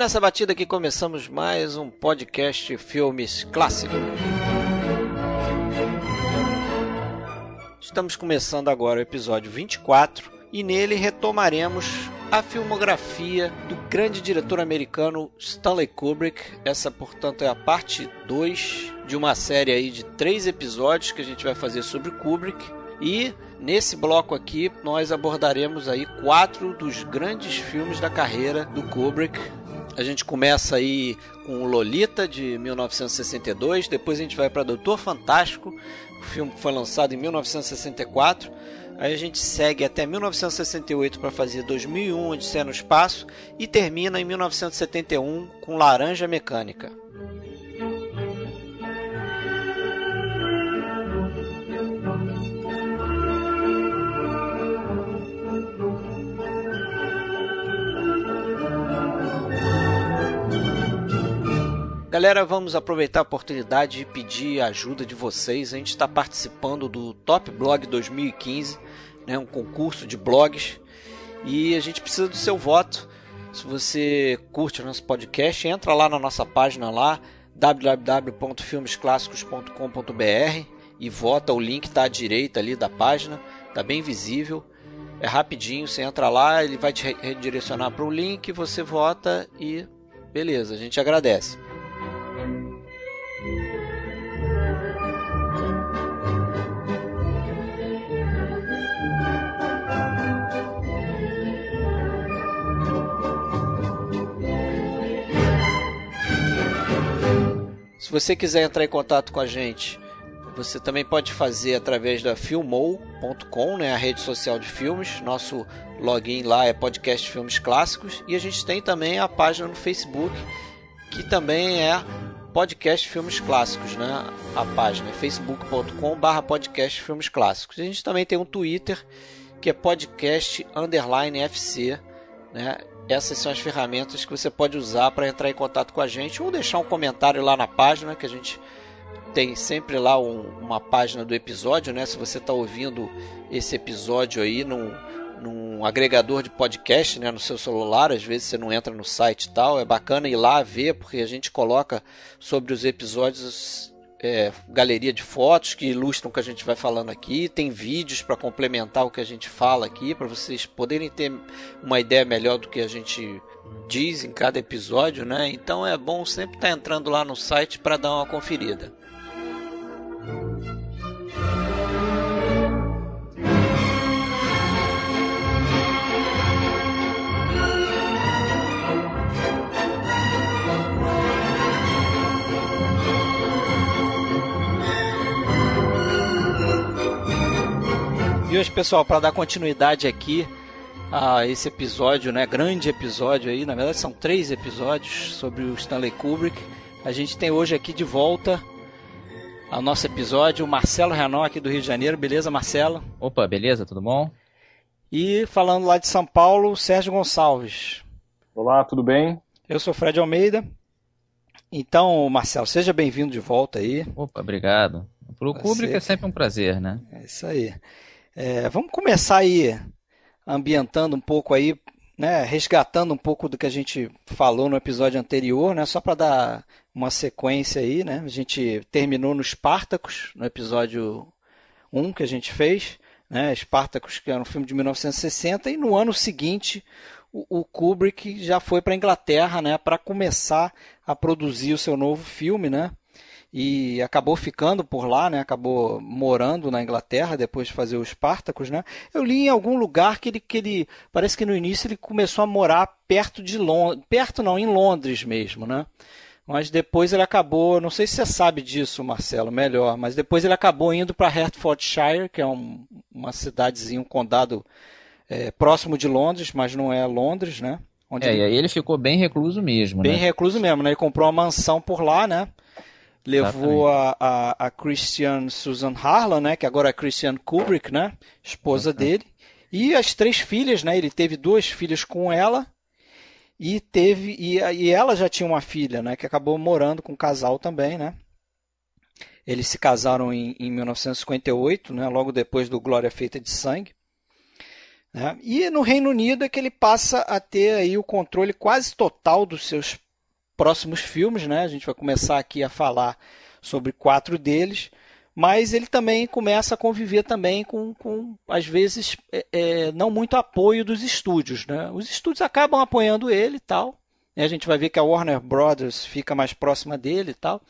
nessa batida que começamos mais um podcast Filmes Clássicos. Estamos começando agora o episódio 24 e nele retomaremos a filmografia do grande diretor americano Stanley Kubrick. Essa, portanto, é a parte 2 de uma série aí de três episódios que a gente vai fazer sobre Kubrick. E nesse bloco aqui nós abordaremos aí quatro dos grandes filmes da carreira do Kubrick. A gente começa aí com Lolita de 1962, depois a gente vai para Doutor Fantástico, o filme que foi lançado em 1964. Aí a gente segue até 1968 para fazer 2001 Odisseia no Espaço e termina em 1971 com Laranja Mecânica. Galera, vamos aproveitar a oportunidade de pedir a ajuda de vocês. A gente está participando do Top Blog 2015, né, um concurso de blogs, e a gente precisa do seu voto. Se você curte o nosso podcast, entra lá na nossa página lá, www.filmesclassicos.com.br e vota. O link está à direita ali da página, está bem visível. É rapidinho, você entra lá, ele vai te redirecionar para o link, você vota e beleza, a gente agradece. Se você quiser entrar em contato com a gente, você também pode fazer através da filmou.com, né, a rede social de filmes. Nosso login lá é podcast Filmes Clássicos e a gente tem também a página no Facebook, que também é podcast Filmes Clássicos, né? A página é facebook.com/barra podcast Filmes Clássicos. A gente também tem um Twitter que é podcast underline FC, né? Essas são as ferramentas que você pode usar para entrar em contato com a gente ou deixar um comentário lá na página que a gente tem sempre lá um, uma página do episódio, né? Se você está ouvindo esse episódio aí num, num agregador de podcast, né, no seu celular, às vezes você não entra no site e tal, é bacana ir lá ver porque a gente coloca sobre os episódios é, galeria de fotos que ilustram o que a gente vai falando aqui, tem vídeos para complementar o que a gente fala aqui, para vocês poderem ter uma ideia melhor do que a gente diz em cada episódio, né? Então é bom sempre estar tá entrando lá no site para dar uma conferida. E hoje, pessoal, para dar continuidade aqui a esse episódio, né, grande episódio aí, na verdade são três episódios sobre o Stanley Kubrick. A gente tem hoje aqui de volta ao nosso episódio o Marcelo Renault aqui do Rio de Janeiro. Beleza, Marcelo? Opa, beleza, tudo bom? E falando lá de São Paulo, Sérgio Gonçalves. Olá, tudo bem? Eu sou Fred Almeida. Então, Marcelo, seja bem-vindo de volta aí. Opa, obrigado. Para o Kubrick é sempre um prazer, né? É isso aí. É, vamos começar aí ambientando um pouco aí, né, resgatando um pouco do que a gente falou no episódio anterior, né, só para dar uma sequência aí, né? A gente terminou no Spartacus, no episódio 1 que a gente fez, né? Spartacus que era um filme de 1960 e no ano seguinte o, o Kubrick já foi para a Inglaterra, né, para começar a produzir o seu novo filme, né? E acabou ficando por lá, né? Acabou morando na Inglaterra depois de fazer os Spartacus, né? Eu li em algum lugar que ele, que ele parece que no início ele começou a morar perto de Londres, perto não, em Londres mesmo, né? Mas depois ele acabou, não sei se você sabe disso, Marcelo, melhor, mas depois ele acabou indo para Hertfordshire, que é um, uma cidadezinha, um condado é, próximo de Londres, mas não é Londres, né? Onde é, ele... e aí ele ficou bem recluso mesmo, bem né? recluso mesmo, né? Ele comprou uma mansão por lá, né? Levou a, a, a, Christian Susan Harlan, né, que agora é Christian Kubrick, né, esposa dele, e as três filhas, né, ele teve duas filhas com ela e teve e, e ela já tinha uma filha, né, que acabou morando com o casal também, né. Eles se casaram em, em 1958, né, logo depois do Glória Feita de Sangue. Né? E no Reino Unido é que ele passa a ter aí o controle quase total dos seus próximos filmes. Né? A gente vai começar aqui a falar sobre quatro deles mas ele também começa a conviver também com, com às vezes, é, é, não muito apoio dos estúdios. Né? Os estúdios acabam apoiando ele e tal. E a gente vai ver que a Warner Brothers fica mais próxima dele e tal.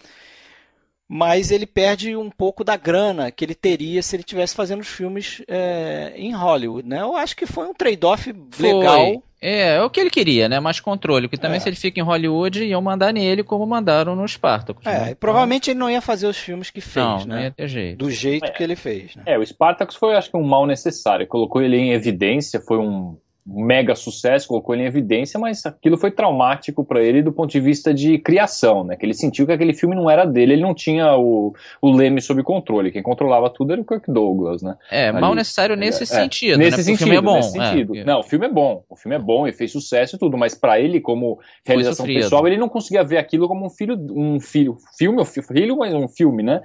Mas ele perde um pouco da grana que ele teria se ele tivesse fazendo os filmes é, em Hollywood. Né? Eu acho que foi um trade-off legal é, é o que ele queria, né? Mais controle. Porque também é. se ele fica em Hollywood, iam mandar nele como mandaram no Spartacus. É, né? provavelmente ele não ia fazer os filmes que fez, não, né? Não, ia ter jeito. Do jeito é. que ele fez. Né? É, o Spartacus foi, acho que, um mal necessário. Colocou ele em evidência, foi um mega sucesso, colocou ele em evidência, mas aquilo foi traumático para ele do ponto de vista de criação, né? Que ele sentiu que aquele filme não era dele, ele não tinha o, o leme sob controle, quem controlava tudo era o Kirk Douglas, né? É, Ali, mal necessário nesse é, sentido, nesse né? sentido, o filme é bom. Nesse é. sentido. É. Não, o filme é bom, o filme é bom e fez sucesso e tudo, mas para ele como realização pessoal, ele não conseguia ver aquilo como um filho, um filho, filme, filho, mas um filme, né?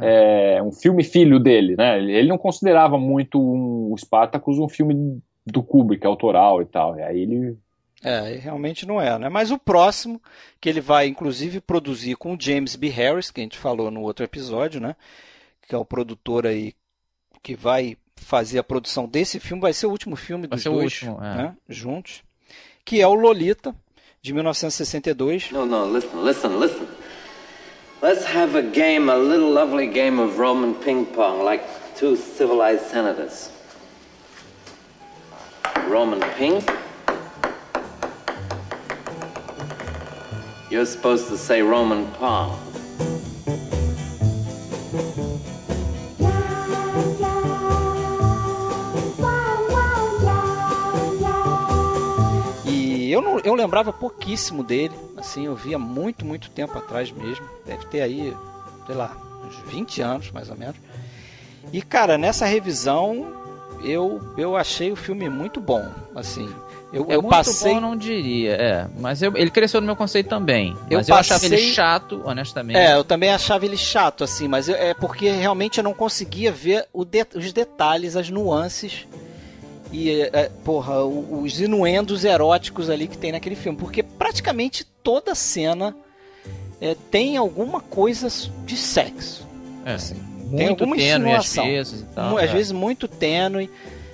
É. é, um filme filho dele, né? Ele não considerava muito um, o Spartacus um filme do Kubrick, autoral e tal. E aí ele. É, realmente não é, né? Mas o próximo, que ele vai inclusive produzir com o James B. Harris, que a gente falou no outro episódio, né? Que é o produtor aí que vai fazer a produção desse filme, vai ser o último filme dos dois último, é. né? juntos, que é o Lolita, de 1962. No, no, listen, listen, listen. Let's have a game, a little lovely game of Roman ping pong, like two civilized senators. Roman pink. You're supposed to say Roman palm. E eu, não, eu lembrava pouquíssimo dele, assim, eu via muito, muito tempo atrás mesmo. Deve ter aí, sei lá, uns 20 anos mais ou menos. E cara, nessa revisão eu, eu achei o filme muito bom. Assim, eu, é eu muito passei. Bom, não diria, é. Mas eu, ele cresceu no meu conceito também. Eu, eu achava ele chato, honestamente. É, eu também achava ele chato, assim, mas eu, é porque realmente eu não conseguia ver de, os detalhes, as nuances e, é, é porra, os inuendos eróticos ali que tem naquele filme. Porque praticamente toda cena é, tem alguma coisa de sexo. É. Assim muito alguma tênue às vezes. Tal, às é. vezes muito tênue.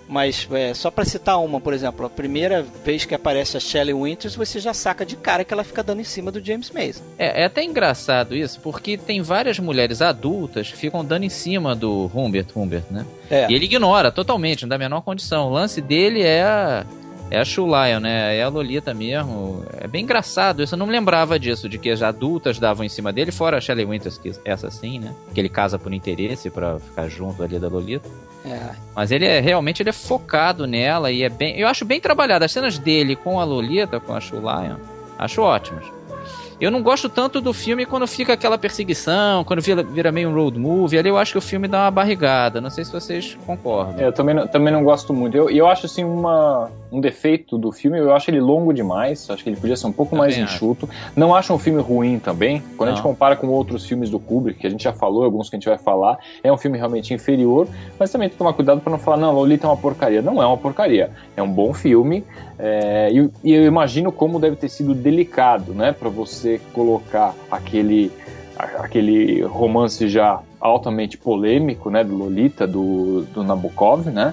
Mas é, só para citar uma, por exemplo, a primeira vez que aparece a Shelley Winters, você já saca de cara que ela fica dando em cima do James Mason. É, é até engraçado isso, porque tem várias mulheres adultas que ficam dando em cima do Humbert, Humbert, né? É. E ele ignora totalmente, não dá a menor condição. O lance dele é é a Lion, né? É a Lolita mesmo. É bem engraçado isso. Eu não me lembrava disso, de que as adultas davam em cima dele, fora a Shelley Winters, que essa sim, né? Que ele casa por interesse para ficar junto ali da Lolita. É. Mas ele é realmente ele é focado nela e é bem. Eu acho bem trabalhado. As cenas dele com a Lolita, com a Lion, acho ótimas. Eu não gosto tanto do filme quando fica aquela perseguição, quando vira, vira meio um road movie. Ali eu acho que o filme dá uma barrigada. Não sei se vocês concordam. É, eu também não, também não gosto muito. Eu, eu acho assim uma, um defeito do filme. Eu acho ele longo demais. Acho que ele podia ser um pouco também mais acho. enxuto. Não acho um filme ruim também. Quando não. a gente compara com outros filmes do Kubrick, que a gente já falou, alguns que a gente vai falar, é um filme realmente inferior. Mas também tem que tomar cuidado para não falar, não, Lolita é uma porcaria. Não é uma porcaria. É um bom filme. É, e, e eu imagino como deve ter sido delicado, né, para você colocar aquele aquele romance já altamente polêmico, né, do Lolita, do, do Nabokov, né,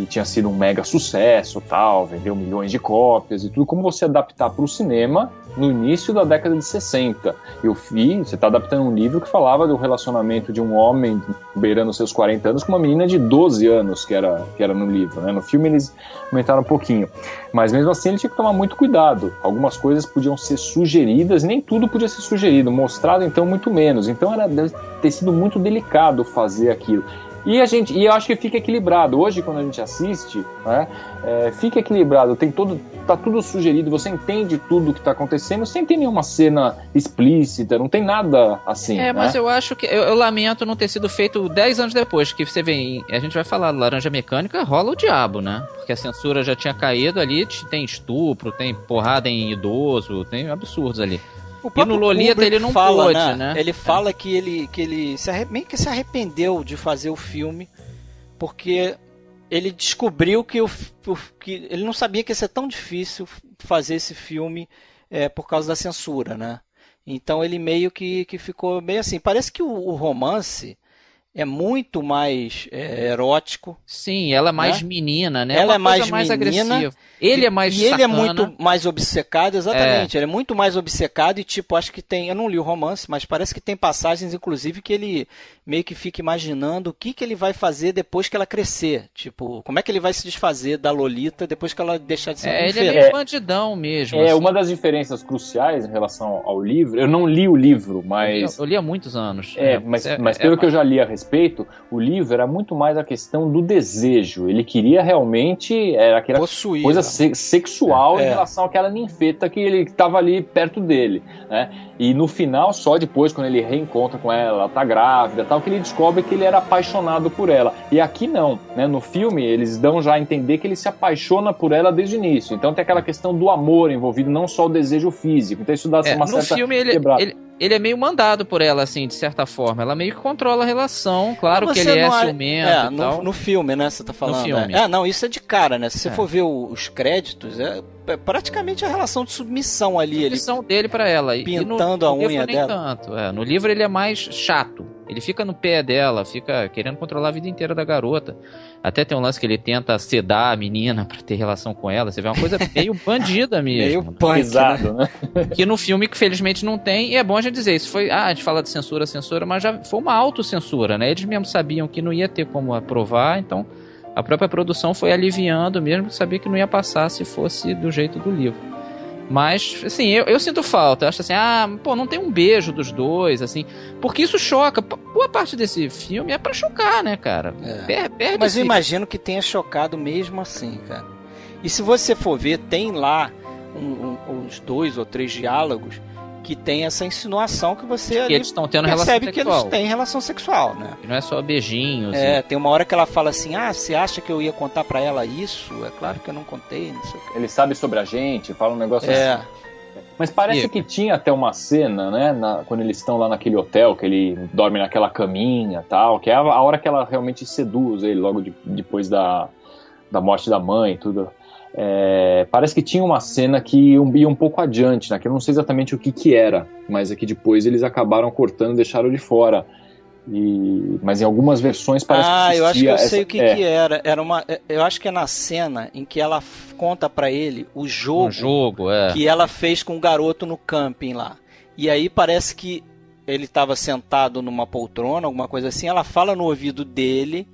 que tinha sido um mega sucesso, tal, vendeu milhões de cópias e tudo, como você adaptar para o cinema no início da década de 60. Eu vi, você está adaptando um livro que falava do relacionamento de um homem beirando seus 40 anos com uma menina de 12 anos, que era, que era no livro. Né? No filme eles aumentaram um pouquinho. Mas mesmo assim ele tinha que tomar muito cuidado. Algumas coisas podiam ser sugeridas, nem tudo podia ser sugerido, mostrado então muito menos. Então era, deve ter sido muito delicado fazer aquilo. E a gente, e eu acho que fica equilibrado. Hoje, quando a gente assiste, né, é, fica equilibrado. Tem todo, tá tudo sugerido. Você entende tudo o que está acontecendo sem ter nenhuma cena explícita. Não tem nada assim. É, né? mas eu acho que eu, eu, lamento não ter sido feito 10 anos depois. Que você vê, a gente vai falar Laranja Mecânica, rola o diabo, né? Porque a censura já tinha caído ali. Tem estupro, tem porrada em idoso, tem absurdos ali. O e no Lolita ele não fala, pôde, né? né? Ele fala que ele, que ele se, meio que se arrependeu de fazer o filme porque ele descobriu que, o, que ele não sabia que ia ser tão difícil fazer esse filme é, por causa da censura, né? Então ele meio que, que ficou meio assim. Parece que o, o romance é muito mais é, erótico. Sim, ela é mais né? menina, né? Ela é mais, mais menina. Agressiva. Ele é mais E ele é muito mais obcecado, exatamente. É. Ele é muito mais obcecado e, tipo, acho que tem. Eu não li o romance, mas parece que tem passagens, inclusive, que ele meio que fica imaginando o que, que ele vai fazer depois que ela crescer. Tipo, como é que ele vai se desfazer da Lolita depois que ela deixar de ser é, Ele é meio bandidão mesmo. É, assim. uma das diferenças cruciais em relação ao livro. Eu não li o livro, mas. Eu, eu li há muitos anos. É, mas, é, mas pelo é, que eu já li a respeito, o livro era muito mais a questão do desejo. Ele queria realmente. Era aquela Possuir, coisa se sexual é. em relação àquela ninfeta que ele estava ali perto dele, né? E no final, só depois, quando ele reencontra com ela, ela tá grávida tal, que ele descobre que ele era apaixonado por ela. E aqui não, né? No filme, eles dão já a entender que ele se apaixona por ela desde o início. Então tem aquela questão do amor envolvido, não só o desejo físico. Então isso dá é, uma no certa filme ele, quebrada. Ele ele é meio mandado por ela, assim, de certa forma. Ela meio que controla a relação. Claro que ele é ciumento é, no, no, filme, né? Você tá falando. No filme. É, não, isso é de cara, né? Se você é. for ver os créditos, é, é praticamente a relação de submissão ali. Submissão ele dele para ela. Pintando no, a unha dela. Tanto. É, no livro ele é mais chato. Ele fica no pé dela, fica querendo controlar a vida inteira da garota. Até tem um lance que ele tenta sedar a menina para ter relação com ela. Você vê uma coisa meio bandida mesmo. meio né? né? Que no filme, que felizmente não tem. E é bom a gente dizer, isso foi. Ah, a gente fala de censura, censura, mas já foi uma autocensura, né? Eles mesmos sabiam que não ia ter como aprovar, então a própria produção foi aliviando mesmo, sabia que não ia passar se fosse do jeito do livro. Mas, assim, eu, eu sinto falta. Eu acho assim, ah, pô, não tem um beijo dos dois, assim. Porque isso choca. Boa parte desse filme é para chocar, né, cara? É. perde Mas eu imagino que tenha chocado mesmo assim, cara. E se você for ver, tem lá um, um, uns dois ou três diálogos que tem essa insinuação que você que eles estão tendo relação sexual. que eles têm relação sexual, né? Não é só beijinhos. É, e... tem uma hora que ela fala assim: "Ah, você acha que eu ia contar para ela isso? É claro que eu não contei, não sei o que. Ele sabe sobre a gente, fala um negócio é. assim. Mas parece e... que tinha até uma cena, né, na, quando eles estão lá naquele hotel, que ele dorme naquela caminha tal, que é a, a hora que ela realmente seduz ele, logo de, depois da, da morte da mãe e tudo. É, parece que tinha uma cena que ia um pouco adiante, né, que eu não sei exatamente o que, que era, mas é que depois eles acabaram cortando e deixaram de fora. E, mas em algumas versões parece ah, que eu acho que eu essa, sei o que, é. que era. Era uma, é, eu acho que é na cena em que ela conta para ele o jogo, um jogo é. que ela fez com o garoto no camping lá. E aí parece que ele estava sentado numa poltrona, alguma coisa assim. Ela fala no ouvido dele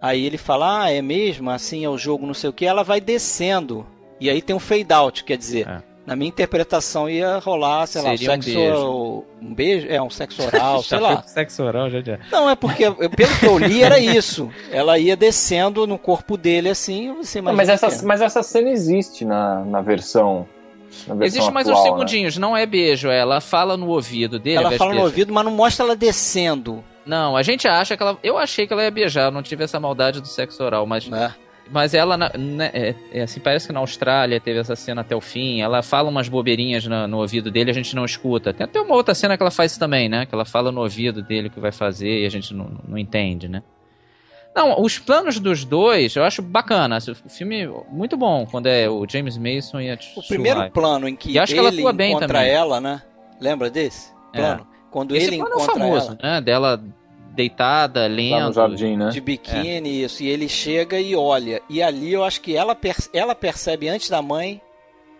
Aí ele fala, ah, é mesmo? Assim é o jogo, não sei o que. Ela vai descendo. E aí tem um fade out, quer dizer, é. na minha interpretação ia rolar, sei Seria lá, um sexo. Beijo. Um beijo? É, um sexo oral, sei lá. Sexo oral, já, já. Não, é porque, pelo que eu li, era isso. Ela ia descendo no corpo dele assim, você Não, mas, essa, mas essa cena existe na, na versão Existe mais atual, uns né? segundinhos, né? não é beijo, ela fala no ouvido dele. Ela fala no ouvido, mas não mostra ela descendo. Não, a gente acha que ela. Eu achei que ela ia beijar, não tive essa maldade do sexo oral, mas. É. Mas ela, né, é, é, assim, parece que na Austrália teve essa cena até o fim. Ela fala umas bobeirinhas no, no ouvido dele a gente não escuta. Tem até uma outra cena que ela faz também, né? Que ela fala no ouvido dele o que vai fazer e a gente não, não entende, né? Não, os planos dos dois eu acho bacana. O filme muito bom quando é o James Mason e a O primeiro plano em que, acho ele que ela encontra ela, né? Lembra desse é. plano? É. Quando Esse ele plano encontra é famoso, ela. né? Dela deitada, lendo. no jardim, né? De biquíni, é. isso. E ele chega e olha. E ali eu acho que ela, ela percebe antes da mãe.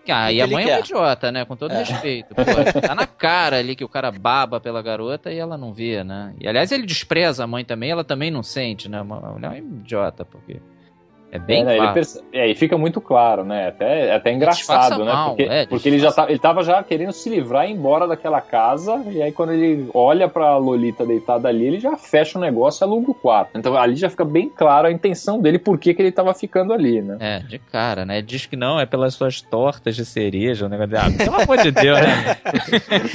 Ah, e a mãe quer. é um idiota, né? Com todo é. respeito. Pô, tá na cara ali que o cara baba pela garota e ela não vê, né? E aliás, ele despreza a mãe também, ela também não sente, né? Uma mulher é um idiota, porque. É bem é, claro. Perce... É, e fica muito claro, né? Até, é até engraçado, né? Mal, porque, é, porque ele já tá, ele tava já querendo se livrar e ir embora daquela casa, e aí quando ele olha pra Lolita deitada ali, ele já fecha o negócio e aluga o quarto. Então ali já fica bem claro a intenção dele, por que, que ele tava ficando ali, né? É, de cara, né? Diz que não, é pelas suas tortas de cereja, o negócio de... Ah, pelo amor de Deus, né?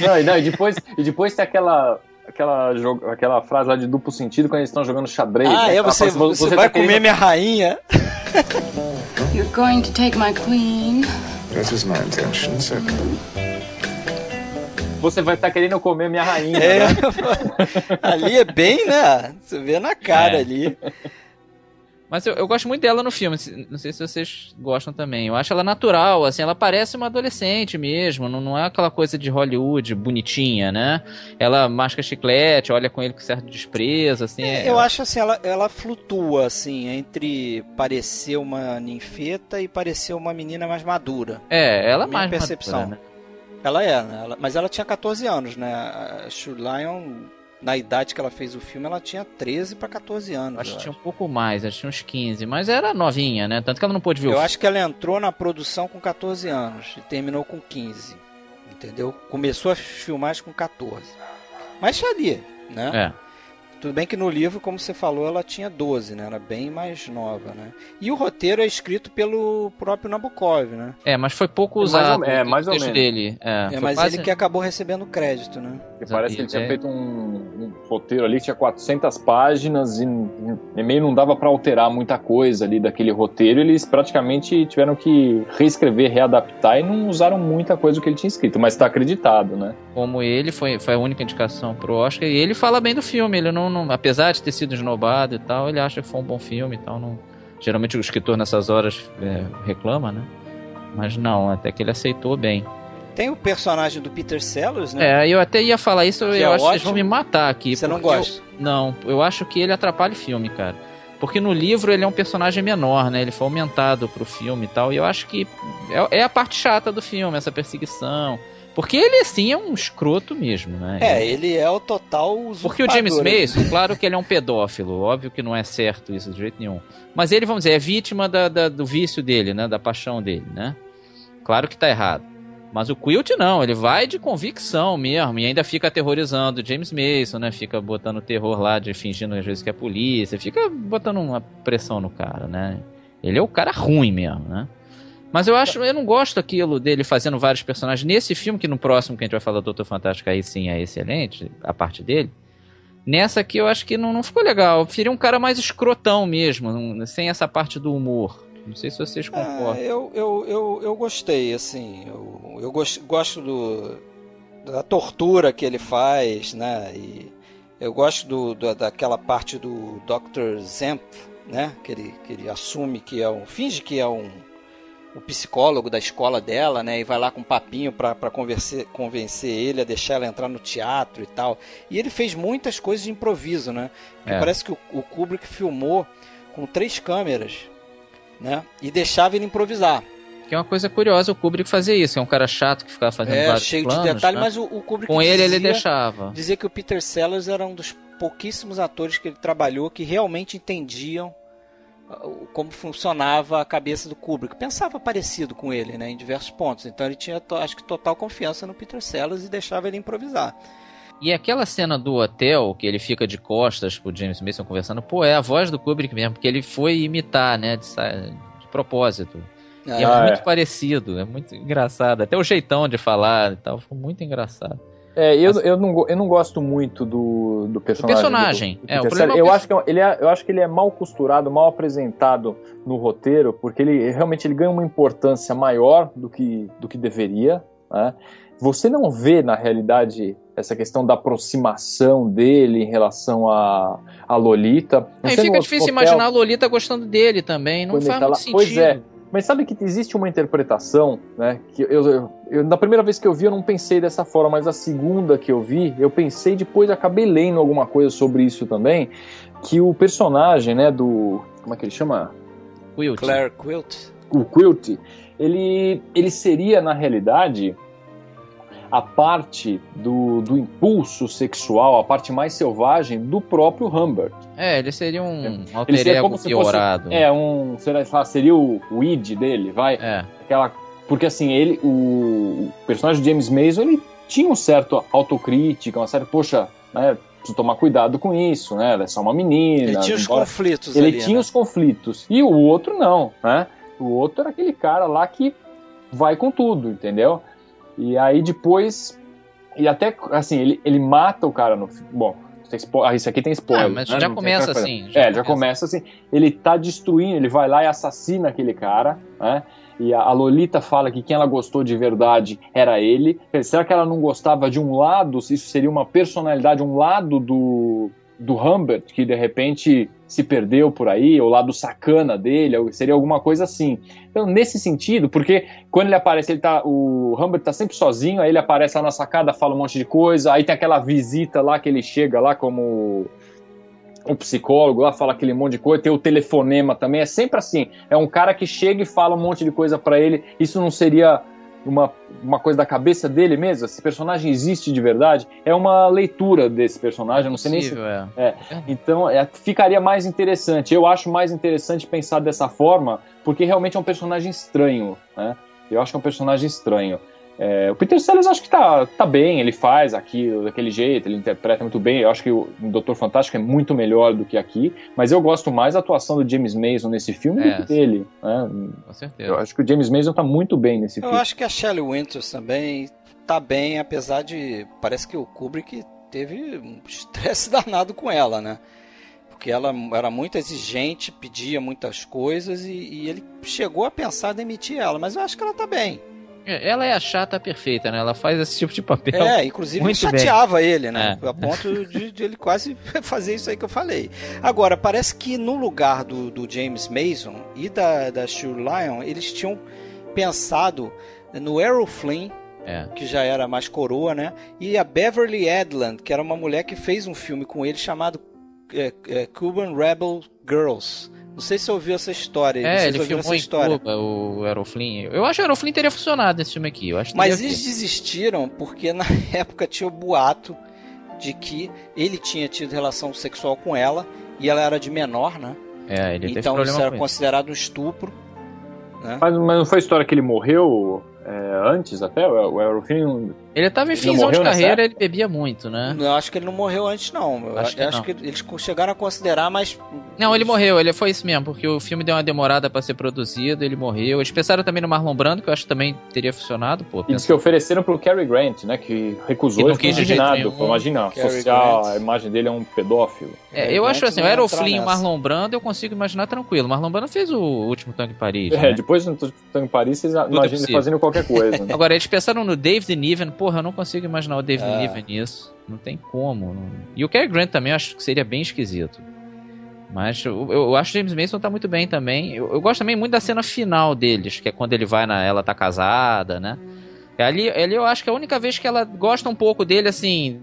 não, e, não, e depois, e depois tem aquela aquela, aquela frase lá de duplo sentido quando eles estão jogando xadrez. Ah, né? é, você, você, você, vai tá comer querendo... minha rainha. You're going to take my queen. This is my intention, sir. Você vai estar tá querendo comer minha rainha. É, né? ali é bem, né? Você vê na cara é. ali. Mas eu, eu, gosto muito dela no filme, não sei se vocês gostam também. Eu acho ela natural, assim, ela parece uma adolescente mesmo, não, não é aquela coisa de Hollywood bonitinha, né? Ela masca chiclete, olha com ele com certo desprezo, assim. É, eu acho assim, ela, ela flutua, assim, entre parecer uma ninfeta e parecer uma menina mais madura. É, ela é mais percepção. Madura, né? Ela é, né? Ela, mas ela tinha 14 anos, né? A Sue Lion na idade que ela fez o filme, ela tinha 13 para 14 anos. Acho que tinha um pouco mais, acho que tinha uns 15, mas era novinha, né? Tanto que ela não pôde ver eu o Eu acho que ela entrou na produção com 14 anos e terminou com 15. Entendeu? Começou a filmar com 14. Mas ali, né? É. Tudo bem que no livro, como você falou, ela tinha 12, né? Era bem mais nova, né? E o roteiro é escrito pelo próprio Nabokov, né? É, mas foi pouco usado é, mais ou, é, mais ou menos. dele. É, é mas quase... ele que acabou recebendo crédito, né? E parece que ele tinha é. feito um, um, roteiro ali que tinha 400 páginas e, e meio não dava para alterar muita coisa ali daquele roteiro. Eles praticamente tiveram que reescrever, readaptar e não usaram muita coisa do que ele tinha escrito, mas está acreditado, né? Como ele, foi, foi a única indicação pro Oscar e ele fala bem do filme, ele não não, não, apesar de ter sido esnobado e tal, ele acha que foi um bom filme e tal. Não, geralmente o escritor nessas horas é, reclama, né? Mas não, até que ele aceitou bem. Tem o personagem do Peter Sellers, né? É, eu até ia falar isso, que eu é acho ótimo. que vocês vão me matar aqui. Você não gosta? Eu, não, eu acho que ele atrapalha o filme, cara. Porque no livro ele é um personagem menor, né? Ele foi aumentado pro filme e tal. E eu acho que é, é a parte chata do filme, essa perseguição porque ele, assim, é um escroto mesmo, né? É, ele é o total Porque o James Mason, claro que ele é um pedófilo, óbvio que não é certo isso de jeito nenhum. Mas ele, vamos dizer, é vítima da, da, do vício dele, né? Da paixão dele, né? Claro que tá errado. Mas o Quilt não, ele vai de convicção mesmo e ainda fica aterrorizando o James Mason, né? Fica botando terror lá, de fingindo às vezes que é polícia, fica botando uma pressão no cara, né? Ele é o cara ruim mesmo, né? Mas eu acho, eu não gosto aquilo dele fazendo vários personagens. Nesse filme, que no próximo que a gente vai falar do Doutor Fantástico, aí sim é excelente, a parte dele. Nessa aqui eu acho que não, não ficou legal. Eu preferi um cara mais escrotão mesmo, sem essa parte do humor. Não sei se vocês concordam. É, eu, eu, eu, eu gostei, assim. Eu, eu gosto, gosto do, da tortura que ele faz, né? E eu gosto do, do, daquela parte do Dr. Zemp, né? Que ele, que ele assume que é um. finge que é um o psicólogo da escola dela, né? E vai lá com um papinho para convencer ele a deixar ela entrar no teatro e tal. E ele fez muitas coisas de improviso, né? É. Parece que o, o, Kubrick filmou com três câmeras, né? E deixava ele improvisar. Que é uma coisa curiosa o Kubrick fazer isso. É um cara chato que ficava fazendo é, vários cheio planos, de detalhes, né? mas o, o Kubrick com ele dizia, ele deixava. Dizia que o Peter Sellers era um dos pouquíssimos atores que ele trabalhou que realmente entendiam como funcionava a cabeça do Kubrick. Pensava parecido com ele, né, em diversos pontos. Então ele tinha, acho que, total confiança no Peter Sellers e deixava ele improvisar. E aquela cena do hotel, que ele fica de costas pro James Mason conversando, pô, é a voz do Kubrick mesmo, porque ele foi imitar, né, de, de propósito. Ah, é ah, muito é. parecido, é muito engraçado. Até o jeitão de falar e tal, foi muito engraçado. É, eu, eu, não, eu não gosto muito do, do personagem. O personagem. Do, do é, o problema é eu, acho que é ele é, eu acho que ele é mal costurado, mal apresentado no roteiro, porque ele realmente ele ganha uma importância maior do que, do que deveria. Né? Você não vê, na realidade, essa questão da aproximação dele em relação a, a Lolita. Aí fica difícil hotel, imaginar a Lolita gostando dele também, não faz tá muito sentido. Pois é. Mas sabe que existe uma interpretação, né? Que eu, eu, eu, na primeira vez que eu vi, eu não pensei dessa forma, mas a segunda que eu vi, eu pensei depois, acabei lendo alguma coisa sobre isso também, que o personagem, né, do. Como é que ele chama? Quilt. Claire Quilt. O Quilt, ele, ele seria, na realidade, a parte do, do impulso sexual, a parte mais selvagem do próprio Humbert. É, ele seria um é. alter seria ego piorado. Fosse, é, um. Seria, seria o, o id dele, vai? É. Aquela, porque assim, ele. O, o personagem de James Mason, ele tinha um certo autocrítica, uma certa, poxa, né? Preciso tomar cuidado com isso, né? Ela é só uma menina. Ele tinha os conflitos Ele ali, tinha né? os conflitos. E o outro não, né? O outro era aquele cara lá que vai com tudo, entendeu? E aí depois. E até, assim, ele, ele mata o cara no. Bom, ah, isso aqui tem spoiler. Ah, mas né? já começa assim. Já é, já começa assim. Ele tá destruindo, ele vai lá e assassina aquele cara, né? E a, Lolita fala que quem ela gostou de verdade era ele. Será que ela não gostava de um lado? Isso seria uma personalidade, um lado do, do Humbert, que de repente se perdeu por aí, ou lá do sacana dele, seria alguma coisa assim. Então, nesse sentido, porque quando ele aparece, ele tá, o Humbert tá sempre sozinho, aí ele aparece lá na sacada, fala um monte de coisa, aí tem aquela visita lá que ele chega lá como um psicólogo lá fala aquele monte de coisa, tem o telefonema também, é sempre assim, é um cara que chega e fala um monte de coisa para ele, isso não seria uma, uma coisa da cabeça dele mesmo? Esse personagem existe de verdade? É uma leitura desse personagem, não sei nem se. É. é. Então é, ficaria mais interessante. Eu acho mais interessante pensar dessa forma, porque realmente é um personagem estranho. Né? Eu acho que é um personagem estranho. É, o Peter Sellers acho que tá, tá bem, ele faz aquilo daquele jeito, ele interpreta muito bem. Eu acho que o Doutor Fantástico é muito melhor do que aqui, mas eu gosto mais da atuação do James Mason nesse filme é, do que dele. Né? Com certeza. Eu acho que o James Mason tá muito bem nesse eu filme. Eu acho que a Shelley Winters também tá bem, apesar de. Parece que o Kubrick teve um estresse danado com ela, né? Porque ela era muito exigente, pedia muitas coisas e, e ele chegou a pensar em demitir ela, mas eu acho que ela tá bem. É, ela é a chata perfeita, né? Ela faz esse tipo de papel. É, inclusive muito chateava bem. ele, né? É. A ponto de, de, ele quase fazer isso aí que eu falei. Agora, parece que no lugar do, do James Mason e da, da Shirley Lyon, eles tinham pensado no Errol Flynn, é. que já era mais coroa, né? E a Beverly Edland, que era uma mulher que fez um filme com ele chamado é, é, Cuban Rebel Girls não sei se você ouviu essa história. É, ele filmou essa história. Cuba, o Aeroflin. Eu acho que o Aeroflin teria funcionado nesse filme aqui. Eu acho Mas eles desistiram porque na época tinha o boato de que ele tinha tido relação sexual com ela e ela era de menor, né? É, ele Então isso era considerado um estupro. Né? Mas, mas não foi a história que ele morreu é, antes até, o Aerofim. Ele estava em finzão de carreira, ele bebia muito, né? Eu acho que ele não morreu antes, não. Eu acho, que, acho que, eles chegaram a considerar, mas. Não, ele morreu, ele foi isso mesmo, porque o filme deu uma demorada para ser produzido, ele morreu. Eles pensaram também no Marlon Brando, que eu acho que também teria funcionado, pô. E que ofereceram pro Cary Grant, né? Que recusou e ficou indignado. Imagina, associar a imagem dele a um pedófilo. É, eu acho assim, o Aeroflin e o Marlon Brando eu consigo imaginar tranquilo. Marlon Brando fez o último Tanque em Paris. É, né? depois do Tanque em Paris, vocês imaginam ele fazendo qualquer coisa. Né? Agora, eles pensaram no David Niven, porra, eu não consigo imaginar o David é. Niven nisso. Não tem como. Não... E o Cary Grant também eu acho que seria bem esquisito. Mas eu, eu acho que James Mason tá muito bem também. Eu, eu, gosto também muito da cena final deles, que é quando ele vai na. Ela tá casada, né? Ali, ali eu acho que é a única vez que ela gosta um pouco dele, assim,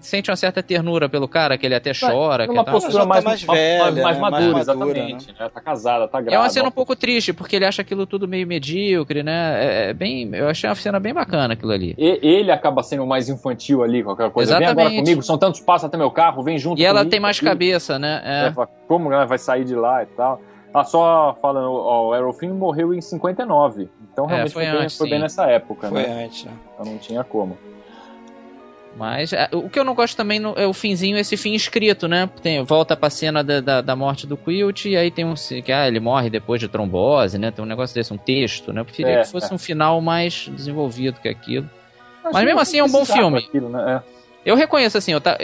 sente uma certa ternura pelo cara, que ele até chora. Uma que postura mais, mais, velha, mais, mais, né? madura, mais exatamente. Né? né? Tá casada, tá grávida. É uma cena um pouco triste, porque ele acha aquilo tudo meio medíocre, né? É, é bem, eu achei uma cena bem bacana aquilo ali. E, ele acaba sendo mais infantil ali, qualquer coisa. Exatamente. Vem agora comigo, são tantos passos até meu carro, vem junto E ela tem mais cabeça, né? É. como ela vai sair de lá e tal. Ah, só falando, ó, o Aerofim morreu em 59. Então é, realmente é, foi, foi, antes, bem, foi, bem, nessa época, foi né? Foi antes, né? Então não tinha como. Mas é, o que eu não gosto também é o finzinho, esse fim escrito, né? Tem, volta pra cena da, da, da, morte do Quilt e aí tem um. que ah, ele morre depois de trombose, né? Tem um negócio desse, um texto, né? Eu preferia é, que fosse é. um final mais desenvolvido que aquilo. Acho Mas mesmo assim é um bom filme. Aquilo, né? É. Eu reconheço, assim, eu tá,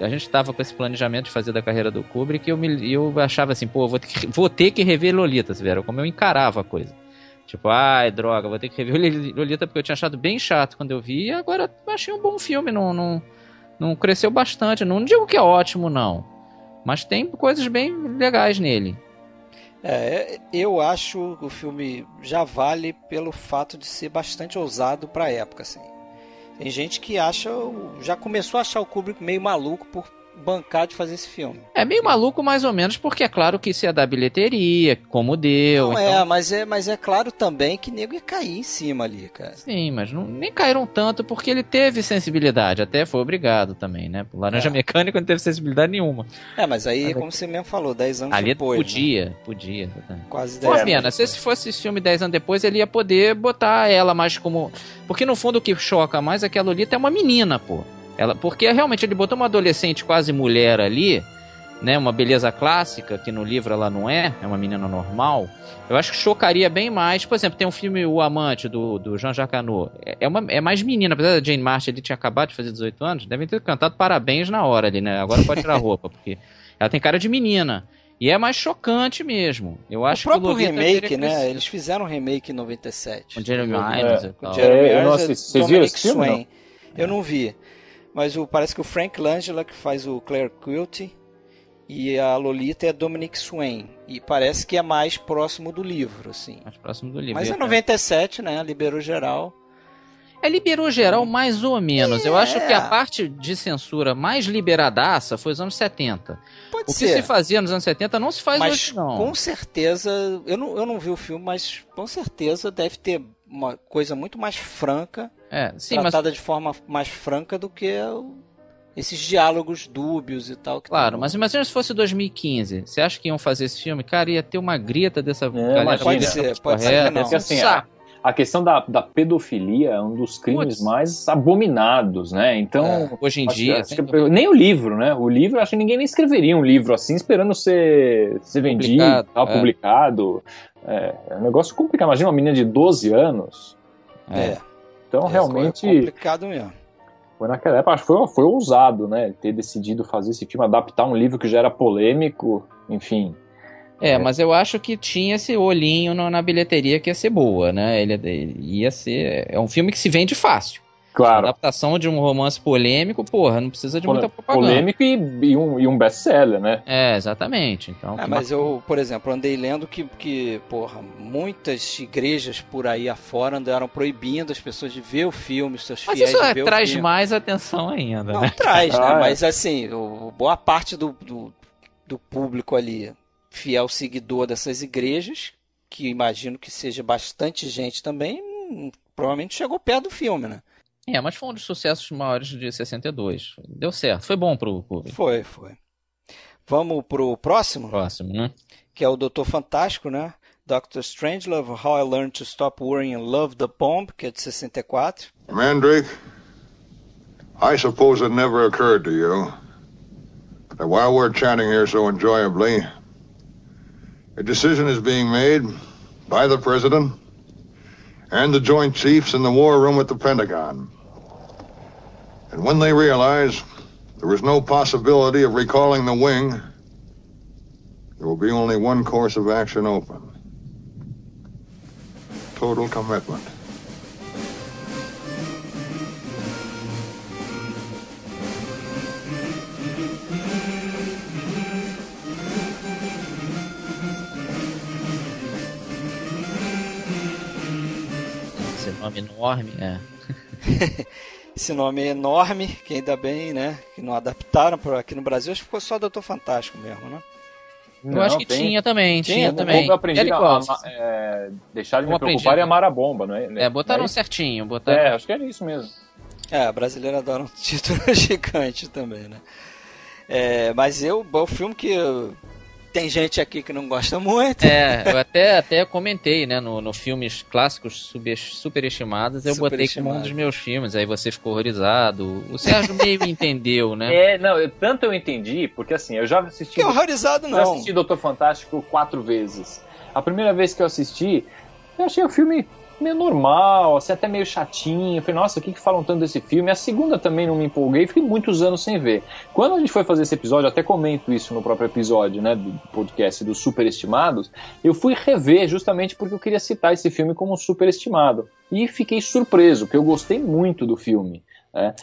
a gente tava com esse planejamento de fazer da carreira do Kubrick e eu, me, eu achava assim, pô, vou ter que, vou ter que rever Lolita, viram? Como eu encarava a coisa. Tipo, ai, droga, vou ter que rever o Lolita porque eu tinha achado bem chato quando eu vi. E agora achei um bom filme, não, não, não cresceu bastante. Não digo que é ótimo, não. Mas tem coisas bem legais nele. É, eu acho que o filme já vale pelo fato de ser bastante ousado para a época, assim. Tem gente que acha, já começou a achar o Kubrick meio maluco por bancar de fazer esse filme. É meio maluco mais ou menos, porque é claro que isso ia dar bilheteria, como deu. Não é, então... é, mas é, mas é claro também que nego ia cair em cima ali, cara. Sim, mas não, nem caíram tanto porque ele teve sensibilidade, até foi obrigado também, né? O Laranja é. Mecânico não teve sensibilidade nenhuma. É, mas aí, mas como você mesmo falou, 10 anos ali depois. Podia, né? podia. Quase 10 anos. Pena, se fosse esse filme 10 anos depois, ele ia poder botar ela mais como. Porque no fundo o que choca mais é que a Lolita é uma menina, pô. Ela, porque realmente ele botou uma adolescente quase mulher ali, né? Uma beleza clássica, que no livro ela não é, é uma menina normal. Eu acho que chocaria bem mais. Por exemplo, tem um filme O Amante, do, do Jean-Jacques Hano. É, é, uma, é mais menina, apesar da Jane Marsh, ele tinha acabado de fazer 18 anos, devem ter cantado parabéns na hora ali, né? Agora pode tirar a roupa, porque ela tem cara de menina. E é mais chocante mesmo. Eu acho o próprio que o remake, né? Eles fizeram um remake em 97. Com Jeremy Irons. É, com Jeremy Irons e Dominic Swain. Eu não vi. Mas o, parece que o Frank Langella, que faz o Claire Quilty, e a Lolita é Dominic Swain. E parece que é mais próximo do livro, assim. Mais próximo do livro. Mas é 97, né? Liberou geral. É, liberou geral mais ou menos. É. Eu acho que a parte de censura mais liberadaça foi os anos 70. Pode o ser. que se fazia nos anos 70 não se faz mas, hoje, não. Com certeza, eu não, eu não vi o filme, mas com certeza deve ter uma coisa muito mais franca. É, sim, tratada mas... de forma mais franca do que esses diálogos dúbios e tal. claro, mas imagina se fosse 2015. Você acha que iam fazer esse filme? Cara, ia ter uma grita dessa é, galera. Pode ser, pode ser que não. Porque, assim, a, a, questão da, da pedofilia é um dos crimes Puts. mais abominados, né? Então, é, hoje em dia, que, nem o livro, né? O livro, acho que ninguém nem escreveria um livro assim, esperando ser, ser vendido, publicado. Tal, é. publicado. É, é um negócio complicado. Imagina uma menina de 12 anos. É. Então, é, realmente. É complicado mesmo. Foi naquela época, acho que foi, foi ousado, né? Ter decidido fazer esse filme, adaptar um livro que já era polêmico, enfim. É, é. mas eu acho que tinha esse olhinho na bilheteria que ia ser boa, né? Ele, ele ia ser. É um filme que se vende fácil. Claro. Adaptação de um romance polêmico, porra, não precisa de muita propaganda. Polêmico e, e um, e um best-seller, né? É, exatamente. Então, é, mas eu, por exemplo, andei lendo que, que, porra, muitas igrejas por aí afora andaram proibindo as pessoas de ver o filme, os seus mas fiéis isso de ver traz mais atenção ainda, não né? traz, né? Ah, é. Mas assim, o, boa parte do, do, do público ali, fiel seguidor dessas igrejas, que imagino que seja bastante gente também, hum, provavelmente chegou perto do filme, né? É, mas foi um dos sucessos maiores de 62. Deu certo, foi bom pro público. Foi, foi. Vamos pro próximo? Próximo, né? Que é o Doutor Fantástico, né? Doctor Strangelove, How I Learned to Stop Worrying and Love the Bomb, que é de 64. Mandrake, I suppose it never occurred to you that while we're chatting here so enjoyably, a decision is being made by the President and the Joint Chiefs in the war room at the Pentagon. And when they realize there is no possibility of recalling the wing, there will be only one course of action open. Total commitment. Nome enorme, é. esse nome é enorme, que ainda bem, né, que não adaptaram para aqui no Brasil, acho que ficou só Doutor Fantástico mesmo, né? Eu acho que tinha também, tinha, tinha também. Eu aprendi a, a, é, deixar de me preocupar e amar a bomba, não é? É, botaram é certinho. Botaram... É, acho que era isso mesmo. É, a brasileira adora um título gigante também, né? É, mas eu, o filme que tem gente aqui que não gosta muito. É, eu até, até comentei, né, no, no filmes clássicos super, superestimados, eu botei como um dos meus filmes, aí você ficou horrorizado. O Sérgio meio entendeu, né? É, não, eu, tanto eu entendi, porque assim, eu já assisti. Que horrorizado não. Eu assisti Doutor Fantástico quatro vezes. A primeira vez que eu assisti, eu achei o filme meio normal, assim, até meio chatinho. Eu falei, nossa, o que, que falam tanto desse filme? A segunda também não me empolguei, fiquei muitos anos sem ver. Quando a gente foi fazer esse episódio, até comento isso no próprio episódio, né, do podcast dos Superestimados, eu fui rever justamente porque eu queria citar esse filme como superestimado. E fiquei surpreso, porque eu gostei muito do filme. Né?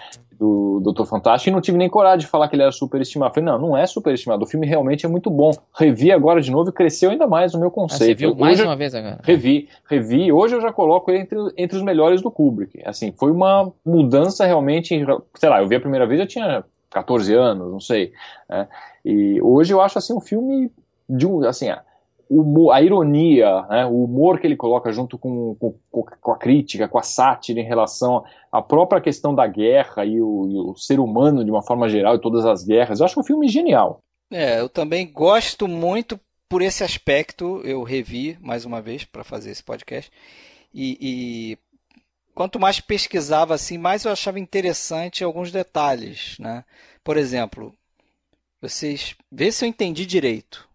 Do Doutor Fantástico e não tive nem coragem de falar que ele era superestimado. Falei, não, não é superestimado. O filme realmente é muito bom. Revi agora de novo e cresceu ainda mais o meu conceito. Ah, você viu mais uma vez agora? Revi, revi. Hoje eu já coloco ele entre, entre os melhores do Kubrick. Assim, foi uma mudança realmente. Sei lá, eu vi a primeira vez, eu tinha 14 anos, não sei. Né? E hoje eu acho assim um filme de um, assim, o, a ironia, né, o humor que ele coloca junto com, com, com, a crítica, com a sátira em relação à própria questão da guerra e o, e o, ser humano de uma forma geral e todas as guerras. Eu acho um filme genial. É, eu também gosto muito por esse aspecto. Eu revi mais uma vez para fazer esse podcast. E, e, quanto mais pesquisava assim, mais eu achava interessante alguns detalhes. Né? Por exemplo, vocês vê se eu entendi direito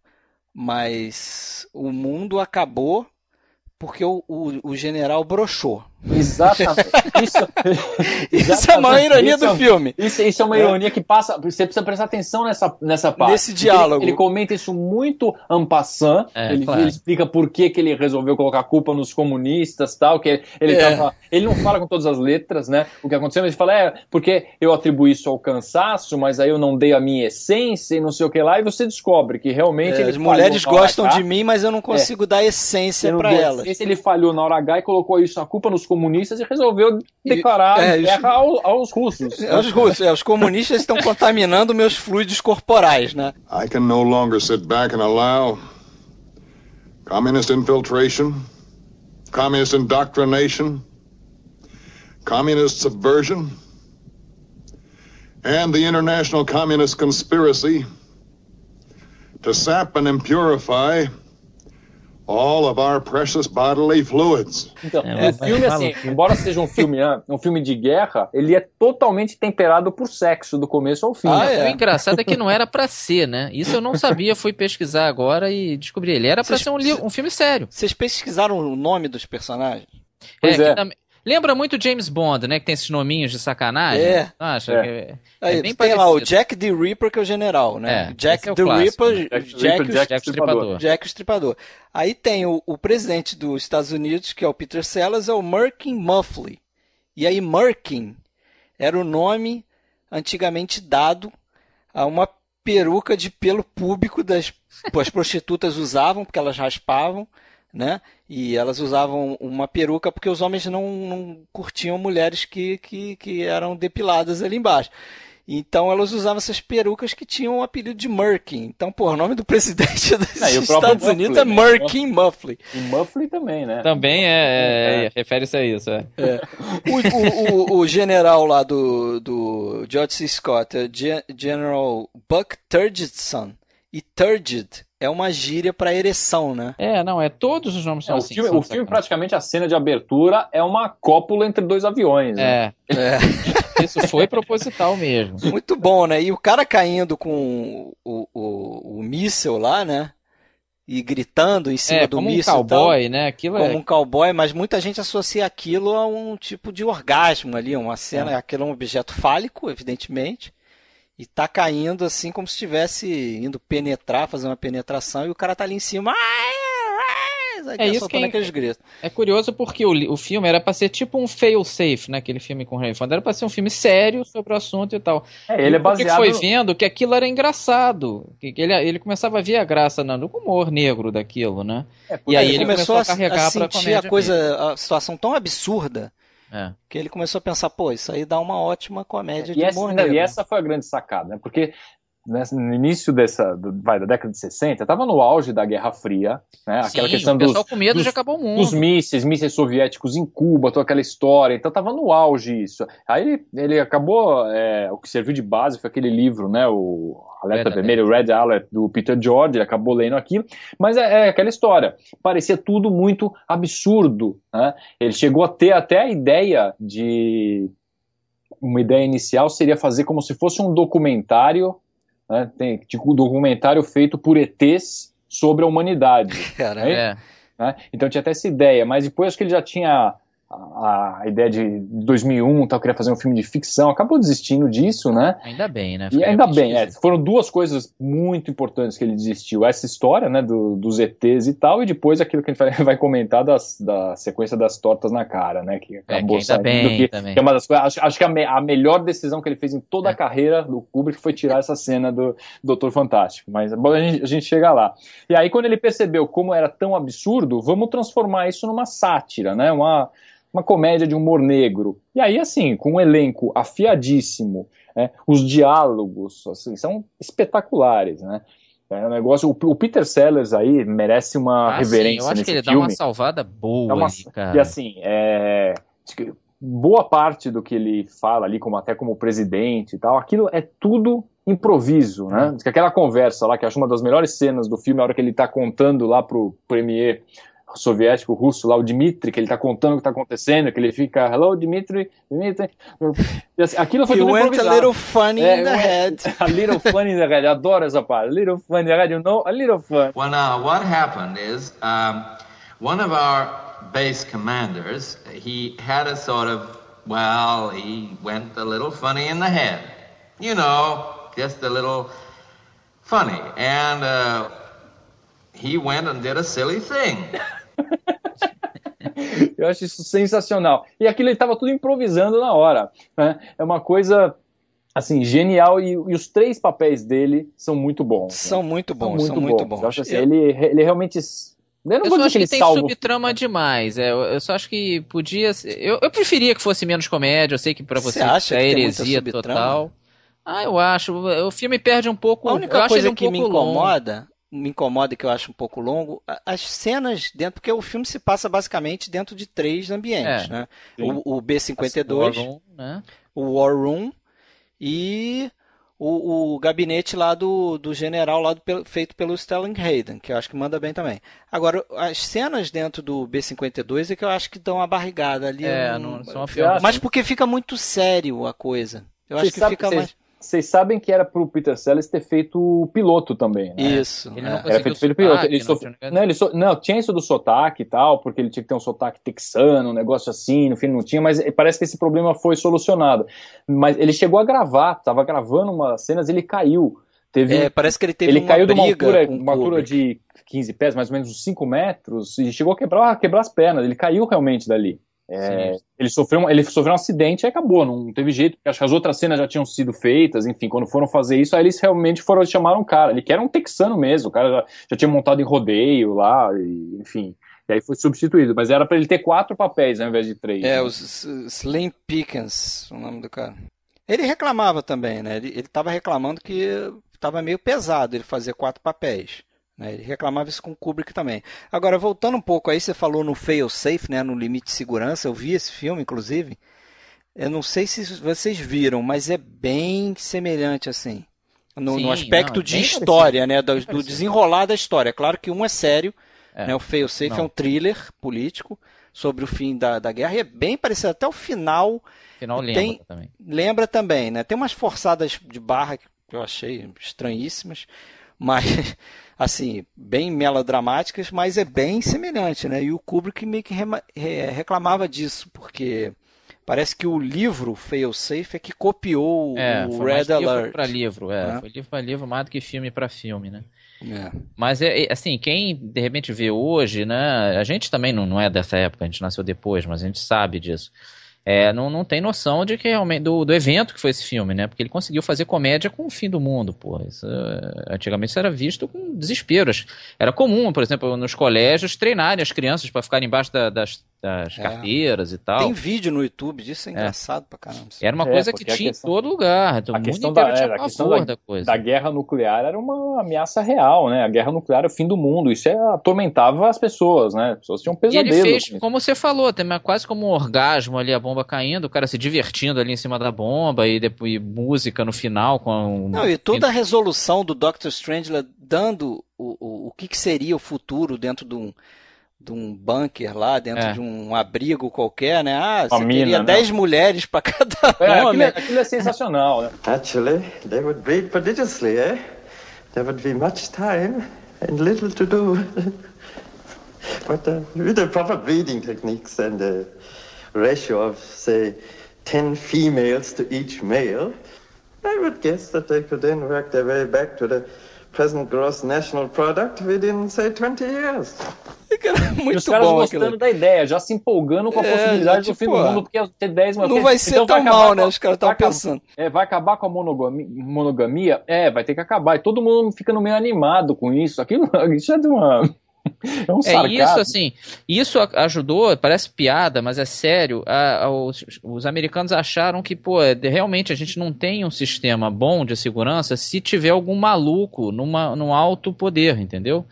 mas o mundo acabou porque o, o, o general brochou. Exatamente. Isso, isso é uma ironia do é, filme. Isso, isso, é uma é. ironia que passa. Você precisa prestar atenção nessa, nessa parte. Nesse diálogo. Ele, ele, comenta isso muito en passant. É, ele, claro. ele, explica por que, que ele resolveu colocar a culpa nos comunistas tal. Que ele, é. tava, ele não fala com todas as letras, né? O que aconteceu, mas ele fala, é, porque eu atribuí isso ao cansaço, mas aí eu não dei a minha essência e não sei o que lá, e você descobre que realmente. É, as mulheres gostam de mim, mas eu não consigo é. dar essência para elas. Ele falhou na hora H e colocou isso a culpa nos comunistas e resolveu declarar e, é, guerra aos, aos russos. É, os russos, é, os comunistas estão contaminando meus fluidos corporais, né? I can no longer sit back and allow communist infiltration, communist indoctrination, communist subversion, and the international communist conspiracy to sap and impurify all of our precious bodily fluids. Então, é, o filme, assim, embora seja um filme, ah, um filme de guerra, ele é totalmente temperado por sexo, do começo ao fim. Ah, é. O engraçado é que não era para ser, né? Isso eu não sabia, fui pesquisar agora e descobri. Ele era para ser um, um filme sério. Vocês pesquisaram o nome dos personagens? Pois é. é. Lembra muito James Bond, né? Que tem esses nominhos de sacanagem. É. Acha é. é, é bem tem parecido. lá o Jack the Ripper, que é o general, né? É, Jack é the Ripper, né? Jack, Jack, Ripper, Jack, o Estripador. Jack o Estripador. Aí tem o, o, presidente dos Estados Unidos, que é o Peter Sellers, é o Merkin Muffley. E aí Merkin era o nome antigamente dado a uma peruca de pelo público das as prostitutas usavam, porque elas raspavam né? E elas usavam uma peruca porque os homens não, não curtiam mulheres que, que, que eram depiladas ali embaixo. Então elas usavam essas perucas que tinham o apelido de Merkin. Então, pô, o nome do presidente dos é, Estados Unidos é né? Merkin Muffley. E Muffley também, né? Também é, é, é. refere-se a isso. É. é. O, o, o, general lá do, do George C. Scott, é General Buck Turgidson. E Turgid é uma gíria para ereção, né? É, não, é todos os nomes são é, assim. O filme, o filme praticamente, a cena de abertura é uma cópula entre dois aviões. Né? É. é. Isso foi proposital mesmo. Muito bom, né? E o cara caindo com o, o, o míssel lá, né? E gritando em cima é, do como míssil. Um cowboy, né? Aquilo como é... um cowboy, mas muita gente associa aquilo a um tipo de orgasmo ali, uma cena, é. aquilo é um objeto fálico, evidentemente e tá caindo assim como se estivesse indo penetrar, fazer uma penetração e o cara tá ali em cima. É isso que é, gritos. é curioso porque o, o filme era para ser tipo um fail safe, né? Aquele filme com o Harry era para ser um filme sério sobre o assunto e tal. É, ele e é baseado. foi vendo que aquilo era engraçado, que ele, ele começava a ver a graça no humor negro daquilo, né? É, e aí ele começou, começou a carregar para a coisa, mesmo. a situação tão absurda é. Que ele começou a pensar, pô, isso aí dá uma ótima comédia e de humor essa, E essa foi a grande sacada, né? Porque no início dessa, vai, da década de 60, estava no auge da Guerra Fria, né? Aquela Sim, questão dos, com medo dos, já acabou o mundo. Dos mísseis, mísseis soviéticos em Cuba, toda aquela história, então estava no auge isso. Aí ele, ele acabou, é, o que serviu de base foi aquele livro, né? O Alerta Red Vermelho, Red Alert, do Peter George, ele acabou lendo aquilo, mas é, é aquela história, parecia tudo muito absurdo, né? Ele chegou a ter até a ideia de uma ideia inicial seria fazer como se fosse um documentário né? Tem tipo, um documentário feito por ETs sobre a humanidade. Cara, né? é. Né? Então tinha até essa ideia, mas depois acho que ele já tinha a, a, ideia de 2001, tal, queria fazer um filme de ficção, acabou desistindo disso, né? Ainda bem, né? e ainda bem, é, foram duas coisas muito importantes que ele desistiu. Essa história, né, do, dos ETs e tal, e depois aquilo que a gente vai, comentar das, da sequência das tortas na cara, né? Que acabou é, que saindo. Bem, que, também. que é uma das coisas, acho, acho que a, me, a, melhor decisão que ele fez em toda é. a carreira do Kubrick foi tirar essa cena do Doutor Fantástico. Mas a gente, a gente chega lá. E aí, quando ele percebeu como era tão absurdo, vamos transformar isso numa sátira, né? Uma uma comédia de humor negro. E aí, assim, com um elenco afiadíssimo, né, os diálogos assim, são espetaculares, né? É um negócio. O, Peter Sellers aí merece uma ah, reverência. Sim, eu acho que ele filme. dá uma salvada boa, uma, ali. E assim, é, boa parte do que ele fala ali, como até como presidente e tal, aquilo é tudo improviso, né? Que aquela conversa lá, que acho uma das melhores cenas do filme, a hora que ele está contando lá pro premier soviético russo lá, o Dmitry, que ele tá contando o que tá acontecendo, que ele fica, hello Dmitry, Dmitry. Assim, aquilo foi He tudo improvisado. a little funny é, in the head. A little funny in the head, adoro essa parte. A little funny in the head, you know, a little fun. Well, now, what happened is, um, one of our base commanders, he had a sort of, well, he went a little funny in the head. You know, just a little funny. And uh, he went and did a silly thing. Eu acho isso sensacional. E aquilo ele estava tudo improvisando na hora. Né? É uma coisa assim, genial e, e, os três papéis dele são muito bons. São né? muito bons, são muito, são muito bons. bons. Eu acho assim, eu... ele, ele realmente eu, eu só acho que, que tem salvo... subtrama demais. É, eu só acho que podia. Eu, eu preferia que fosse menos comédia. Eu sei que para você, você acha é heresia total. Ah, eu acho. O filme perde um pouco. A única coisa que me incomoda, longo. Me incomoda que eu acho um pouco longo, as cenas dentro, porque o filme se passa basicamente dentro de três ambientes, é, né? O, o B52, né? o War Room e o, o gabinete lá do, do general lá do, feito pelo Stellan Hayden, que eu acho que manda bem também. Agora, as cenas dentro do B-52 é que eu acho que dão uma barrigada ali. É, não, não são Mas porque fica muito sério a coisa. Eu acho que fica mais... Vocês sabem que era pro Peter Sellers ter feito o piloto também, né? Isso. Ele não é. Era feito pelo piloto. Ele não, tinha... não, ele so... não, tinha isso do sotaque e tal, porque ele tinha que ter um sotaque texano, um negócio assim, no fim não tinha, mas parece que esse problema foi solucionado. Mas ele chegou a gravar, tava gravando umas cenas, ele caiu. Teve, é, parece que ele teve ele caiu de uma altura, uma altura de 15 pés, mais ou menos uns 5 metros, e chegou a quebrar, a quebrar as pernas. Ele caiu realmente dali. É, ele, sofreu um, ele sofreu um acidente e acabou, não teve jeito, acho que as outras cenas já tinham sido feitas, enfim, quando foram fazer isso, aí eles realmente foram chamar um cara, ele que era um texano mesmo, o cara já, já tinha montado em rodeio lá, e, enfim, e aí foi substituído, mas era para ele ter quatro papéis ao invés de três. É, né? os Slim Pickens, o nome do cara. Ele reclamava também, né? Ele, ele tava reclamando que estava meio pesado ele fazer quatro papéis. Né? Ele reclamava isso com o Kubrick também. Agora, voltando um pouco aí, você falou no fail safe, né? no limite de segurança. Eu vi esse filme, inclusive. Eu não sei se vocês viram, mas é bem semelhante assim. No, Sim, no aspecto não, de história, né? Do, do, desenrolar da história. Claro que um é sério, é. né? O Fail Safe não. é um thriller político sobre o fim da, da guerra e é bem parecido. Até o final. Final lembra tem, também. Lembra também, né? Tem umas forçadas de barra que eu achei estranhíssimas, mas assim, bem melodramáticas, mas é bem semelhante, né? E o Kubrick meio que reclamava disso, porque parece que o livro Fail Safe é que copiou é, o Red Alert. Livro para livro, é, né? foi livro para livro mais do que filme para filme, né? É. Mas é, assim, quem de repente vê hoje, né? A gente também não, não é dessa época, a gente nasceu depois, mas a gente sabe disso é, não, não tem noção de que realmente do, do evento que foi esse filme, né? Porque ele conseguiu fazer comédia com o fim do mundo, pô. Isso, é, antigamente isso era visto com desespero. Era comum, por exemplo, nos colégios treinarem as crianças para ficarem embaixo da, das, das é. carteiras e tal. Tem vídeo no YouTube disso, é, é. engraçado é. pra caramba. Era uma coisa que tinha questão, em todo lugar. Então, a questão da, era, a questão da, da, coisa. da guerra nuclear era uma ameaça real, né? A guerra nuclear era o fim do mundo. Isso atormentava as pessoas, né? As pessoas tinham pesadelo. E ele fez, como você falou, quase como um orgasmo ali, a bomba caindo, o cara se divertindo ali em cima da bomba e depois música no final com Não, e toda a resolução do Doctor Strange dando o, o, o que, que seria o futuro dentro de um de um bunker lá, dentro é. de um abrigo qualquer, né? Ah, você mina, teria 10 né? mulheres para cada é, homem. Aquilo é, aquilo é sensacional, né? Actually, they would breed prodigiously, eh? There would be much time and little to do. But uh, with the proper breeding techniques and the ratio of, say, 10 females to each male, I would guess that they could then work their way back to the present gross national product within, say, 20 years. Muito e os caras bom gostando aquilo. da ideia, já se empolgando com a é, possibilidade tipo, do fim do mundo, porque ter 10 Não vai ser então tão vai mal, né? Os caras estão pensando. É, vai acabar com a monogamia, monogamia? É, vai ter que acabar. E todo mundo fica no meio animado com isso. Aquilo, isso é de uma. É, um é isso assim, isso ajudou, parece piada, mas é sério. A, a, os, os, americanos acharam que, pô, realmente a gente não tem um sistema bom de segurança se tiver algum maluco numa, num alto poder, entendeu?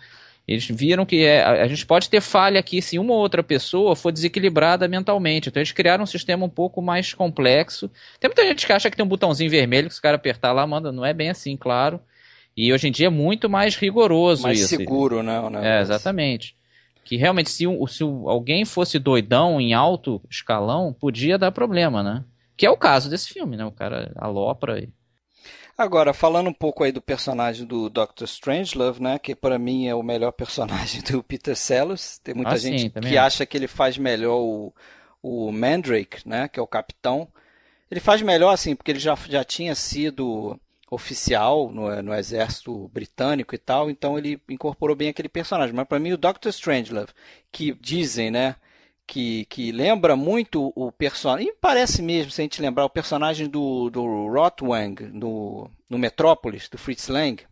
Eles viram que é, a, a gente pode ter falha aqui se uma ou outra pessoa for desequilibrada mentalmente. Então eles criaram um sistema um pouco mais complexo. Tem muita gente que acha que tem um botãozinho vermelho que se o cara apertar lá manda. Não é bem assim, claro. E hoje em dia é muito mais rigoroso mais isso. Mais seguro, né? É, exatamente. Que realmente, se, se alguém fosse doidão em alto escalão, podia dar problema, né? Que é o caso desse filme, né? O cara alopra e... Agora, falando um pouco aí do personagem do Dr. Strangelove, né, que para mim é o melhor personagem do Peter Sellers. Tem muita ah, gente sim, que acha que ele faz melhor o, o Mandrake, né, que é o capitão. Ele faz melhor assim, porque ele já, já tinha sido oficial no, no exército britânico e tal, então ele incorporou bem aquele personagem. Mas para mim o Dr. Strangelove, que dizem, né, que, que lembra muito o personagem, e parece mesmo, se a gente lembrar, o personagem do, do Rotwang no, no Metrópolis, do Fritz Lang.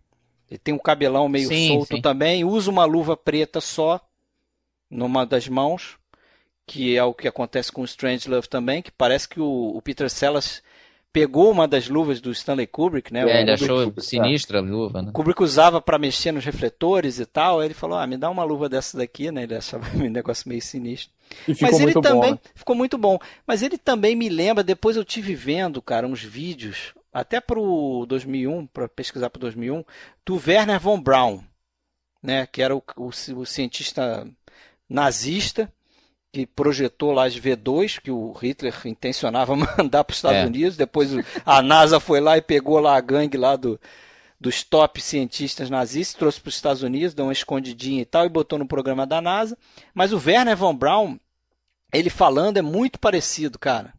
Ele tem um cabelão meio sim, solto sim. também, usa uma luva preta só numa das mãos, que é o que acontece com o Strangelove também, que parece que o, o Peter Sellers pegou uma das luvas do Stanley Kubrick, né? É, ele Kubrick, achou sinistra a luva, né? Kubrick usava para mexer nos refletores e tal. Aí ele falou: "Ah, me dá uma luva dessa daqui", né? Ele achava um negócio meio sinistro. E ficou Mas ele também bom, né? ficou muito bom. Mas ele também me lembra, depois eu tive vendo, cara, uns vídeos até pro 2001, para pesquisar pro 2001, do Werner von Braun, né, que era o, o, o cientista nazista que projetou lá as V2 que o Hitler intencionava mandar para os Estados é. Unidos. Depois a NASA foi lá e pegou lá a gangue lá do, dos top cientistas nazistas, trouxe para os Estados Unidos, deu uma escondidinha e tal, e botou no programa da NASA. Mas o Werner von Braun, ele falando é muito parecido, cara.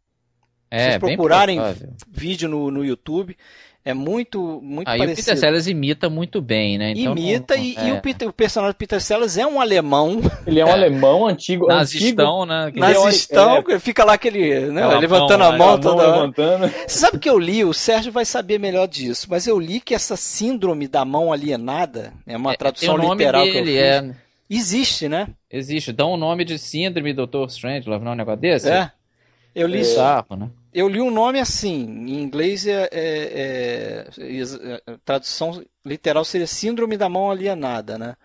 É, Se vocês procurarem vídeo no, no YouTube, é muito, muito Aí parecido. o Peter Sellers imita muito bem, né? Então, imita, e, é. e o, Peter, o, personagem do Peter Sellers é um alemão. Ele é um é. alemão antigo. Nazistão, né? Nazistão, é. fica lá aquele, né, levantando a mão, mão toda levantando. Você sabe que eu li, o Sérgio vai saber melhor disso, mas eu li que essa síndrome da mão alienada, é uma é, tradução literal dele, que eu fiz, é... existe, né? Existe. Dá um nome de síndrome Dr. Strange, não é um negócio desse? É. Eu li isso. né? Eu li um nome assim, em inglês é, é, é, é tradução literal seria síndrome da mão alienada, né?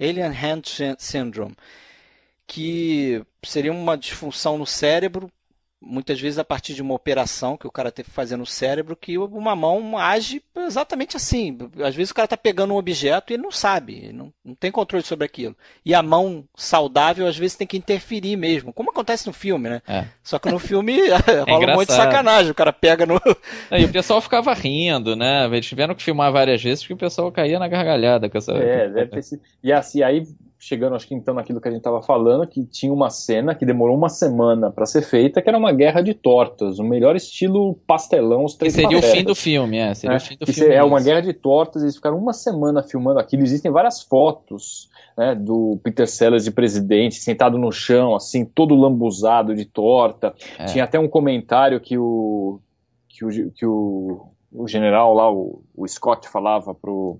Alien Hand Syndrome, que seria uma disfunção no cérebro muitas vezes a partir de uma operação que o cara teve que fazer no cérebro, que uma mão age exatamente assim. Às vezes o cara está pegando um objeto e ele não sabe, não, não tem controle sobre aquilo. E a mão saudável às vezes tem que interferir mesmo, como acontece no filme, né? É. Só que no filme é rola um monte de sacanagem, o cara pega no. É, e o pessoal ficava rindo, né? Eles tiveram que filmar várias vezes porque o pessoal caía na gargalhada com essa. É, deve ter sido. E assim, aí chegando, acho que então naquilo que a gente estava falando, que tinha uma cena que demorou uma semana para ser feita, que era uma guerra de tortas, o melhor estilo pastelão, os três Que seria o fim do filme, é, seria é, o fim do filme. É uma guerra de tortas, eles ficaram uma semana filmando aquilo, existem várias fotos né, do Peter Sellers de presidente, sentado no chão, assim, todo lambuzado de torta. É. Tinha até um comentário que o que o, que o, o general lá, o, o Scott falava pro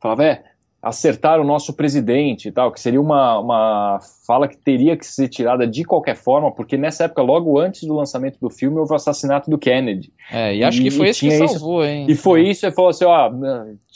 falava, é, acertar o nosso presidente e tal, que seria uma, uma fala que teria que ser tirada de qualquer forma, porque nessa época, logo antes do lançamento do filme, houve o assassinato do Kennedy. É, e acho e, que foi isso que salvou, isso, hein? E foi isso, ele falou assim, ó,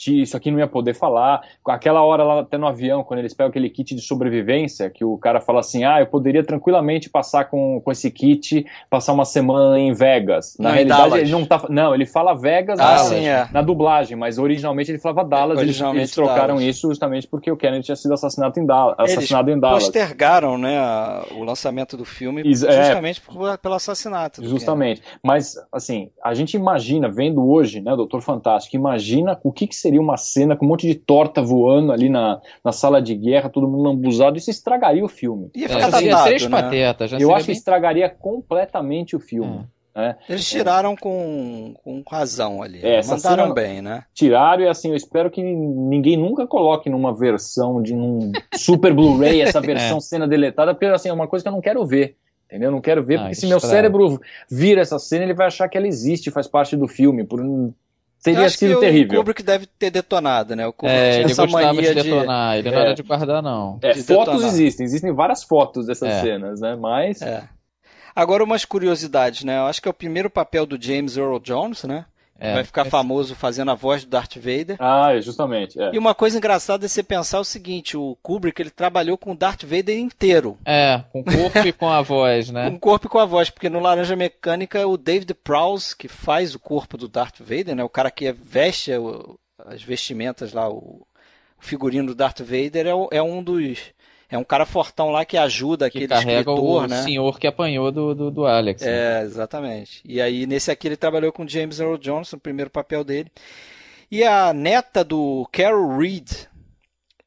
isso aqui não ia poder falar. Aquela hora lá até no avião, quando eles pegam aquele kit de sobrevivência, que o cara fala assim, ah, eu poderia tranquilamente passar com, com esse kit, passar uma semana em Vegas. Na não, realidade, ele não tá... Não, ele fala Vegas ah, na, sim, é. na dublagem, mas originalmente ele falava Dallas, é, eles, eles, trocaram Dallas. isso justamente porque o Kennedy tinha sido assassinado em Dallas. Assassinado eles em Dallas. Postergaram né, a, o lançamento do filme é. justamente é, por, pelo assassinato. Justamente. Mas, assim, a gente imagina, vendo hoje, né, Doutor Fantástico, imagina o que, que seria uma cena com um monte de torta voando ali na, na sala de guerra, todo mundo lambuzado, isso estragaria o filme. Ia ficar é, datado, três né? patetas. Eu acho bem... que estragaria completamente o filme. É. É, Eles tiraram é. com, com razão ali. É, Mandaram bem, né? Tiraram e assim, eu espero que ninguém nunca coloque numa versão de um super Blu-ray essa versão é. cena deletada, porque assim, é uma coisa que eu não quero ver. Entendeu? Eu não quero ver, ah, porque se meu cérebro vira essa cena, ele vai achar que ela existe, faz parte do filme. Por Teria sido terrível. O Kubrick deve ter detonado, né? O Kubrick é, ele essa mania de detonar, ele não é, era de guardar, não. É, fotos existem, existem várias fotos dessas é. cenas, né? Mas. É. Agora, umas curiosidades, né? Eu acho que é o primeiro papel do James Earl Jones, né? É, vai ficar é famoso fazendo a voz do Darth Vader. Ah, é, justamente. É. E uma coisa engraçada é você pensar o seguinte: o Kubrick ele trabalhou com o Darth Vader inteiro. É, com o corpo e com a voz, né? Com o corpo e com a voz, porque no Laranja Mecânica o David Prowse, que faz o corpo do Darth Vader, né? O cara que veste as vestimentas lá, o figurino do Darth Vader, é, é um dos É um cara fortão lá que ajuda que aquele escritor, o né? senhor que apanhou do, do, do Alex. Né? É, exatamente. E aí, nesse aqui, ele trabalhou com James Earl Johnson, o primeiro papel dele. E a neta do Carol Reed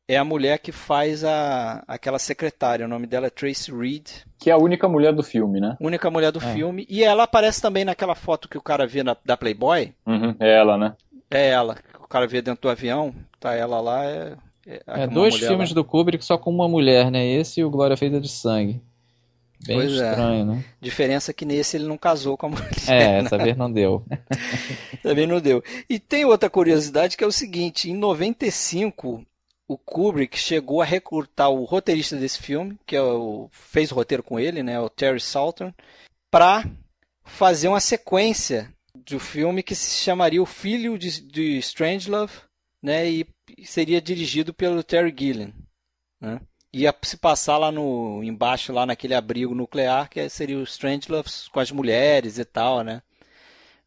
é a mulher que faz a, aquela secretária. O nome dela é Tracy Reed. Que é a única mulher do filme, né? Única mulher do é. filme. E ela aparece também naquela foto que o cara vê na, da Playboy. Uhum, é ela, né? É ela. O cara vê dentro do avião. Tá ela lá. É, é, é dois filmes lá. do Kubrick só com uma mulher, né? Esse e o Glória Feita de Sangue. Bem pois é. estranho, é. né? Diferença que nesse ele não casou com a mulher. É, essa né? vez não deu. Também não deu. E tem outra curiosidade que é o seguinte: em 95, o Kubrick chegou a recrutar o roteirista desse filme, que é o, fez o roteiro com ele, né, o Terry Salton, para fazer uma sequência do filme que se chamaria O Filho de, de Strangelove, né, e seria dirigido pelo Terry Gilliam, né? Ia se passar lá no embaixo lá naquele abrigo nuclear que seria o Strangelove com as mulheres e tal, né?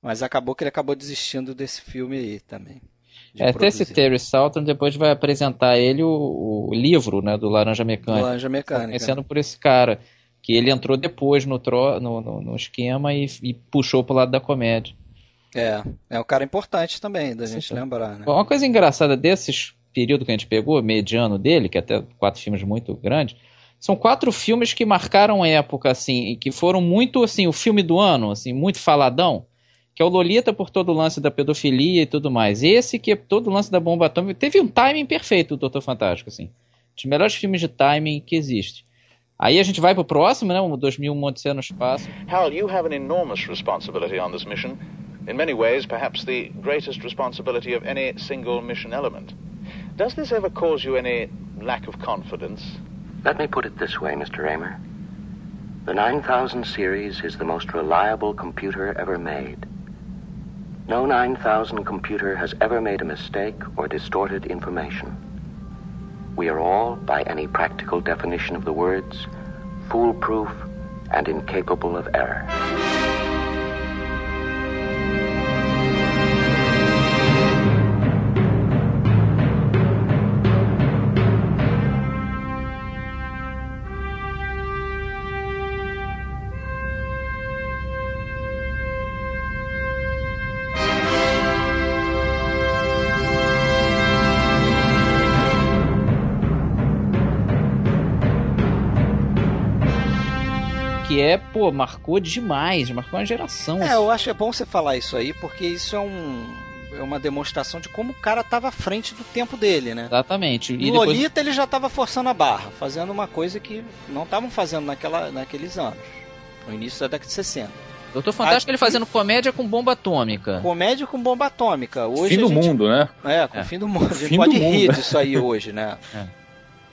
Mas acabou que ele acabou desistindo desse filme aí também. É, até esse Terry Salton depois vai apresentar ele o, o livro né, do Laranja Mecânica. Laranja Mecânica. Conhecendo por esse cara, que ele entrou depois no, tro, no, no, no esquema e, e puxou pro lado da comédia. É, é um cara importante também, da gente Sim, lembrar, né? Uma coisa engraçada desses período que a gente pegou, mediano dele, que é até quatro filmes muito grandes, são quatro filmes que marcaram época, assim, e que foram muito, assim, o filme do ano, assim, muito faladão que é o Lolita por todo o lance da pedofilia e tudo mais. Esse que é todo o lance da bomba atômica. Teve um timing perfeito o Doutor Fantástico, assim. Dos melhores filmes de timing que existe. Aí a gente vai pro próximo, né? O 2001 Odisseia no Espaço. Hal, you have an enormous responsibility on this mission. In many ways, perhaps the greatest responsibility of any single mission element. Does this ever cause you any lack of confidence? Let me put it this way, Mr. Raymer. The 9000 series is the most reliable computer ever made. No 9000 computer has ever made a mistake or distorted information. We are all, by any practical definition of the words, foolproof and incapable of error. Pô, marcou demais, marcou uma geração. É, assim. eu acho é bom você falar isso aí, porque isso é um é uma demonstração de como o cara estava à frente do tempo dele, né? Exatamente. E no depois... Lolita ele já estava forçando a barra, fazendo uma coisa que não estavam fazendo naquela, naqueles anos, no início da década de 60. Doutor Fantástico Aqui... ele fazendo comédia com bomba atômica. Comédia com bomba atômica. Hoje fim do gente... mundo, né? É, com é. o fim do mundo. A gente fim pode rir disso aí hoje, né? É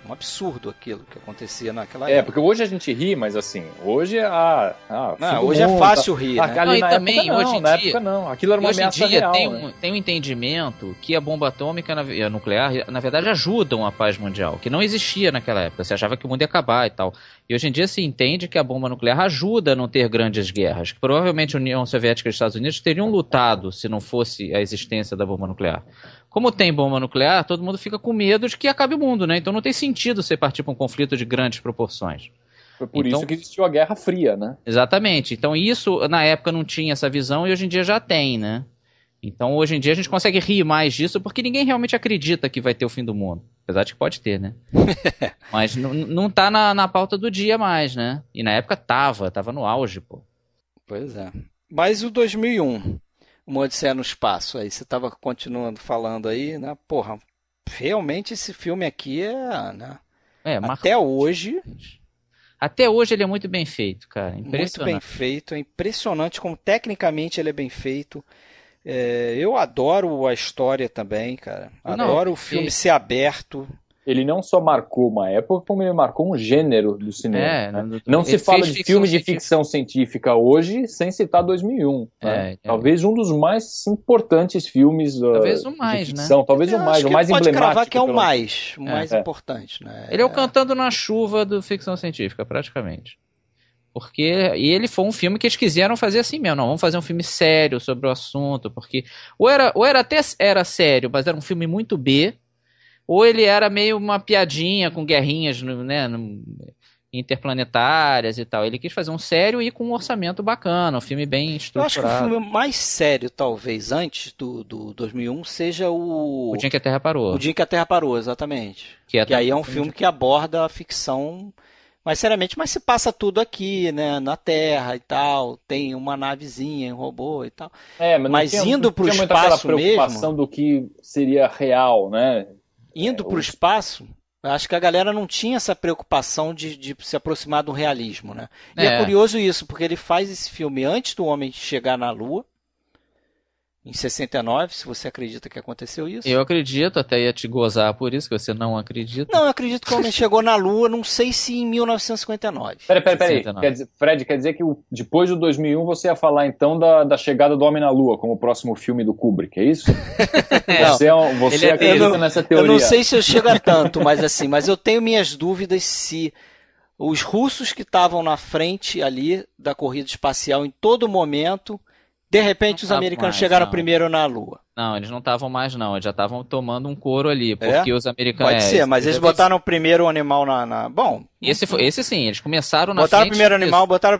um absurdo aquilo que acontecia naquela é, época. É, porque hoje a gente ri, mas assim, hoje é a. Ah, não, hoje é mundo, é fácil rir. Tá, né? Não, e também, época, hoje não, em na dia, época não. Aquilo era uma hoje ameaça em dia real, tem, né? um, tem um entendimento que a bomba atômica e a nuclear, na verdade, ajudam a paz mundial, que não existia naquela época. Você achava que o mundo ia acabar e tal. E hoje em dia se entende que a bomba nuclear ajuda a não ter grandes guerras. Que provavelmente a União Soviética e os Estados Unidos teriam lutado se não fosse a existência da bomba nuclear. Como tem bomba nuclear, todo mundo fica com medo de que acabe o mundo, né? Então não tem sentido você partir para um conflito de grandes proporções. Foi por então, isso que existiu a Guerra Fria, né? Exatamente. Então isso, na época, não tinha essa visão e hoje em dia já tem, né? Então hoje em dia a gente consegue rir mais disso porque ninguém realmente acredita que vai ter o fim do mundo. Apesar de que pode ter, né? Mas não tá na, na pauta do dia mais, né? E na época tava, tava no auge, pô. Pois é. Mas o 2001, uma Odisseia no Espaço. Aí você estava continuando falando aí, né? Porra, realmente esse filme aqui é, né? É, Até hoje. Até hoje ele é muito bem feito, cara. Muito bem feito, é impressionante como tecnicamente ele é bem feito. É, eu adoro a história também, cara. Adoro Não, o filme ser aberto ele não só marcou uma época, como ele marcou um gênero do cinema. É, né? Não se fala de filme de ficção científica hoje sem citar 2001. É, né? é. Talvez um dos mais importantes filmes uh, talvez o mais, de ficção. Né? Talvez Eu o mais, o mais pode emblemático. cravar que é o mais, o é. mais importante. Né? Ele é o Cantando na Chuva do ficção científica, praticamente. Porque e ele foi um filme que eles quiseram fazer assim mesmo. Não, vamos fazer um filme sério sobre o assunto. Porque ou era, ou era até era sério, mas era um filme muito B ou ele era meio uma piadinha com guerrinhas, né, interplanetárias e tal. Ele quis fazer um sério e com um orçamento bacana, um filme bem estruturado. Eu acho que o filme mais sério, talvez, antes do, do 2001, seja o... O Dia que a Terra Parou. O Dia que a Terra Parou, exatamente. Que, é que aí é um filme que aborda a ficção mais seriamente, mas se passa tudo aqui, né, na Terra e tal, tem uma navezinha, um robô e tal. É, mas, mas tinha, indo para o espaço preocupação mesmo, do que seria real, né? Indo é, para o espaço, acho que a galera não tinha essa preocupação de, de se aproximar do realismo, né? E é. é curioso isso, porque ele faz esse filme antes do homem chegar na Lua em 69, se você acredita que aconteceu isso. Eu acredito, até ia te gozar por isso, que você não acredita. Não, eu acredito que o homem chegou na Lua, não sei se em 1959. Peraí, peraí, peraí. Quer dizer, Fred, quer dizer que o, depois do 2001 você ia falar então da, da chegada do homem na Lua, como o próximo filme do Kubrick, é isso? você é, você é acredita não, nessa teoria? Eu não sei se eu chego a tanto, mas assim, mas eu tenho minhas dúvidas se os russos que estavam na frente ali da corrida espacial em todo momento de repente, os americanos chegaram primeiro na Lua. Não, eles não estavam mais, não. Eles já estavam tomando um couro ali. Porque é? os americanos. Pode é, ser, mas eles botaram o primeiro animal na. na... Bom. Esse, foi, esse sim, eles começaram na Botaram o primeiro animal, botaram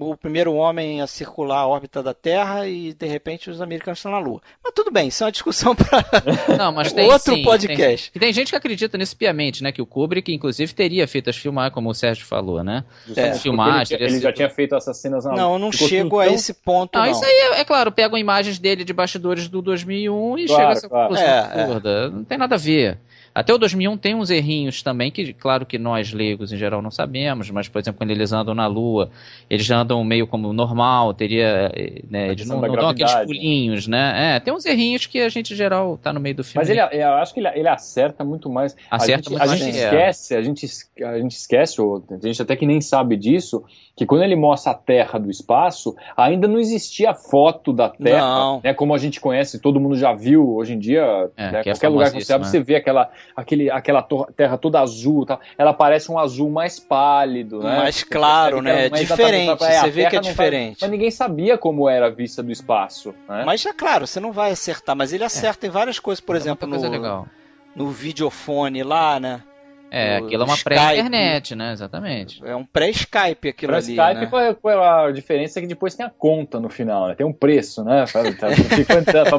o primeiro homem a circular a órbita da Terra e de repente os americanos estão na Lua. Mas tudo bem, isso é uma discussão para outro sim, podcast. Tem, tem gente que acredita nisso piamente, né? Que o Kubrick, inclusive, teria feito as filmagens, como o Sérgio falou, né? É. Filmagens. Ele, ele já tinha feito essas cenas na Não, eu não chego a esse ponto. Não, não. isso aí é, é, claro, pegam imagens dele de bastidores do 2001 e claro, chega a essa conclusão é, é, absurda. Não tem nada a ver. Até o 2001 tem uns errinhos também, que claro que nós leigos em geral não sabemos, mas por exemplo, quando eles andam na Lua, eles andam meio como normal, teria. Né, eles não, não dão aqueles pulinhos, né? É, tem uns errinhos que a gente em geral tá no meio do filme. Mas ele, eu acho que ele, ele acerta muito mais. Acerta a gente, muito a mais. Gente esquece, a gente, a gente esquece, ou a gente até que nem sabe disso, que quando ele mostra a Terra do espaço, ainda não existia foto da Terra, né, como a gente conhece, todo mundo já viu hoje em dia, é, né, qualquer lugar que você abre, né? você vê aquela aquele, aquela terra toda azul, tal, ela parece um azul mais pálido, né? Mais claro, né? É diferente, é, você vê que é diferente. mas ninguém sabia como era a vista do espaço, né? Mas é claro, você não vai acertar, mas ele acerta é. em várias coisas, por é exemplo, no, no videofone lá, né? É, aquilo é uma pré-internet, né? Exatamente. É um pré-Skype aquilo pré -Skype ali. Pré-Skype, né? a diferença é que depois tem a conta no final, né? Tem um preço, né?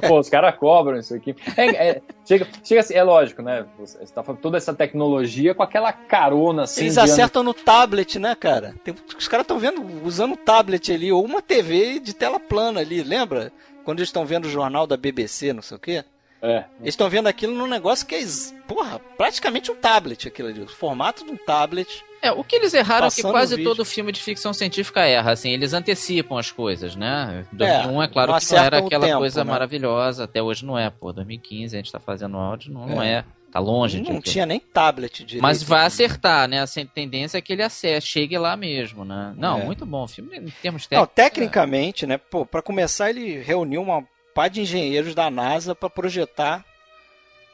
Pô, os caras cobram isso aqui. É, é, chega, chega assim, é lógico, né? Você tá falando toda essa tecnologia com aquela carona assim. Eles acertam no tablet, né, cara? Tem, os caras estão vendo, usando o tablet ali, ou uma TV de tela plana ali, lembra? Quando eles estão vendo o jornal da BBC, não sei o quê. É. Eles estão vendo aquilo num negócio que é, porra, praticamente um tablet, aquilo ali. O formato de um tablet. É, o que eles erraram é que quase todo filme de ficção científica erra, assim, eles antecipam as coisas, né? 2001 é, é claro que não era aquela tempo, coisa né? maravilhosa, até hoje não é, pô, 2015 a gente tá fazendo áudio, não é. Não é. Tá longe Não tinha nem tablet direito. Mas vai acertar, né? A tendência é que ele acerte, chegue lá mesmo, né? Não, é. muito bom. O filme, em termos técnicos. Não, tecnicamente, né? Pô, pra começar, ele reuniu uma par de engenheiros da NASA para projetar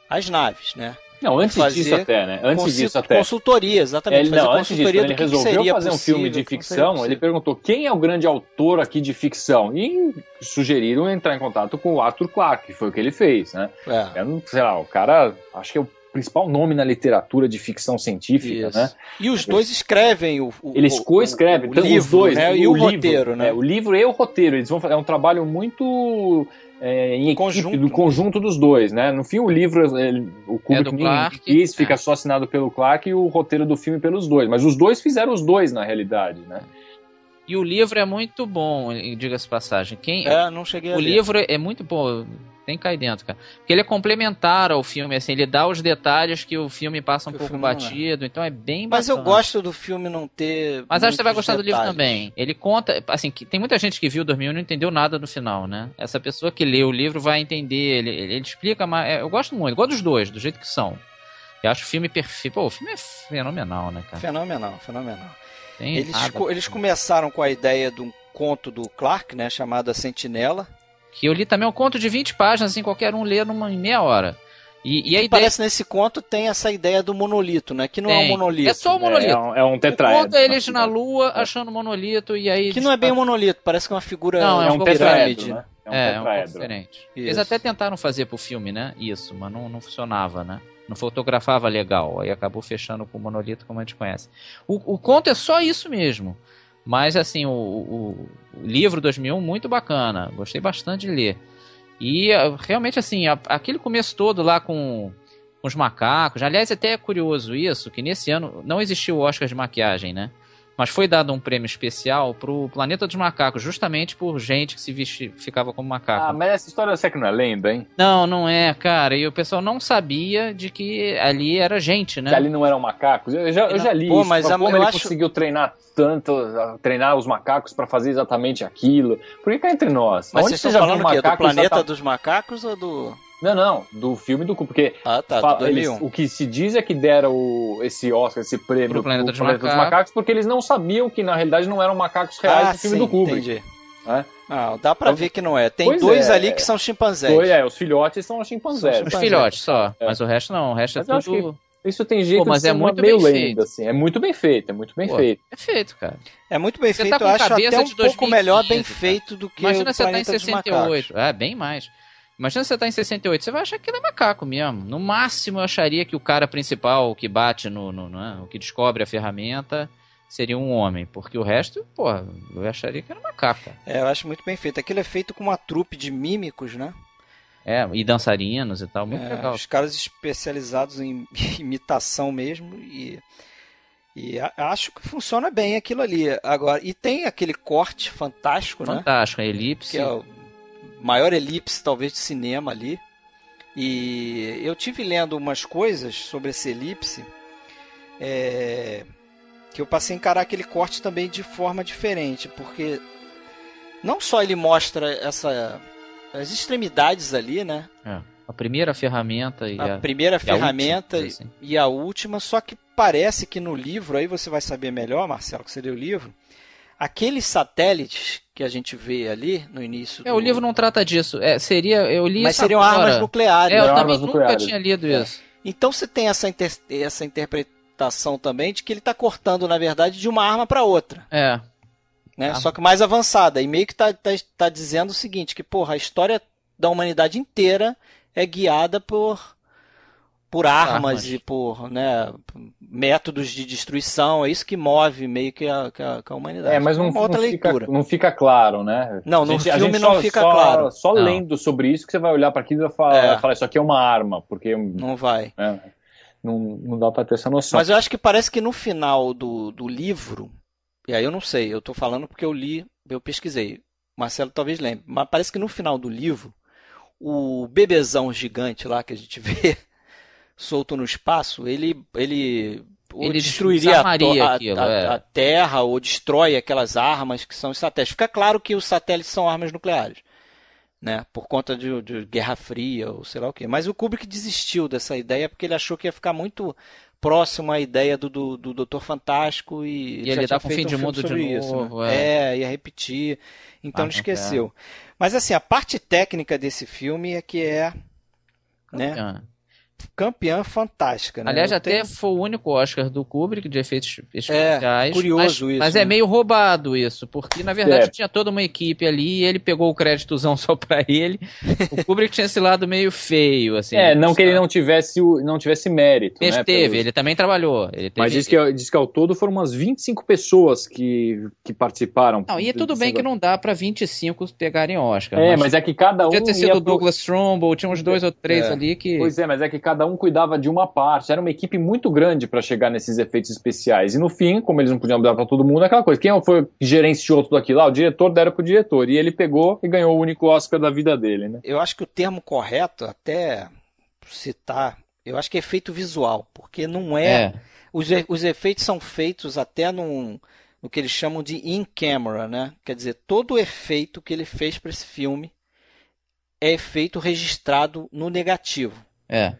as naves, né? Não, antes disso até, né? Antes disso até. Consultoria, exatamente. Ele, não, antes disso, ele resolveu fazer um filme de ficção, ele perguntou quem é o grande autor aqui de ficção. E sugeriram entrar em contato com o Arthur Clarke, que foi o que ele fez, né? É. Eu, sei lá, o cara, acho que é o principal nome na literatura de ficção científica, Isso. né? E os dois escrevem o, o Eles coescrevem, então, livro, os dois, né? E o, o roteiro, né? É, o livro e o roteiro, eles vão fazer é um trabalho muito é, em conjunto. equipe, do conjunto dos dois, né? No fim, o livro, ele, o Kubrick é Clark, quis, fica é. só assinado pelo Clark e o roteiro do filme pelos dois. Mas os dois fizeram os dois, na realidade, né? E o livro é muito bom, diga-se passagem. Quem, é, não cheguei O livro é muito bom, tem que cair dentro, cara. Porque ele é complementar ao filme, assim, ele dá os detalhes que o filme passa um que pouco é. batido, é. então é bem Mas eu gosto do filme não ter. Mas acho que você vai gostar detalhes. do livro também. Ele conta, assim, que tem muita gente que viu 2000 e não entendeu nada no final, né? Essa pessoa que lê o livro vai entender, ele, ele, ele explica, mas é, eu gosto muito, eu gosto dos dois, do jeito que são. Eu acho o filme perfeito. Pô, o filme é fenomenal, né, cara? Fenomenal, fenomenal. Eles, co eles começaram com a ideia de um conto do Clark, né, chamado A Sentinela. Que eu li também um conto de 20 páginas, assim, qualquer um lê numa em meia hora. E, e a ideia... parece nesse conto tem essa ideia do monolito, né? Que não tem. é um monolito. É só um monolito. É, um, é um tetraedro. conto é eles na Lua achando monolito e aí... Que não é bem um monolito, parece que é uma figura... Não, é um tetraedro, né? É um, é, é um diferente. Isso. Eles até tentaram fazer pro filme, né? Isso, mas não, não funcionava, né? Não fotografava legal. Aí acabou fechando com o monolito, como a gente conhece. O, o conto é só isso mesmo. Mas, assim, o, o, o livro 2001, muito bacana. Gostei bastante de ler. E, realmente, assim, a, aquele começo todo lá com, com os macacos. Aliás, até é curioso isso, que nesse ano não existiu o Oscar de maquiagem, né? Mas foi dado um prêmio especial pro Planeta dos Macacos, justamente por gente que se vestia, ficava como macaco. Ah, mas essa história você que não é lenda, hein? Não, não é, cara. E o pessoal não sabia de que ali era gente, né? Que ali não eram macacos. Eu já, eu já li Pô, isso. Mas como ele acho... conseguiu treinar tanto, treinar os macacos para fazer exatamente aquilo. Por que cá entre nós? Mas Onde vocês estão falando o quê? Do Planeta dos Macacos ou do... Não, não, do filme do porque ah, tá, fala, eles, o que se diz é que deram o, esse Oscar, esse prêmio pro Planeta, dos, Planeta dos, Macacos, porque eles não sabiam que na realidade não eram macacos reais ah, do filme sim, do Kubrick. Entendi. É? Ah, dá pra então, ver que não é. Tem dois é, ali que são chimpanzés. Dois, é, os filhotes são os chimpanzés. Os filhotes só, é. mas o resto não, o resto é mas é tudo... Isso tem jeito Pô, mas de é muito meio bem lenda, feito. assim. É muito bem feito, é muito bem Pô, feito. É feito, cara. É muito bem Você feito, tá eu acho até um pouco melhor bem feito do que Imagina o você tá em 68. É, bem mais. Imagina você tá em 68, você vai achar que ele é macaco mesmo. No máximo, eu acharia que o cara principal, o que bate no, no, no é? o que descobre a ferramenta, seria um homem. Porque o resto, pô, eu acharia que era macaco. É, eu acho muito bem feito. Aquilo é feito com uma trupe de mímicos, né? É, e dançarinos e tal, muito é, legal. Os caras especializados em imitação mesmo e e acho que funciona bem aquilo ali. Agora, e tem aquele corte fantástico, fantástico né? Fantástico, a elipse. Que é o maior elipse talvez de cinema ali. E eu tive lendo umas coisas sobre esse elipse é, que eu passei a encarar aquele corte também de forma diferente, porque não só ele mostra essa as extremidades ali, né? É, a primeira ferramenta e a, a primeira ferramenta e a, última, assim. e a última, só que parece que no livro, aí você vai saber melhor, Marcelo, que você leu o livro, aqueles satélites que a gente vê ali no início. É, do... o livro não trata disso. É, seria, eu li Mas seriam agora. armas nucleares. É, eu também nunca nucleares. tinha lido isso. Então você tem essa, inter... essa interpretação também de que ele está cortando, na verdade, de uma arma para outra. É né? Ah. Só que mais avançada. E meio que tá, tá, tá dizendo o seguinte, que, porra, a história da humanidade inteira é guiada por por armas, armas, e por né, métodos de destruição. É isso que move meio que a, que a, que a humanidade. É, mas não, outra não leitura. Fica, não fica claro, né? Não, no gente, filme não só, fica só, claro. Só não. lendo sobre isso que você vai olhar para aquilo e vai falar, é. falar, isso aqui é uma arma, porque... Não vai. É, não, não dá para ter essa noção. Mas eu acho que parece que no final do, do livro, e aí eu não sei, eu estou falando porque eu li, eu pesquisei. Marcelo talvez lembre, mas parece que no final do livro, o bebezão gigante lá que a gente vê solto no espaço, ele ele, ele destruiria a, a, aquilo, a, é. a, Terra ou destrói aquelas armas que são os satélites. Fica claro que os satélites são armas nucleares, né? Por conta de, de Guerra Fria ou sei lá o que. Mas o Kubrick desistiu dessa ideia porque ele achou que ia ficar muito próximo à ideia do, do, do Doutor Fantástico e, e ele tá com fim de um mundo de isso, novo. Né? É. é, ia repetir. Então ah, ele esqueceu. Mas assim, a parte técnica desse filme é que é. Né? Campeã fantástica. Né? Aliás, até tem... foi o único Oscar do Kubrick de efeitos especiais. É, curioso mas, isso. Mas é né? é meio roubado isso, porque na verdade é. tinha toda uma equipe ali e ele pegou o créditozão só pra ele. O Kubrick tinha esse lado meio feio, assim. É, não que ele não tivesse, não tivesse mérito. Mas né, teve, ele também trabalhou. Ele teve... Mas diz que, diz que ao todo foram umas 25 pessoas que, que participaram. Não, e é tudo bem que não dá pra 25 pegarem Oscar. É, mas, mas é que cada um. Podia ter sido o Douglas Trumbull, tinha uns dois ou três é. ali que. Pois é, mas é que cada um cuidava de uma parte. Era uma equipe muito grande para chegar nesses efeitos especiais. E no fim, como eles não podiam dar para todo mundo, aquela coisa. Quem foi que gerenciou tudo aquilo? Ah, o diretor deram pro diretor. E ele pegou e ganhou o único Oscar da vida dele, né? Eu acho que o termo correto, até citar, eu acho que é efeito visual, porque não é. é. Os, os efeitos são feitos até num, no que eles chamam de in-camera, né? Quer dizer, todo o efeito que ele fez para esse filme é efeito registrado no negativo. É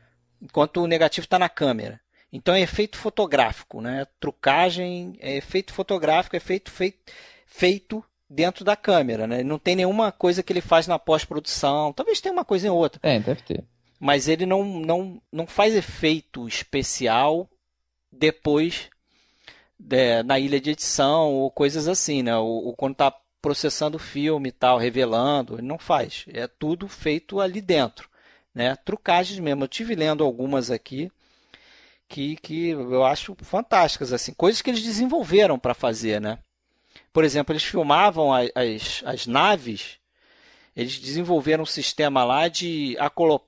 enquanto o negativo está na câmera. Então é efeito fotográfico, né? Trucagem é efeito fotográfico, é feito, feito, feito dentro da câmera, né? Não tem nenhuma coisa que ele faz na pós-produção. Talvez tenha uma coisa em outra. É, deve ter. Mas ele não, não, não faz efeito especial depois de, na ilha de edição ou coisas assim, né? Ou, ou quando está processando o filme e tal, revelando, ele não faz. É tudo feito ali dentro né? Trucagens mesmo. Eu tive lendo algumas aqui que, que eu acho fantásticas, assim, coisas que eles desenvolveram para fazer, né? Por exemplo, eles filmavam as, as, naves, eles desenvolveram um sistema lá de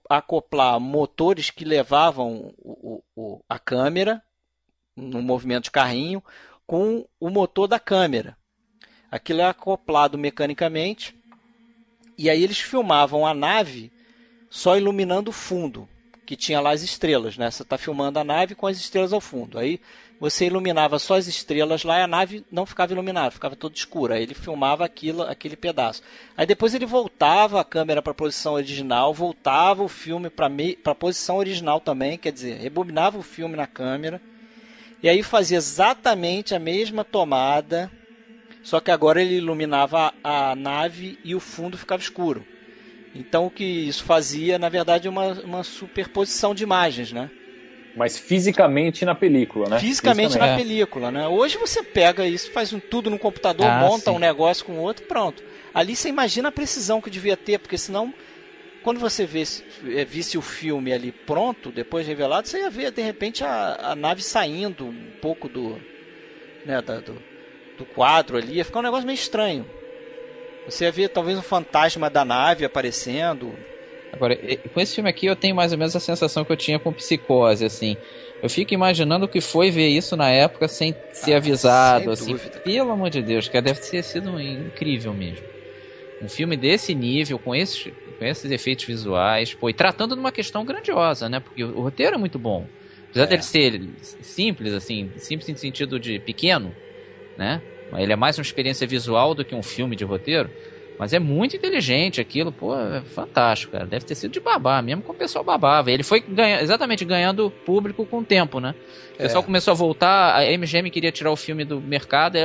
acoplar motores que levavam o, o, a câmera no movimento de carrinho com o motor da câmera. Aquilo é acoplado mecanicamente e aí eles filmavam a nave só iluminando o fundo, que tinha lá as estrelas, né? Você está filmando a nave com as estrelas ao fundo. Aí você iluminava só as estrelas lá e a nave não ficava iluminada, ficava toda escura. Aí ele filmava aquilo, aquele pedaço. Aí depois ele voltava a câmera para a posição original, voltava o filme para a posição original também, quer dizer, rebobinava o filme na câmera. E aí fazia exatamente a mesma tomada só que agora ele iluminava a, a nave e o fundo ficava escuro. Então o que isso fazia, na verdade, é uma, uma superposição de imagens, né? Mas fisicamente na película, né? Fisicamente, fisicamente. na é. película, né? Hoje você pega isso, faz um, tudo no computador, ah, monta sim. um negócio com o outro pronto. Ali você imagina a precisão que devia ter, porque senão, quando você vê, é, visse o filme ali pronto, depois revelado, você ia ver, de repente, a, a nave saindo um pouco do... Né, da, do do quadro ali, ia ficar um negócio meio estranho. Você ia ver talvez um fantasma da nave aparecendo. Agora, com esse filme aqui eu tenho mais ou menos a sensação que eu tinha com Psicose, assim. Eu fico imaginando o que foi ver isso na época sem ser ah, avisado, assim. Dúvida. Pelo amor de Deus, que deve ter sido incrível mesmo. Um filme desse nível, com esses, com esses efeitos visuais, pô, e tratando de uma questão grandiosa, né? Porque o, roteiro é muito bom. Apesar é. dele ser simples, assim, simples em sentido de pequeno, né? Ele é mais uma experiência visual do que um filme de roteiro. Mas é muito inteligente aquilo, pô, é fantástico, cara. Deve ter sido de babar, mesmo com o pessoal babava. Ele foi ganha, exatamente ganhando público com o tempo, né? O pessoal é. começou a voltar, a MGM queria tirar o filme do mercado,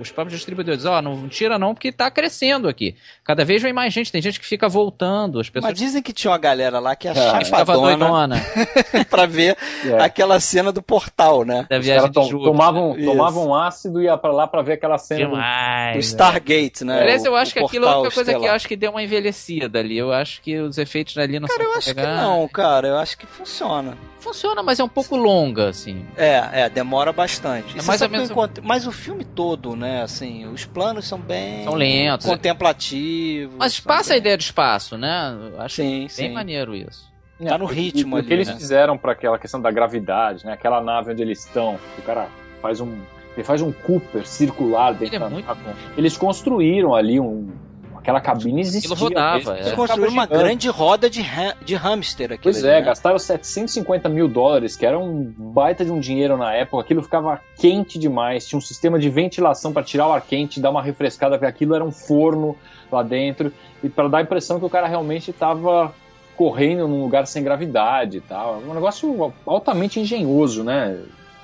os próprios distribuidores, ó, oh, não tira não, porque tá crescendo aqui. Cada vez vem mais gente, tem gente que fica voltando. As pessoas... Mas dizem que tinha uma galera lá que achava é, chapadona pra ver é. aquela cena do portal, né? Da viagem de Júpiter. Tomavam, tomavam ácido e ia pra lá pra ver aquela cena Demais, do, do Stargate, né? Aliás, eu acho que aquilo é outra coisa que eu acho que deu uma envelhecida ali. Eu acho que os efeitos ali não Cara, eu acho pegar... que não, cara. Eu acho que funciona. Funciona, mas é um pouco longa, assim. É, é, demora bastante. É mais ou menos... Mas o filme todo, né, assim, os planos são bem... São lentos. Contemplativos. Mas passa bem... a ideia de espaço, né? Acho sim, bem sim. maneiro isso. Tá no ritmo e, ali, O que eles né? fizeram para aquela questão da gravidade, né? Aquela nave onde eles estão, o cara faz um ele faz um Cooper circular dentro ele é da muito... Eles construíram ali um, aquela cabine existia. Aquilo rodava. Eles é. construíram uma grande roda de, ha de hamster aqui. Pois é, né? gastaram 750 mil dólares, que era um baita de um dinheiro na época. Aquilo ficava quente demais. Tinha um sistema de ventilação para tirar o ar quente, dar uma refrescada, porque aquilo era um forno lá dentro. E para dar a impressão que o cara realmente estava correndo num lugar sem gravidade e tal. Um negócio altamente engenhoso, né?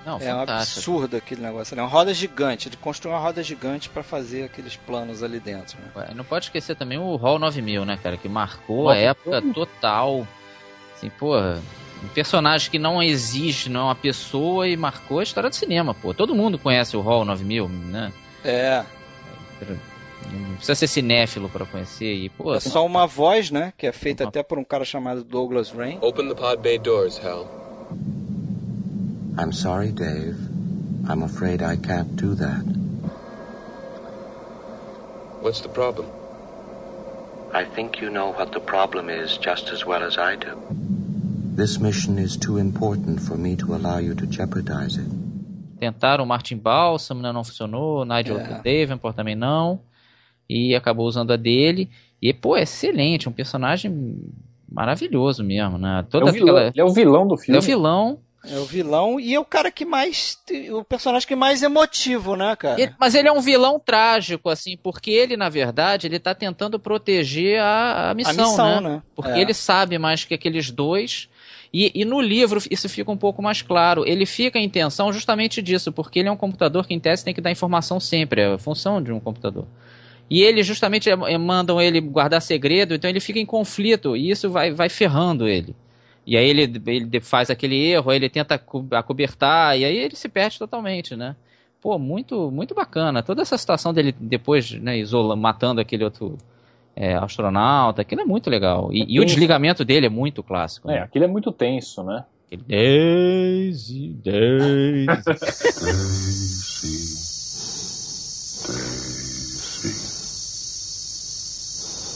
Não, é fantástico. um absurdo aquele negócio. É uma roda gigante. Ele construiu uma roda gigante para fazer aqueles planos ali dentro. Né? Não pode esquecer também o Hall 9000, né, cara? Que marcou a época total. Assim, pô, um personagem que não existe, não é uma pessoa e marcou a história do cinema, pô. Todo mundo conhece o Hall 9000, né? É. Não precisa ser cinéfilo para conhecer. E, pô, é só uma voz, né? Que é feita até por um cara chamado Douglas Rain. Open the pod bay doors, Hal. I'm sorry, Dave. I'm afraid I can't do that. What's the problem? I think you know what the problem is just as well as I do. This mission is too important for me to allow you to jeopardize it. Tentaram o Martin Balsam, não funcionou, Nigel é. Davenport também não, e acabou usando a dele. E, pô, é excelente, um personagem maravilhoso mesmo, né? Toda é o vilão, aquela... Ele é o vilão do filme. É o vilão, é o vilão e é o cara que mais. O personagem que mais emotivo, né, cara? Ele, mas ele é um vilão trágico, assim, porque ele, na verdade, ele tá tentando proteger a, a, missão, a missão, né? né? Porque é. ele sabe mais que aqueles dois. E, e, no livro isso fica um pouco mais claro. Ele fica em tensão justamente disso, porque ele é um computador que, em tese, tem que dar informação sempre, é a função de um computador. E ele justamente é, é, mandam ele guardar segredo, então ele fica em conflito, e isso vai, vai ferrando ele. E aí ele, ele faz aquele erro, aí ele tenta acobertar, e aí ele se perde totalmente, né? Pô, muito, muito bacana. Toda essa situação dele depois, né, isola, matando aquele outro é, astronauta, aquilo é muito legal. E, é e o desligamento dele é muito clássico. É, né? aquilo é muito tenso, né? Daisy, Daisy. Daisy, Daisy.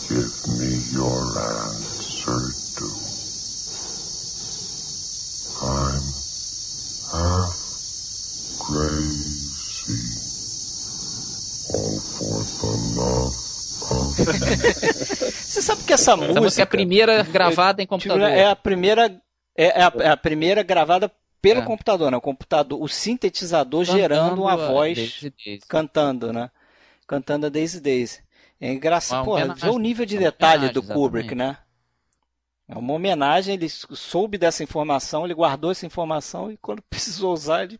Give me your answer too. I'm half crazy. All for the love Você sabe que essa música. Essa música é a primeira gravada em computador. É a primeira é, é, a, é a primeira gravada pelo é. computador, né? O computador, o sintetizador cantando gerando uma voz Daisy Daisy. cantando, né? Cantando a Daisy Daisy. É engraçado. Pô, vê o nível de detalhe do Kubrick, né? É uma homenagem, ele soube dessa informação, ele guardou essa informação e quando precisou usar, ele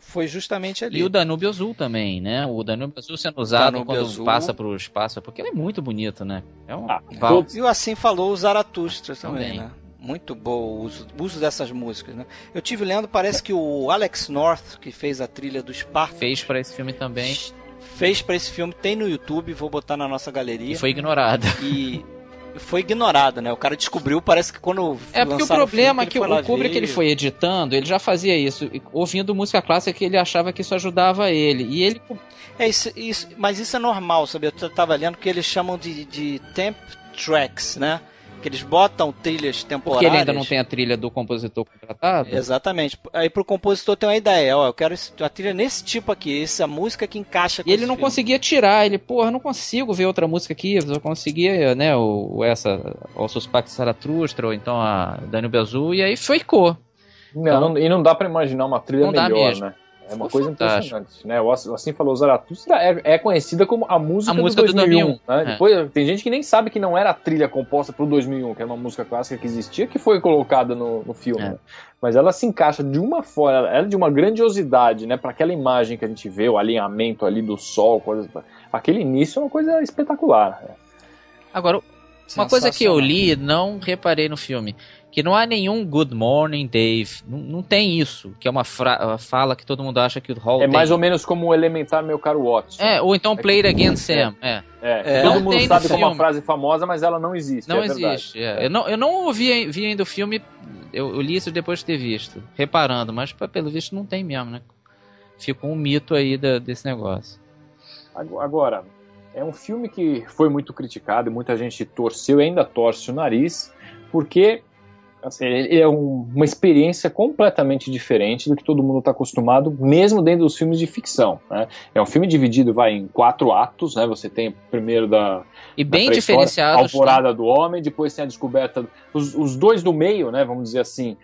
foi justamente ali. E o Danúbio Azul também, né? O Danúbio Azul sendo usado Danúbio quando Azul. passa para o espaço, porque ele é muito bonito, né? É um ah, E assim falou o Zaratustra também, também. né? Muito bom o uso, uso, dessas músicas, né? Eu tive lendo, parece que o Alex North, que fez a trilha do Spark... Fez para esse filme também. Fez para esse filme, tem no YouTube, vou botar na nossa galeria. E foi ignorado. E foi ignorado, né? O cara descobriu, parece que quando É porque o problema é que o Kubrick ver... ele foi editando, ele já fazia isso, ouvindo música clássica que ele achava que isso ajudava ele. E ele É isso, isso mas isso é normal, sabe? Eu tava lendo que eles chamam de, de temp tracks, né? Que eles botam trilhas temporárias. Porque ele ainda não tem a trilha do compositor contratado? Exatamente. Aí pro compositor tem uma ideia, ó, eu quero a trilha nesse tipo aqui, essa música que encaixa com E ele não filme. conseguia tirar, ele, porra, não consigo ver outra música aqui, eu conseguia, né, o, essa, o Suspect Zaratustra, ou então a Daniel Bezu, e aí ficou. Não, então, não, e não dá para imaginar uma trilha melhor, né? É uma coisa fantástico. impressionante, né? O Assim Falou Zaratustra é, é conhecida como a música, a do, música 2001, do 2001. Né? É. Depois, tem gente que nem sabe que não era a trilha composta pro 2001, que era uma música clássica que existia, que foi colocada no, no filme. É. Né? Mas ela se encaixa de uma forma, ela é de uma grandiosidade, né? Para aquela imagem que a gente vê, o alinhamento ali do sol, coisas, aquele início é uma coisa espetacular. Né? Agora, uma coisa que eu li, não reparei no filme que não há nenhum Good Morning Dave, não, não tem isso, que é uma, fala que todo mundo acha que o Hall É tem. mais ou menos como o elementar meu caro Watson. É, ou então é Play It Again Sam, é. é. é. Todo mundo sabe é uma frase famosa, mas ela não existe. Não é existe. É. Eu não, eu não ouvi, vi ainda o filme, eu, eu, li isso depois de ter visto, reparando, mas pelo visto não tem mesmo, né? Ficou um mito aí da, desse negócio. Agora, é um filme que foi muito criticado, muita gente torceu e ainda torce o nariz, porque Assim, é um, uma experiência completamente diferente do que todo mundo está acostumado, mesmo dentro dos filmes de ficção. Né? É um filme dividido vai, em quatro atos, né? Você tem primeiro da e bem diferenciado, a alvorada né? do homem, depois tem a descoberta os, os dois do meio, né? Vamos dizer assim,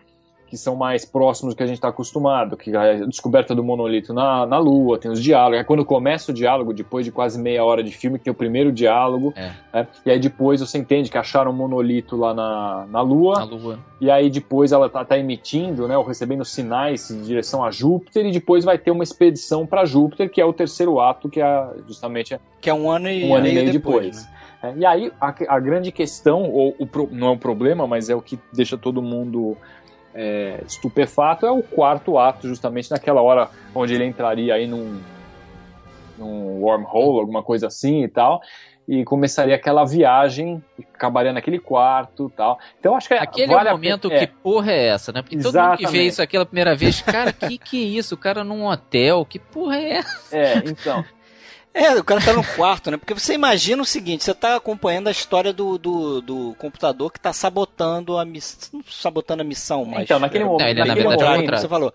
que são mais próximos do que a gente está acostumado, que é a descoberta do monolito na, na Lua, tem os diálogos. É quando começa o diálogo, depois de quase meia hora de filme, que tem o primeiro diálogo. É. Né? E aí depois você entende que acharam um monolito lá na, na Lua. Na Lua. E aí depois ela tá, tá emitindo, né, ou recebendo sinais em direção a Júpiter, e depois vai ter uma expedição para Júpiter, que é o terceiro ato, que é justamente. Que é um ano e, um ano e meio depois. depois. Né? É, e aí a, a, grande questão, ou o, não é um problema, mas é o que deixa todo mundo é, estupefato é o quarto ato, justamente naquela hora onde ele entraria aí num, num wormhole, alguma coisa assim e tal, e começaria aquela viagem, acabaria naquele quarto tal. Então acho que aquele vale é o momento que é. porra é essa, né? Porque Exatamente. todo mundo que vê isso aquela primeira vez, cara, que que é isso? O cara num hotel, que porra é essa? É, então. É, o cara tá no quarto, né? Porque você imagina o seguinte, você tá acompanhando a história do, do, do computador que tá sabotando a missão. Sabotando a missão, mas. Então, naquele momento. ele, naquele na verdade, momento, você falou.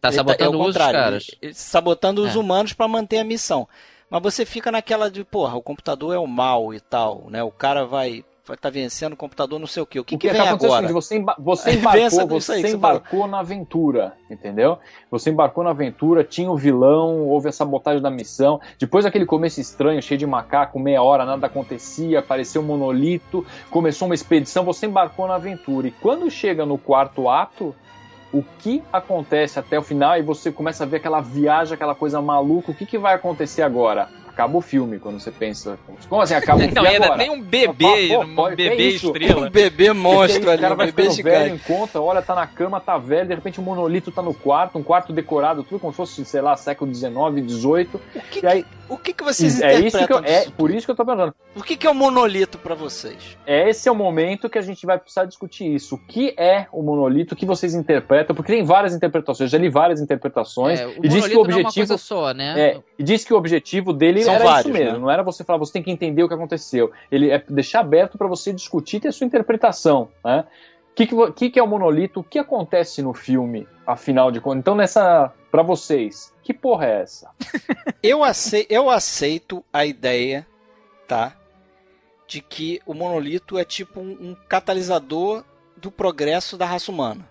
Tá sabotando tá, é os caras. Ele, sabotando os é. humanos para manter a missão. Mas você fica naquela de, porra, o computador é o mal e tal, né? O cara vai tá vencendo o computador, não sei o quê. O que, o que, que vem tá agora? Assim, você, emba você embarcou, você embarcou na aventura, entendeu? Você embarcou na aventura, tinha o vilão, houve a sabotagem da missão. Depois aquele começo estranho, cheio de macaco, meia hora, nada acontecia, apareceu um monolito, começou uma expedição, você embarcou na aventura. E quando chega no quarto ato, o que acontece até o final e você começa a ver aquela viagem, aquela coisa maluca, o que, que vai acontecer agora? Acaba o filme quando você pensa. Como assim acaba o filme? Não, ainda agora? tem um bebê, um bebê estrela. Um bebê monstro ali, o cara vai um bebê ficando velho em conta, olha, tá na cama, tá velho, de repente o monolito tá no quarto, um quarto decorado, tudo como se fosse, sei lá, século XIX, XVIII. O que, aí, o que, que vocês é isso que eu, É por isso que eu tô perguntando. O que, que é o monolito para vocês? Esse é o momento que a gente vai precisar discutir isso. O que é o monolito? O que vocês interpretam? Porque tem várias interpretações. Eu já li várias interpretações. É, e diz que o objetivo. É só, né? É, e diz que o objetivo dele São era vários, isso mesmo. Né? Não era você falar, você tem que entender o que aconteceu. Ele é deixar aberto para você discutir e ter a sua interpretação. Né? O que, que, que, é o monolito? O que acontece no filme, afinal de contas? Então, nessa. para vocês, que porra é essa? eu, aceito, eu aceito a ideia, tá? De que o monolito é tipo um, um catalisador do progresso da raça humana.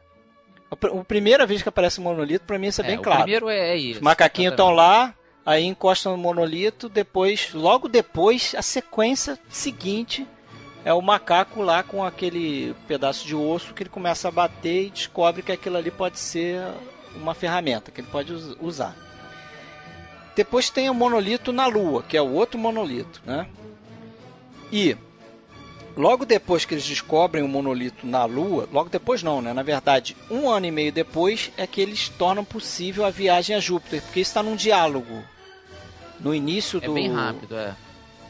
A, a primeira vez que aparece o monolito, para mim isso é, é bem claro. O primeiro é, é isso. Os macaquinhos estão lá, aí encostam no monolito, depois, logo depois, a sequência seguinte é o macaco lá com aquele pedaço de osso que ele começa a bater e descobre que aquilo ali pode ser uma ferramenta que ele pode usar. Depois tem o monolito na Lua, que é o outro monolito, né? E logo depois que eles descobrem o monolito na Lua, logo depois não, né? Na verdade, um ano e meio depois é que eles tornam possível a viagem a Júpiter, porque está num diálogo no início é do. É bem rápido, é.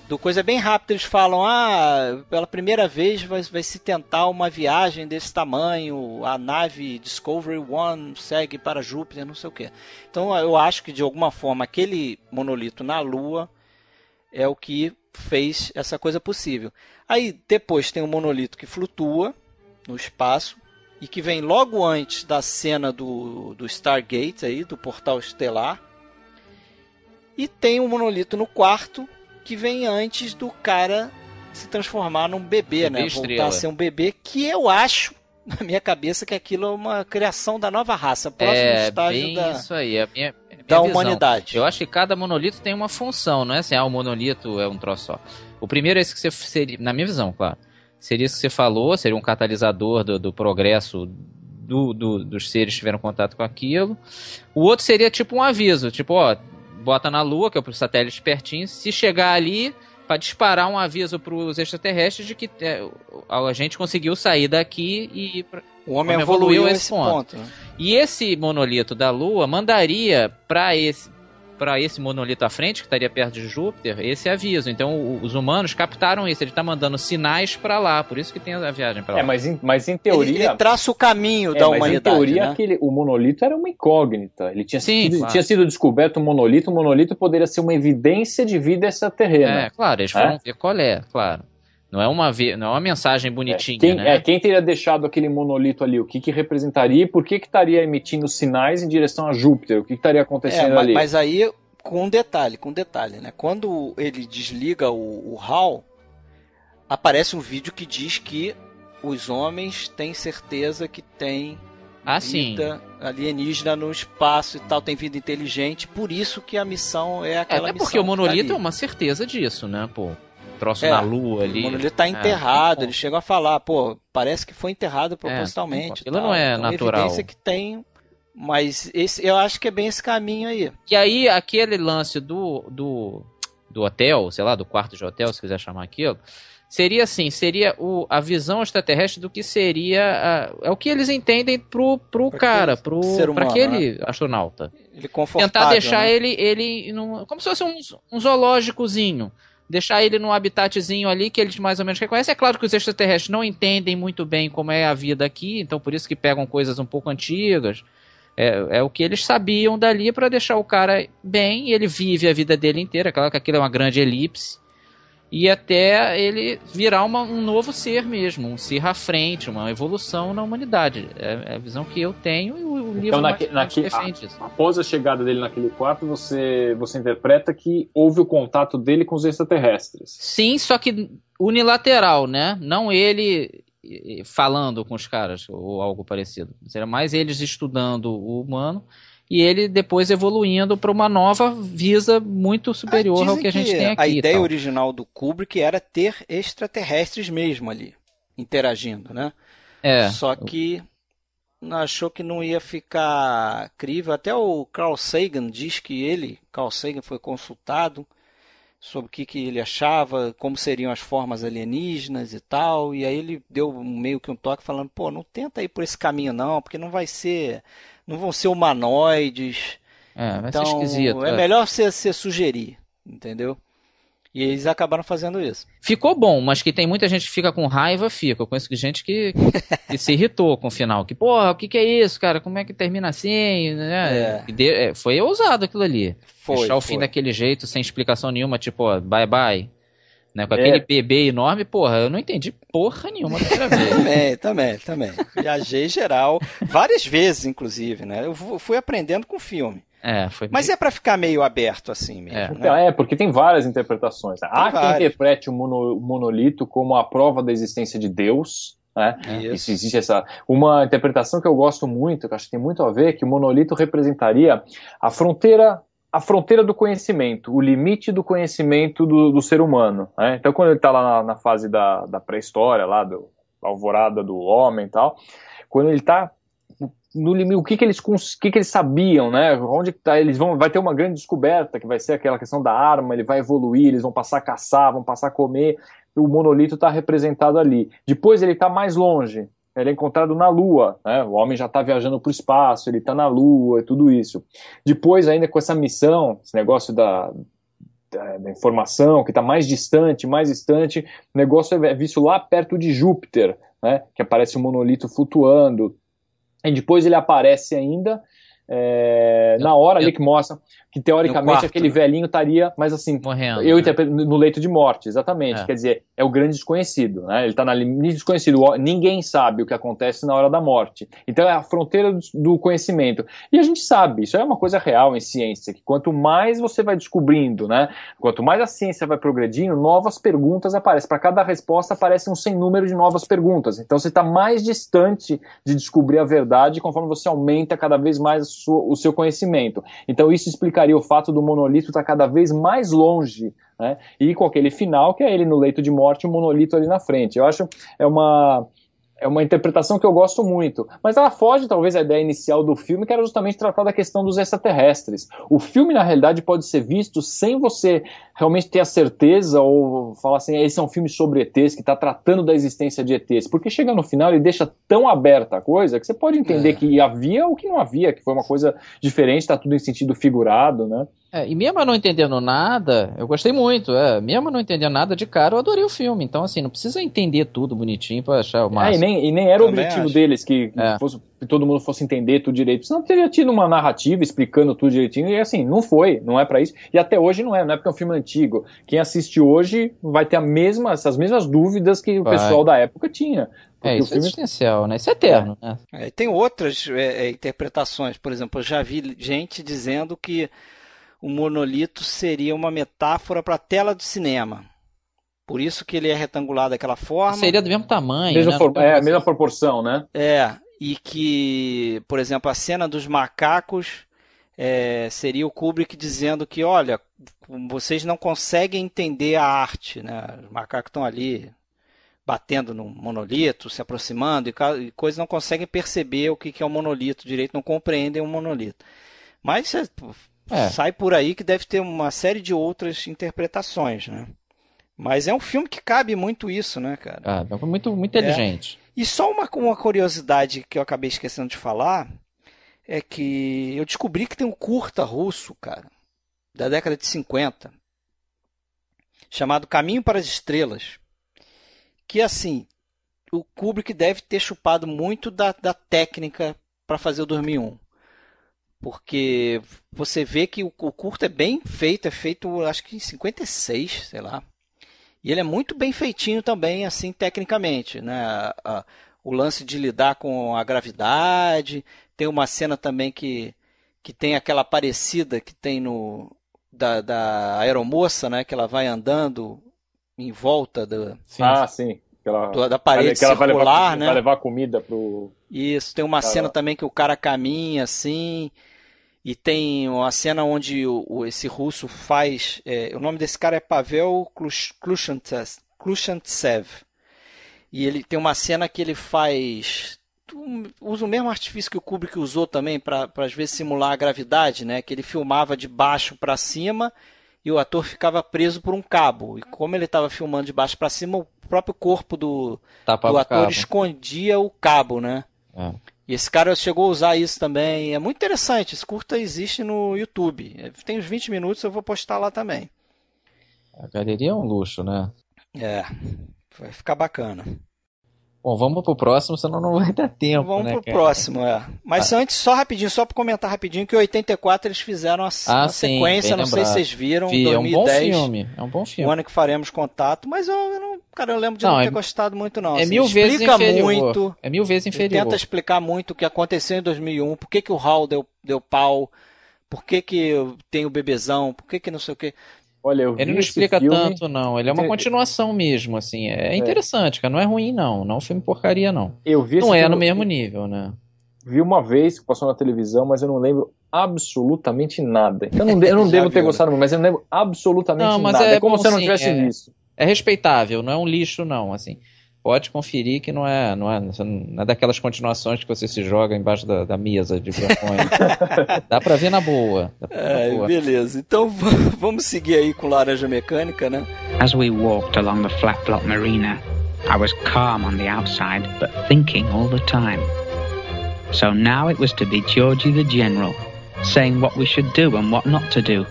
Do coisa bem rápido, eles falam: ah, pela primeira vez vai, vai se tentar uma viagem desse tamanho, a nave Discovery One segue para Júpiter, não sei o que. Então eu acho que de alguma forma aquele monolito na Lua é o que fez essa coisa possível. Aí depois tem o monolito que flutua no espaço e que vem logo antes da cena do, do Stargate aí, do portal estelar. E tem um monolito no quarto que vem antes do cara se transformar num bebê, bebê né? Estrela. Voltar a ser um bebê que eu acho na minha cabeça que aquilo é uma criação da nova raça, próximo é, estágio bem da isso aí, é minha, minha da visão. humanidade. Eu acho que cada monolito tem uma função, não é assim, ah, o monolito é um troço só. O primeiro é esse que você seria, na minha visão, claro. Seria isso que você falou, seria um catalisador do, do progresso do, do, dos seres que tiveram contato com aquilo. O outro seria tipo um aviso, tipo, ó, bota na Lua, que é o satélite pertinho, se chegar ali para disparar um aviso para os extraterrestres de que é, a gente conseguiu sair daqui e o homem evoluiu, evoluiu esse ponto. ponto? E esse monolito da Lua mandaria para esse para esse monolito à frente, que estaria perto de Júpiter, esse aviso. Então, os humanos captaram isso. Ele está mandando sinais para lá. Por isso que tem a viagem para lá. É, mas em, mas em teoria. Ele, ele traça o caminho é, da mas humanidade. Em teoria, né? aquele, o monolito era uma incógnita. Ele tinha, Sim, sido, claro. tinha sido descoberto um monolito. O monolito poderia ser uma evidência de vida extraterrena. É, claro. Eles foram é? ver qual é, claro. Não é uma, não é uma mensagem bonitinha, é, quem, né? É, quem teria deixado aquele monolito ali? O que, que representaria e por que, que estaria emitindo sinais em direção a Júpiter? O que, que estaria acontecendo é, mas, ali? Mas aí com um detalhe, com um detalhe, né? Quando ele desliga o, o HAL, aparece um vídeo que diz que os homens têm certeza que tem ah, vida sim. alienígena no espaço e tal, tem vida inteligente, por isso que a missão é aquela é, é porque o tá monolito tá é uma certeza disso, né, pô? Troço é, na lua ali. Monolito tá é, enterrado, é, ele chega a falar, pô, parece que foi enterrado é, propositalmente. aquilo não é então, natural. evidência que tem mas esse, eu acho que é bem esse caminho aí. E aí, aquele lance do, do, do hotel, sei lá, do quarto de hotel, se quiser chamar aquilo, seria assim, seria o, a visão extraterrestre do que seria a, é o que eles entendem pro, pro pra cara, pro para aquele né? astronauta. Ele Tentar deixar né? ele ele num, como se fosse um, um zoológicozinho. Deixar ele num habitatzinho ali que eles mais ou menos reconhecem. É claro que os extraterrestres não entendem muito bem como é a vida aqui, então por isso que pegam coisas um pouco antigas. É, é o que eles sabiam dali para deixar o cara bem, ele vive a vida dele inteira, claro que aquilo é uma grande elipse, e até ele virar uma, um novo ser mesmo, um ser à frente, uma evolução na humanidade. É, é a visão que eu tenho e o, o livro então, naque, naque, defende isso. Após a chegada dele naquele quarto, você, você interpreta que houve o contato dele com os extraterrestres. Sim, só que unilateral, né? Não ele falando com os caras ou algo parecido. Seria mais eles estudando o humano e ele depois evoluindo para uma nova visa muito superior ah, ao que a gente que tem aqui. A ideia original do Kubrick era ter extraterrestres mesmo ali interagindo, né? É. Só que achou que não ia ficar crível. Até o Carl Sagan diz que ele, Carl Sagan, foi consultado sobre o que, que ele achava, como seriam as formas alienígenas e tal. E aí ele deu meio que um toque falando, pô, não tenta ir por esse caminho não, porque não vai ser. Não vão ser humanoides. É, vai então, ser esquisito. É, é. melhor você, você sugerir, entendeu? E eles acabaram fazendo isso. Ficou bom, mas que tem muita gente que fica com raiva, fica. Eu conheço gente que, que se irritou com o final. Que, porra, o que, que é isso, cara? Como é que termina assim? Né? É. Foi ousado aquilo ali. Foi, Deixar o foi. fim daquele jeito, sem explicação nenhuma, tipo, ó, bye bye. Né? Com aquele é. bebê enorme, porra, eu não entendi porra nenhuma da primeira vez. também, também, também. Viajei geral, várias vezes, inclusive, né? Eu fui aprendendo com o filme. É, foi Mas é para ficar meio aberto assim mesmo. É, né? é porque tem várias interpretações. Tem Há várias. quem interprete o mono, monolito como a prova da existência de Deus. Né? Isso. existe essa uma interpretação que eu gosto muito, que acho que tem muito a ver, que o monolito representaria a fronteira a fronteira do conhecimento, o limite do conhecimento do, do ser humano. Né? Então, quando ele está lá na, na, fase da, da pré-história, lá do alvorada do homem e tal, quando ele está no limite, o que, que eles que, que eles sabiam, né? Onde tá, eles vão, vai ter uma grande descoberta que vai ser aquela questão da arma, ele vai evoluir, eles vão passar a caçar, vão passar a comer. O monolito está representado ali. Depois ele está mais longe, ele é encontrado na Lua, né? O homem já está viajando para o espaço, ele está na Lua e tudo isso. Depois ainda com essa missão, esse negócio da, da, da informação que está mais distante, mais distante, o negócio é visto lá perto de Júpiter, né? Que aparece um monolito flutuando. E depois ele aparece ainda é, na hora ali que mostra que teoricamente aquele velhinho estaria, mas assim, morrendo. Eu né? interpreto no leito de morte, exatamente. É. Quer dizer, é o grande desconhecido, né? Ele está na limite desconhecido. Ninguém sabe o que acontece na hora da morte. Então é a fronteira do, conhecimento. E a gente sabe, isso é uma coisa real em ciência, que quanto mais você vai descobrindo, né? Quanto mais a ciência vai progredindo, novas perguntas aparecem. Para cada resposta aparece um sem número de novas perguntas. Então você está mais distante de descobrir a verdade conforme você aumenta cada vez mais sua, o seu conhecimento. Então isso explicaria o fato do monolito estar tá cada vez mais longe né? E com aquele final que é ele no leito de morte, o monolito ali na frente. Eu acho é uma é uma interpretação que eu gosto muito. Mas ela foge, talvez, da ideia inicial do filme, que era justamente tratar da questão dos extraterrestres. O filme, na realidade, pode ser visto sem você realmente ter a certeza ou falar assim, esse é um filme sobre ETs, que está tratando da existência de ETs. Porque chega no final e deixa tão aberta a coisa que você pode entender é. que havia ou que não havia, que foi uma coisa diferente, está tudo em sentido figurado, né? É, e mesmo não entendendo nada, eu gostei muito. É, mesmo não entendendo nada de cara, eu adorei o filme. Então, assim, não precisa entender tudo bonitinho pra achar o máximo. É, nem, e nem era Também o objetivo acho. deles que, é. fosse, que, todo mundo fosse entender tudo direito. Senão teria tido uma narrativa explicando tudo direitinho. E assim, não foi, não é para isso. E até hoje não é, não é porque é um filme antigo. Quem assiste hoje vai ter a mesma, essas mesmas dúvidas que vai. o pessoal da época tinha. É, isso é filme... é existencial, né? Isso é eterno, né? É, tem outras é, é, interpretações. Por exemplo, eu já vi gente dizendo que o monolito seria uma metáfora para a tela do cinema. Por isso que ele é retangular daquela forma. Seria do mesmo tamanho, mesma né? For, é, a mesma proporção, né? É, e que, por exemplo, a cena dos macacos é, seria o Kubrick dizendo que, olha, vocês não conseguem entender a arte, né? Os macacos estão ali batendo no monolito, se aproximando, e coisas não conseguem perceber o que é o um monolito direito, não compreendem o um monolito. Mas é. Sai por aí que deve ter uma série de outras interpretações, né? Mas é um filme que cabe muito isso, né, cara? Ah, é muito, muito inteligente. É. E só uma, uma curiosidade que eu acabei esquecendo de falar é que eu descobri que tem um curta russo, cara, da década de 50, chamado Caminho para as Estrelas. Que assim, o Kubrick deve ter chupado muito da, da técnica para fazer o 2001 porque você vê que o, o curto é bem feito, é feito acho que em 56, sei lá. E ele é muito bem feitinho também, assim, tecnicamente, né? O lance de lidar com a gravidade, tem uma cena também que, que tem aquela parecida que tem no da, da aeromoça, né? Que ela vai andando em volta do, sim. Ah, sim. Do, da parede circular, vai levar, né? Vai levar comida pro... Isso, tem uma cena também que o cara caminha assim e tem uma cena onde o, o esse russo faz. É, o nome desse cara é Pavel Klushantsev. E ele tem uma cena que ele faz. Usa o mesmo artifício que o Kubrick usou também para às vezes simular a gravidade, né? Que ele filmava de baixo para cima e o ator ficava preso por um cabo. E como ele estava filmando de baixo para cima, o próprio corpo do, do ator escondia o cabo, né? É. E esse cara chegou a usar isso também. É muito interessante. Esse curta existe no YouTube. Tem uns 20 minutos, eu vou postar lá também. A galeria é um luxo, né? É, vai ficar bacana. Bom, vamos pro próximo, senão não vai dar tempo. Vamos né, pro cara? próximo, é. Mas ah. antes, só rapidinho, só para comentar rapidinho, que em 84 eles fizeram a, ah, sequência, não sei se vocês viram, Vi, 2010. É um bom filme, é um bom filme. O ano que faremos contato, mas eu, eu não, cara, eu lembro de não, não ter é, gostado muito não. É assim, mil vezes inferior. muito. É mil vezes inferior. Tenta explicar muito o que aconteceu em 2001, por que que o Hall deu, deu pau, por que que tem o bebezão, por que que não sei o que. Olha, eu ele não explica filme... tanto, não. Ele é uma continuação mesmo, assim. É, é interessante, cara. Não é ruim, não. Não é um filme porcaria, não. Eu vi não é filme... no mesmo nível, né? Vi uma vez que passou na televisão, mas eu não lembro absolutamente nada. Eu não, eu não devo ter gostado, mas eu não lembro absolutamente não, mas nada. É, é como se eu não tivesse é, visto. É respeitável, não é um lixo, não, assim pode conferir que não é, não é, não é daquelas continuações que você se joga embaixo da, da mesa de vergonha. Dá pra ver na boa. É, boa. Beleza, então vamos seguir aí com Laranja Mecânica, né? As we walked along the flat block marina, I was calm on the outside, but thinking all the time. So now it was to be Georgie the General, saying what we should do and what not to do,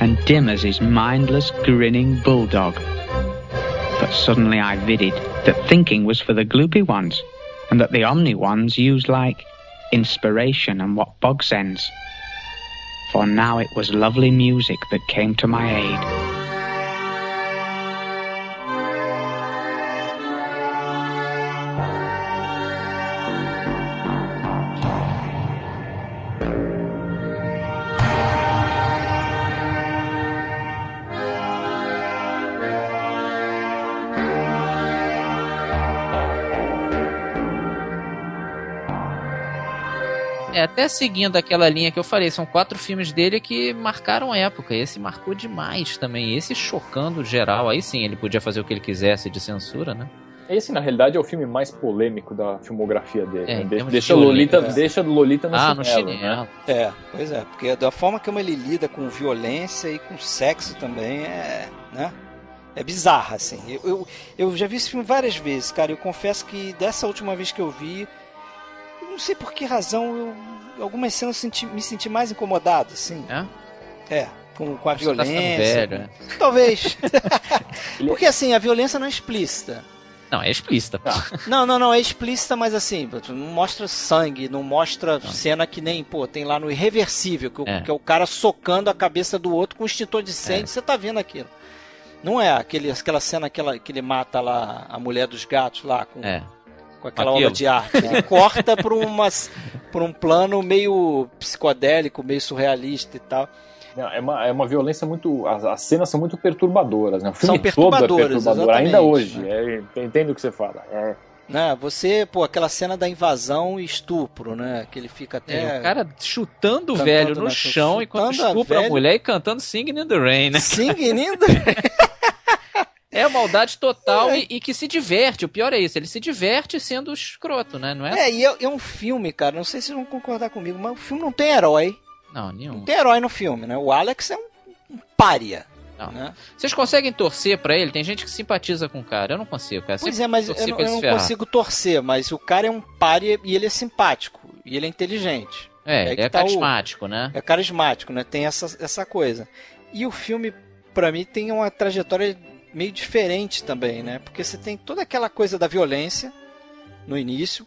and dim as his mindless, grinning bulldog. But suddenly I vidded that thinking was for the gloopy ones, and that the omni ones used like inspiration and what bog sends. For now it was lovely music that came to my aid. Até seguindo aquela linha que eu falei, são quatro filmes dele que marcaram época. Esse marcou demais também. Esse chocando geral. Aí sim, ele podia fazer o que ele quisesse de censura, né? Esse, na realidade, é o filme mais polêmico da filmografia dele. É, né? deixa, o Lolita, é. deixa Lolita no ah, chinelo. No chinelo. Né? É, pois é. Porque da forma como ele lida com violência e com sexo também é. né? É bizarra, assim. Eu, eu, eu já vi esse filme várias vezes, cara. Eu confesso que dessa última vez que eu vi, não sei por que razão eu algumas cenas eu senti, me senti mais incomodado, assim. É? É, com, com a Acho tá violência. Tá velho, né? Talvez. Porque assim, a violência não é explícita. Não, é explícita. Não, não, não, é explícita, mas assim, não mostra sangue, não mostra não. cena que nem, pô, tem lá no Irreversível, que, é. o, que é o cara socando a cabeça do outro com um extintor de incêndio, é. você tá vendo aquilo. Não é aquele, aquela cena que, ela, que ele mata lá a mulher dos gatos lá com, é com aquela Aquilo. obra de arte. Ele corta por, umas, por um plano meio psicodélico, meio surrealista e tal. Não, é, uma, é uma violência muito. As, as cenas são muito perturbadoras, né? O filme são perturbadoras, é perturbador, ainda hoje. É, entendo o que você fala. É. Né, você, pô, aquela cena da invasão e estupro, né? Que ele fica até. É, o cara chutando o velho no chão e quando estupra a, a mulher e cantando Singing in the Rain, né? Singing in the Rain. É maldade total é. E, e, que se diverte. O pior é isso, ele se diverte sendo escroto, né? Não é? É, e é, é, um filme, cara. Não sei se vão concordar comigo, mas o filme não tem herói. Não, nenhum. Não tem herói no filme, né? O Alex é um, um pária. Né? Vocês conseguem torcer para ele? Tem gente que simpatiza com o cara. Eu não consigo, cara. Pois é, mas eu, eu, não consigo torcer. Mas o cara é um pária e ele é simpático. E ele é inteligente. É, é ele é tá carismático, o... né? É carismático, né? Tem essa, essa coisa. E o filme, para mim, tem uma trajetória meio diferente também, né? Porque você tem toda aquela coisa da violência no início,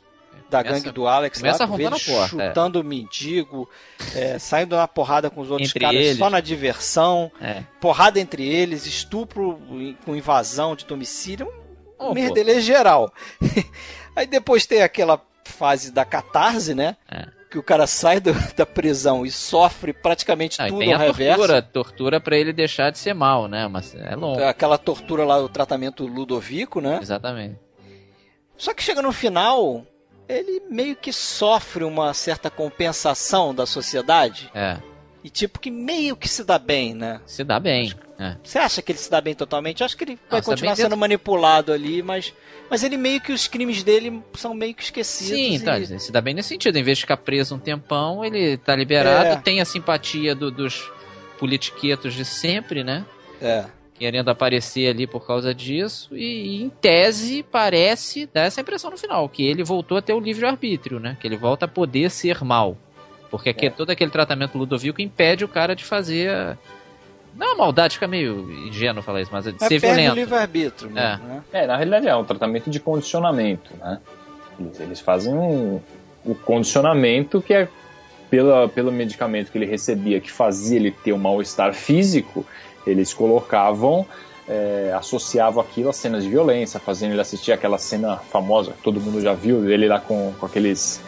da começa, gangue do Alex lá, vê chutando é. mendigo, é, saindo na porrada com os outros entre caras eles. só na diversão, é. porrada entre eles, estupro com invasão de domicílio, um oh, merdelê geral. Aí depois tem aquela fase da catarse, né? É que o cara sai do, da prisão e sofre praticamente ah, tudo tem ao a reverso. Tortura, tortura para ele deixar de ser mal, né? Mas é longo. Aquela tortura lá, o tratamento Ludovico, né? Exatamente. Só que chega no final, ele meio que sofre uma certa compensação da sociedade. É. E tipo que meio que se dá bem, né? Se dá bem. É. Você acha que ele se dá bem totalmente? Eu acho que ele vai continuar sendo dentro... manipulado ali, mas, mas ele meio que os crimes dele são meio que esquecidos. Sim, e... tá, se dá bem nesse sentido. Em vez de ficar preso um tempão, ele tá liberado, é. tem a simpatia do, dos, politiquetos de sempre, né? É. Querendo aparecer ali por causa disso. E, em tese, parece, dá essa impressão no final, que ele voltou a ter o livre-arbítrio, né? Que ele volta a poder ser mal. Porque aqui, é. todo aquele tratamento Ludovico impede o cara de fazer. Não, a maldade fica meio ingênuo falar isso, mas de ser violento. livre-arbítrio, é. né? É, na realidade é um tratamento de condicionamento, né? Eles, eles fazem um, o condicionamento que é pela, pelo medicamento que ele recebia que fazia ele ter um mal-estar físico, eles colocavam, é, associavam aquilo a cenas de violência, fazendo ele assistir aquela cena famosa que todo mundo já viu, ele lá com, com aqueles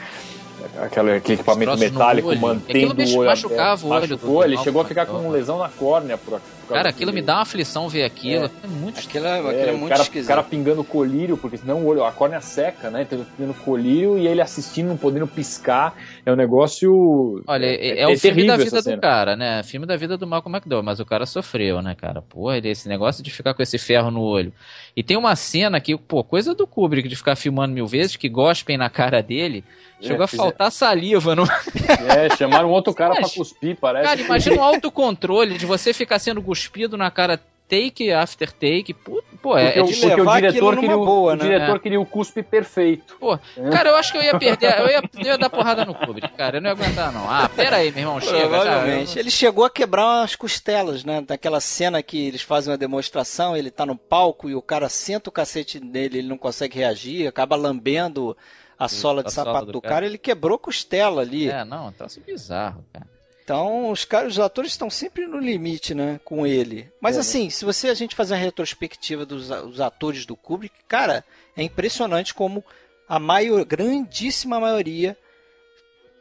aquele, aquele equipamento metálico mantendo o olho machucava o olho machucou, ele chegou a ficar com lesão na córnea por, por Cara, aquilo me dá uma aflição ver aquilo. É, é muito aquilo, é, aquilo é, é muito cara, esquisito. O cara pingando colírio, porque senão o olho, a córnea seca, né? Então pingando colírio e ele assistindo, não podendo piscar. É um negócio. Olha, é, é, é o filme da vida do cara, né? Filme da vida do Malcolm McDowell, mas o cara sofreu, né, cara? Pô, ele, esse negócio de ficar com esse ferro no olho. E tem uma cena que, pô, coisa do Kubrick de ficar filmando mil vezes, que gospem na cara dele. Chegou é, a faltar saliva no. É, chamaram outro cara pra cuspir, parece. Cara, imagina o autocontrole de você ficar sendo cuspido na cara take after take. Pô, é, porque, é de porque o diretor, queria, boa, o, né? o diretor é. queria o cuspe perfeito. Pô, cara, eu acho que eu ia perder, eu ia, eu ia dar porrada no Kubrick, cara. Eu não ia aguentar, não. Ah, pera aí, meu irmão, chega. Provavelmente. Ele chegou a quebrar as costelas, né? Daquela cena que eles fazem uma demonstração, ele tá no palco e o cara senta o cacete nele, ele não consegue reagir, acaba lambendo a sola de a sapato sola do, do cara, cara, ele quebrou costela ali. É, não, tá assim bizarro, cara. Então, os caras, os atores estão sempre no limite, né, com ele. Mas é, né? assim, se você a gente fazer uma retrospectiva dos atores do Kubrick, cara, é impressionante como a maior, grandíssima maioria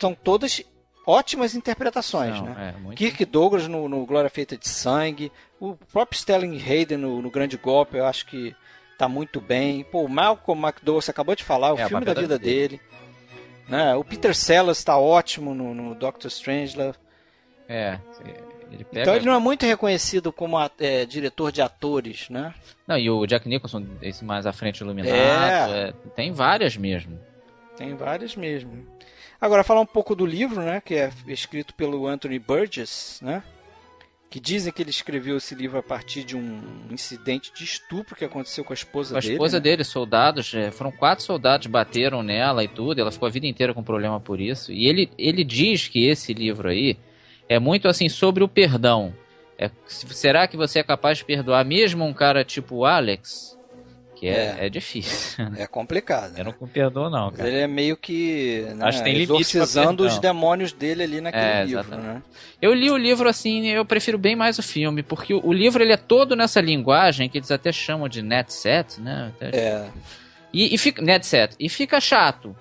são todas ótimas interpretações, Não, né? É, muito... Kirk Douglas no, no, Glória Feita de Sangue, o próprio Stelling Hayden no, no Grande Golpe, eu acho que tá muito bem. Pô, o Malcolm McDowell, você acabou de falar, o é, filme da vida dele. dele. Né? O Peter Sellers está ótimo no, no Doctor Strangelove. É, ele pega... Então ele não é muito reconhecido como é, diretor de atores, né? Não, e o Jack Nicholson, esse mais à frente iluminado, é... É, tem várias mesmo. Tem várias mesmo. Agora, falar um pouco do livro, né? Que é escrito pelo Anthony Burgess, né? que dizem que ele escreveu esse livro a partir de um incidente de estupro que aconteceu com a esposa dele. Com a esposa né? dele, soldados, é, foram quatro soldados bateram nela e tudo, ela ficou a vida inteira com problema por isso. E ele, ele diz que esse livro aí é muito assim sobre o perdão. É, será que você é capaz de perdoar mesmo um cara tipo Alex? Que é, é. é difícil. É complicado. Eu né? não perdoo, não, cara. Ele é meio que né, Acho que tem exorcizando os demônios dele ali naquele é, livro, né? Eu li o livro assim, eu prefiro bem mais o filme, porque o, o livro ele é todo nessa linguagem que eles até chamam de net set, né? Até... É. E, e fica net set, e fica chato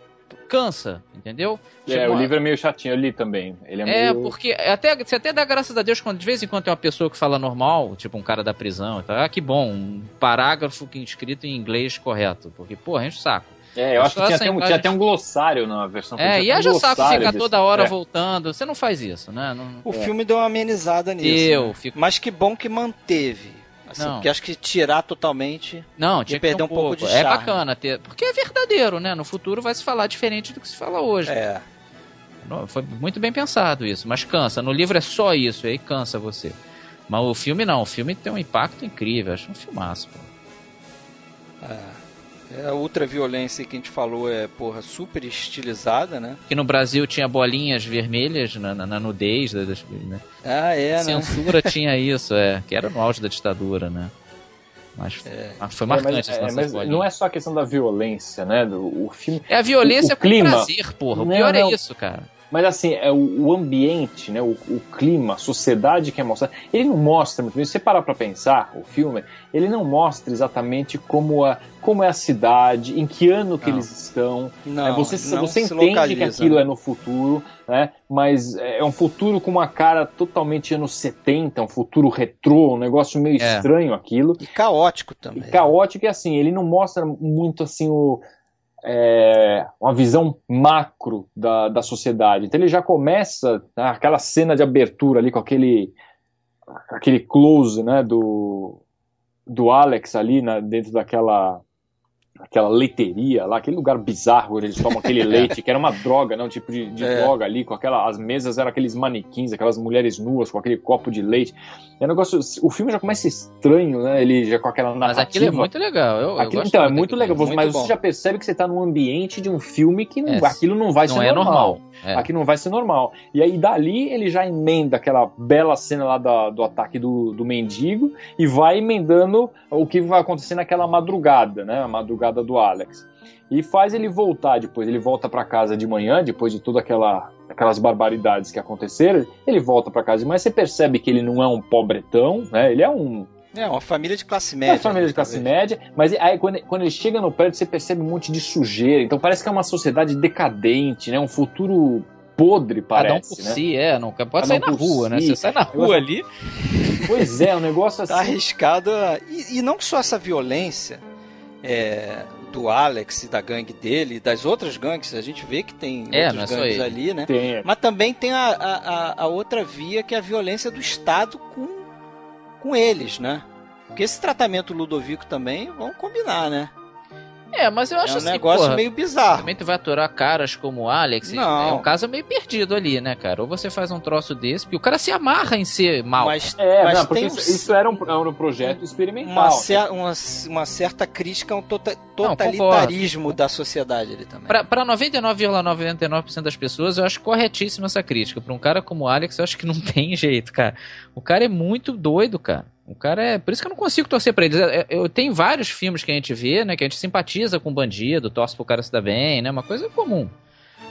cansa, entendeu? É, o livro é meio chatinho, eu li também. Ele é, é meio... porque até, você até dá graças a Deus quando de vez em quando tem uma pessoa que fala normal, tipo um cara da prisão, então, ah, que bom, um parágrafo que escrito em inglês correto, porque, porra, enche o saco. É, eu acho que tinha até, um, tinha até um glossário na versão. É, e haja um saco ficar toda hora é. voltando. Você não faz isso, né? Não... O é. filme deu uma amenizada nisso. Eu né? fico... Mas que bom que manteve. Assim, não. Porque acho que tirar totalmente. Não, tinha que perder um, um pouco. pouco. de é charme. É bacana ter. Porque é verdadeiro, né? No futuro vai se falar diferente do que se fala hoje. É. Foi muito bem pensado isso, mas cansa. No livro é só isso, aí cansa você. Mas o filme não, o filme tem um impacto incrível, acho um filmaço. Pô. É. É, a ultraviolência que a gente falou é, porra, super estilizada, né? Que no Brasil tinha bolinhas vermelhas na, na, na nudez das né? Ah, é, a né? Censura tinha isso, é. Que era no auge da ditadura, né? Mas é. foi marcante é, mas, é, mas não é só a questão da violência, né? Do, o filme. É a violência o, o clima. prazer, porra. O não, pior é não. é isso, cara. Mas assim, é o, o ambiente, né, o, o, clima, a sociedade que é mostrada, ele não mostra muito bem. Se você parar pra pensar, o filme, ele não mostra exatamente como, a, como é a cidade, em que ano que eles estão. Não, né? Você, não você entende que aquilo né? é no futuro, né? Mas é um futuro com uma cara totalmente anos 70, um futuro retrô, um negócio meio é. estranho aquilo. E caótico também. E caótico e assim, ele não mostra muito assim o é, uma visão macro da, da sociedade. Então ele já começa né, aquela cena de abertura ali com aquele aquele close né, do, do Alex ali na, dentro daquela aquela leiteria lá, aquele lugar bizarro onde eles tomam aquele leite, que era uma droga, né? Um tipo de, de é. droga ali, com aquela. As mesas eram aqueles manequins, aquelas mulheres nuas com aquele copo de leite. É um negócio. O filme já começa estranho, né? Ele já com aquela narrativa. Mas aquilo é muito legal. Eu, aquilo, eu então, é muito legal. Muito mas bom. você já percebe que você tá num ambiente de um filme que não, é, aquilo não vai não ser é normal. normal. É. Aqui não vai ser normal. E aí, dali, ele já emenda aquela bela cena lá da, do ataque do, do mendigo e vai emendando o que vai acontecer naquela madrugada, né? A madrugada do Alex. E faz ele voltar depois. Ele volta para casa de manhã, depois de toda aquela aquelas barbaridades que aconteceram. Ele volta para casa manhã. Você percebe que ele não é um pobretão, né? Ele é um é, uma família de classe média. É uma família de classe talvez. média, mas aí quando, quando ele chega no prédio, você percebe um monte de sujeira. Então parece que é uma sociedade decadente, né? Um futuro podre, parece. Cada um por né? si, é. Não, pode Cada sair um na rua, né? si. né? Você sai na rua ali. Pois é, um negócio tá assim. Tá arriscado. E, e, não só essa violência é, do Alex e da gangue dele, das outras gangues, a gente vê que tem é, outras é gangues ali, né? Tem. Mas também tem a, a, a outra via que é a violência do Estado com com eles, né? Porque esse tratamento Ludovico também, vamos combinar, né? É, mas eu acho é um assim, negócio porra, meio bizarro. Também tu vai aturar caras como o Alex. Não. É um caso meio perdido ali, né, cara? Ou você faz um troço desse, porque o cara se amarra em ser mal. Mas, é, mas não, porque isso, isso, era, um, era um projeto experimental. Uma, cer uma, uma, certa crítica ao tota totalitarismo não, da sociedade ali também. Pra, pra 99,99% ,99 das pessoas, eu acho corretíssima essa crítica. Pra um cara como o Alex, eu acho que não tem jeito, cara. O cara é muito doido, cara. O cara é. Por isso que eu não consigo torcer pra eles. É, eu tenho vários filmes que a gente vê, né? Que a gente simpatiza com o bandido, torce pro cara se dar bem, né? Uma coisa comum.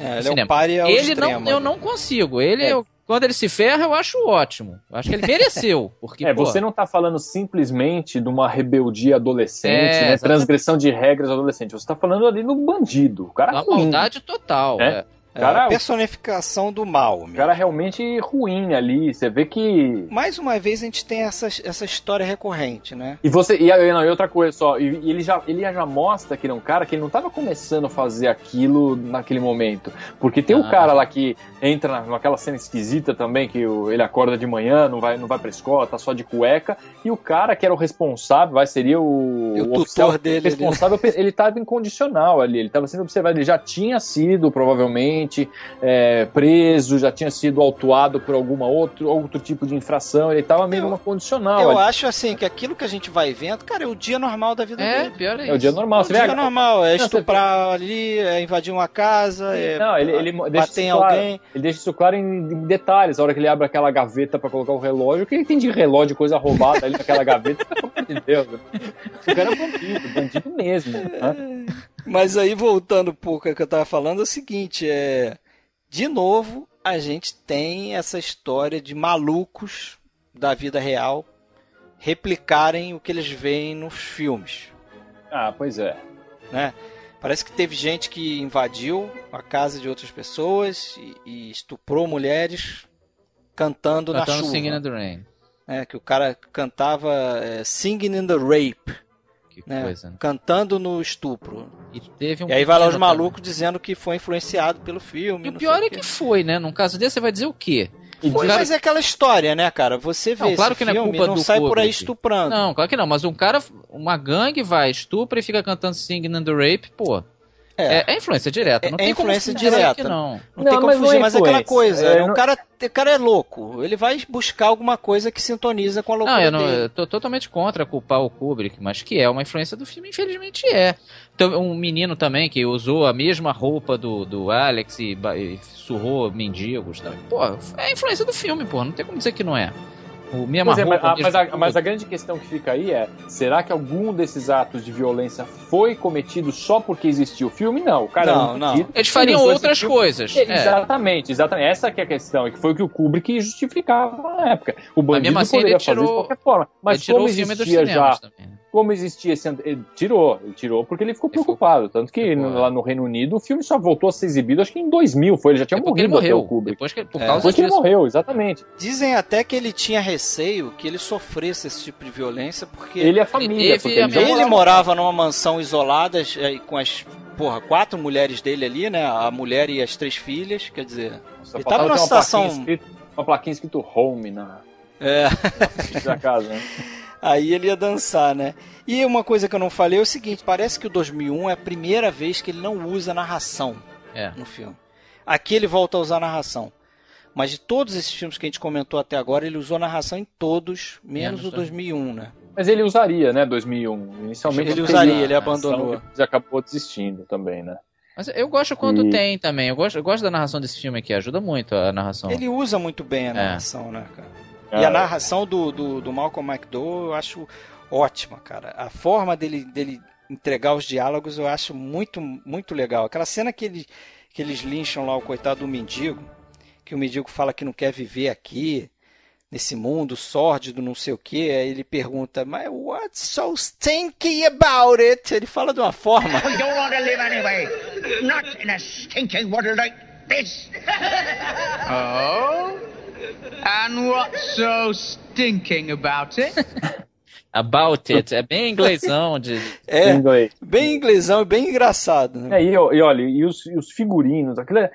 É, ele é um pare ao Ele extremo, não, eu não consigo. Ele é. quando ele se ferra, eu acho ótimo. Eu acho que ele mereceu. Porque, é, pô, você não tá falando simplesmente de uma rebeldia adolescente, é, né? Transgressão de regras adolescente. Você tá falando ali no bandido. O cara Uma maldade total. É. é. É, cara, a personificação do mal. O cara realmente ruim ali. Você vê que. Mais uma vez a gente tem essa, essa história recorrente, né? E você. E, não, e outra coisa só, e, ele, já, ele já mostra que ele é um cara que ele não estava começando a fazer aquilo naquele momento. Porque tem o ah. um cara lá que entra naquela cena esquisita também, que o, ele acorda de manhã, não vai, não vai pra escola, tá só de cueca. E o cara que era o responsável, vai, seria o. E o, o tutor dele. Responsável, ele, ele tava incondicional ali. Ele estava sendo observado. Ele já tinha sido, provavelmente é, preso, já tinha sido autuado por alguma outro, outro tipo de infração, ele estava meio numa condicional. Eu ali. acho assim que aquilo que a gente vai vendo, cara, é o dia normal da vida é, dele. Pior é, isso. é o dia normal. É o dia normal, é estuprar ali, é invadir uma casa, é não, ele, ele bater em claro, alguém. Ele deixa isso claro em, em, detalhes. A hora que ele abre aquela gaveta para colocar o relógio, o que ele tem de relógio, coisa roubada ali naquela gaveta, pelo amor de Deus. Né? O cara é bandido, bandido mesmo. Né? Mas aí, voltando um pouco ao que eu tava falando, é o seguinte, é de novo, a gente tem essa história de malucos da vida real replicarem o que eles veem nos filmes. Ah, pois é. Né? Parece que teve gente que invadiu a casa de outras pessoas e, e estuprou mulheres cantando, cantando na chuva. Singing in the Rain. É, que o cara cantava é, Singing in the Rape que né? coisa. Né? Cantando no estupro. E, teve um e aí vai lá os malucos dizendo que foi influenciado pelo filme. E o pior é que foi, né? Num caso desse, você vai dizer o quê? Foi, mas é aquela história, né, cara? Você vê não, claro que filme, não, é culpa não do sai por aí estuprando. Não, claro que não, mas um cara, uma gangue vai, estupra e fica cantando Singing in the Rape, pô. É. é, é influência direta. Não é, tem influência direta. não. Não, não tem como mas fugir, é mas é aquela coisa. É, o, cara, o cara é louco. Ele vai buscar alguma coisa que sintoniza com a loucura. Não, eu, não, dele. eu tô totalmente contra culpar o Kubrick, mas que é uma influência do filme, infelizmente é. Então, um menino também que usou a mesma roupa do, do Alex e, e surrou mendigos também. Pô, é influência do filme, pô. Não tem como dizer que não é. O é, mas, mas, a, mas, a, grande questão que fica aí é: será que algum desses atos de violência foi cometido só porque existiu o filme? Não, o cara não, não. Eles fariam outras coisas. É, exatamente, exatamente. Essa que é a questão, e que foi o que o Kubrick justificava na época. O bandido assim, poderia fazer tirou, de qualquer forma. Mas como existia já. Também como existia esse. Ele tirou, ele tirou porque ele ficou preocupado. Tanto que no, lá no Reino Unido o filme só voltou a ser exibido, acho que em 2000 foi. Ele já tinha morrido ele morreu. o Kubrick. Depois que, por é. causa Depois que ele morreu, exatamente. Dizem até que ele tinha receio que ele sofresse esse tipo de violência porque. Ele é família. Ele, ele, ele, ele morava numa mansão isolada é, com as. Porra, quatro mulheres dele ali, né? A mulher e as três filhas, quer dizer. Nossa, ele tava numa situação. Uma plaquinha escrito home na. É. Na casa, né? Aí ele ia dançar, né? E uma coisa que eu não falei é o seguinte: parece que o 2001 é a primeira vez que ele não usa narração é. no filme. Aqui ele volta a usar narração. Mas de todos esses filmes que a gente comentou até agora, ele usou narração em todos, menos, menos o 2001, né? Mas ele usaria, né, 2001. Inicialmente ele usaria, ele abandonou. Ele acabou desistindo também, né? Mas eu gosto quando e... tem também. Eu gosto, eu gosto da narração desse filme aqui, ajuda muito a narração. Ele usa muito bem a é. narração, é. né, cara? E a narração do, do, do Malcolm McDowell eu acho ótima, cara. A forma dele, dele entregar os diálogos eu acho muito, muito legal. Aquela cena que, ele, que eles lincham lá o coitado do mendigo, que o mendigo fala que não quer viver aqui, nesse mundo sórdido, não sei o que. Aí ele pergunta, mas what's so stinky about it? Ele fala de uma forma. We don't want to live anyway. Not in a stinking world like this. Oh? And what's so stinking about it? About it. É bem inglesão. De... É, bem inglesão e bem engraçado. Né? É, e, e olha, e os, e os figurinos, aquilo é,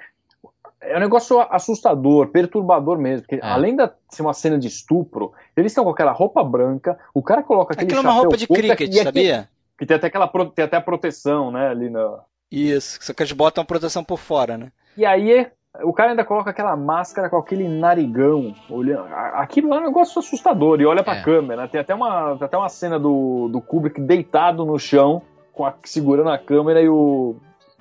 é um negócio assustador, perturbador mesmo. Porque é. além de ser uma cena de estupro, eles estão com aquela roupa branca, o cara coloca aquele Aquilo é uma roupa de cricket, sabia? Que tem até aquela tem até a proteção, né, ali na... Isso, só que eles botam a proteção por fora, né? E aí o cara ainda coloca aquela máscara com aquele narigão, olhando. Aquilo é um negócio assustador e olha pra é. câmera. Tem até uma, tem até uma cena do, do Kubrick deitado no chão, com a, segurando a câmera e o,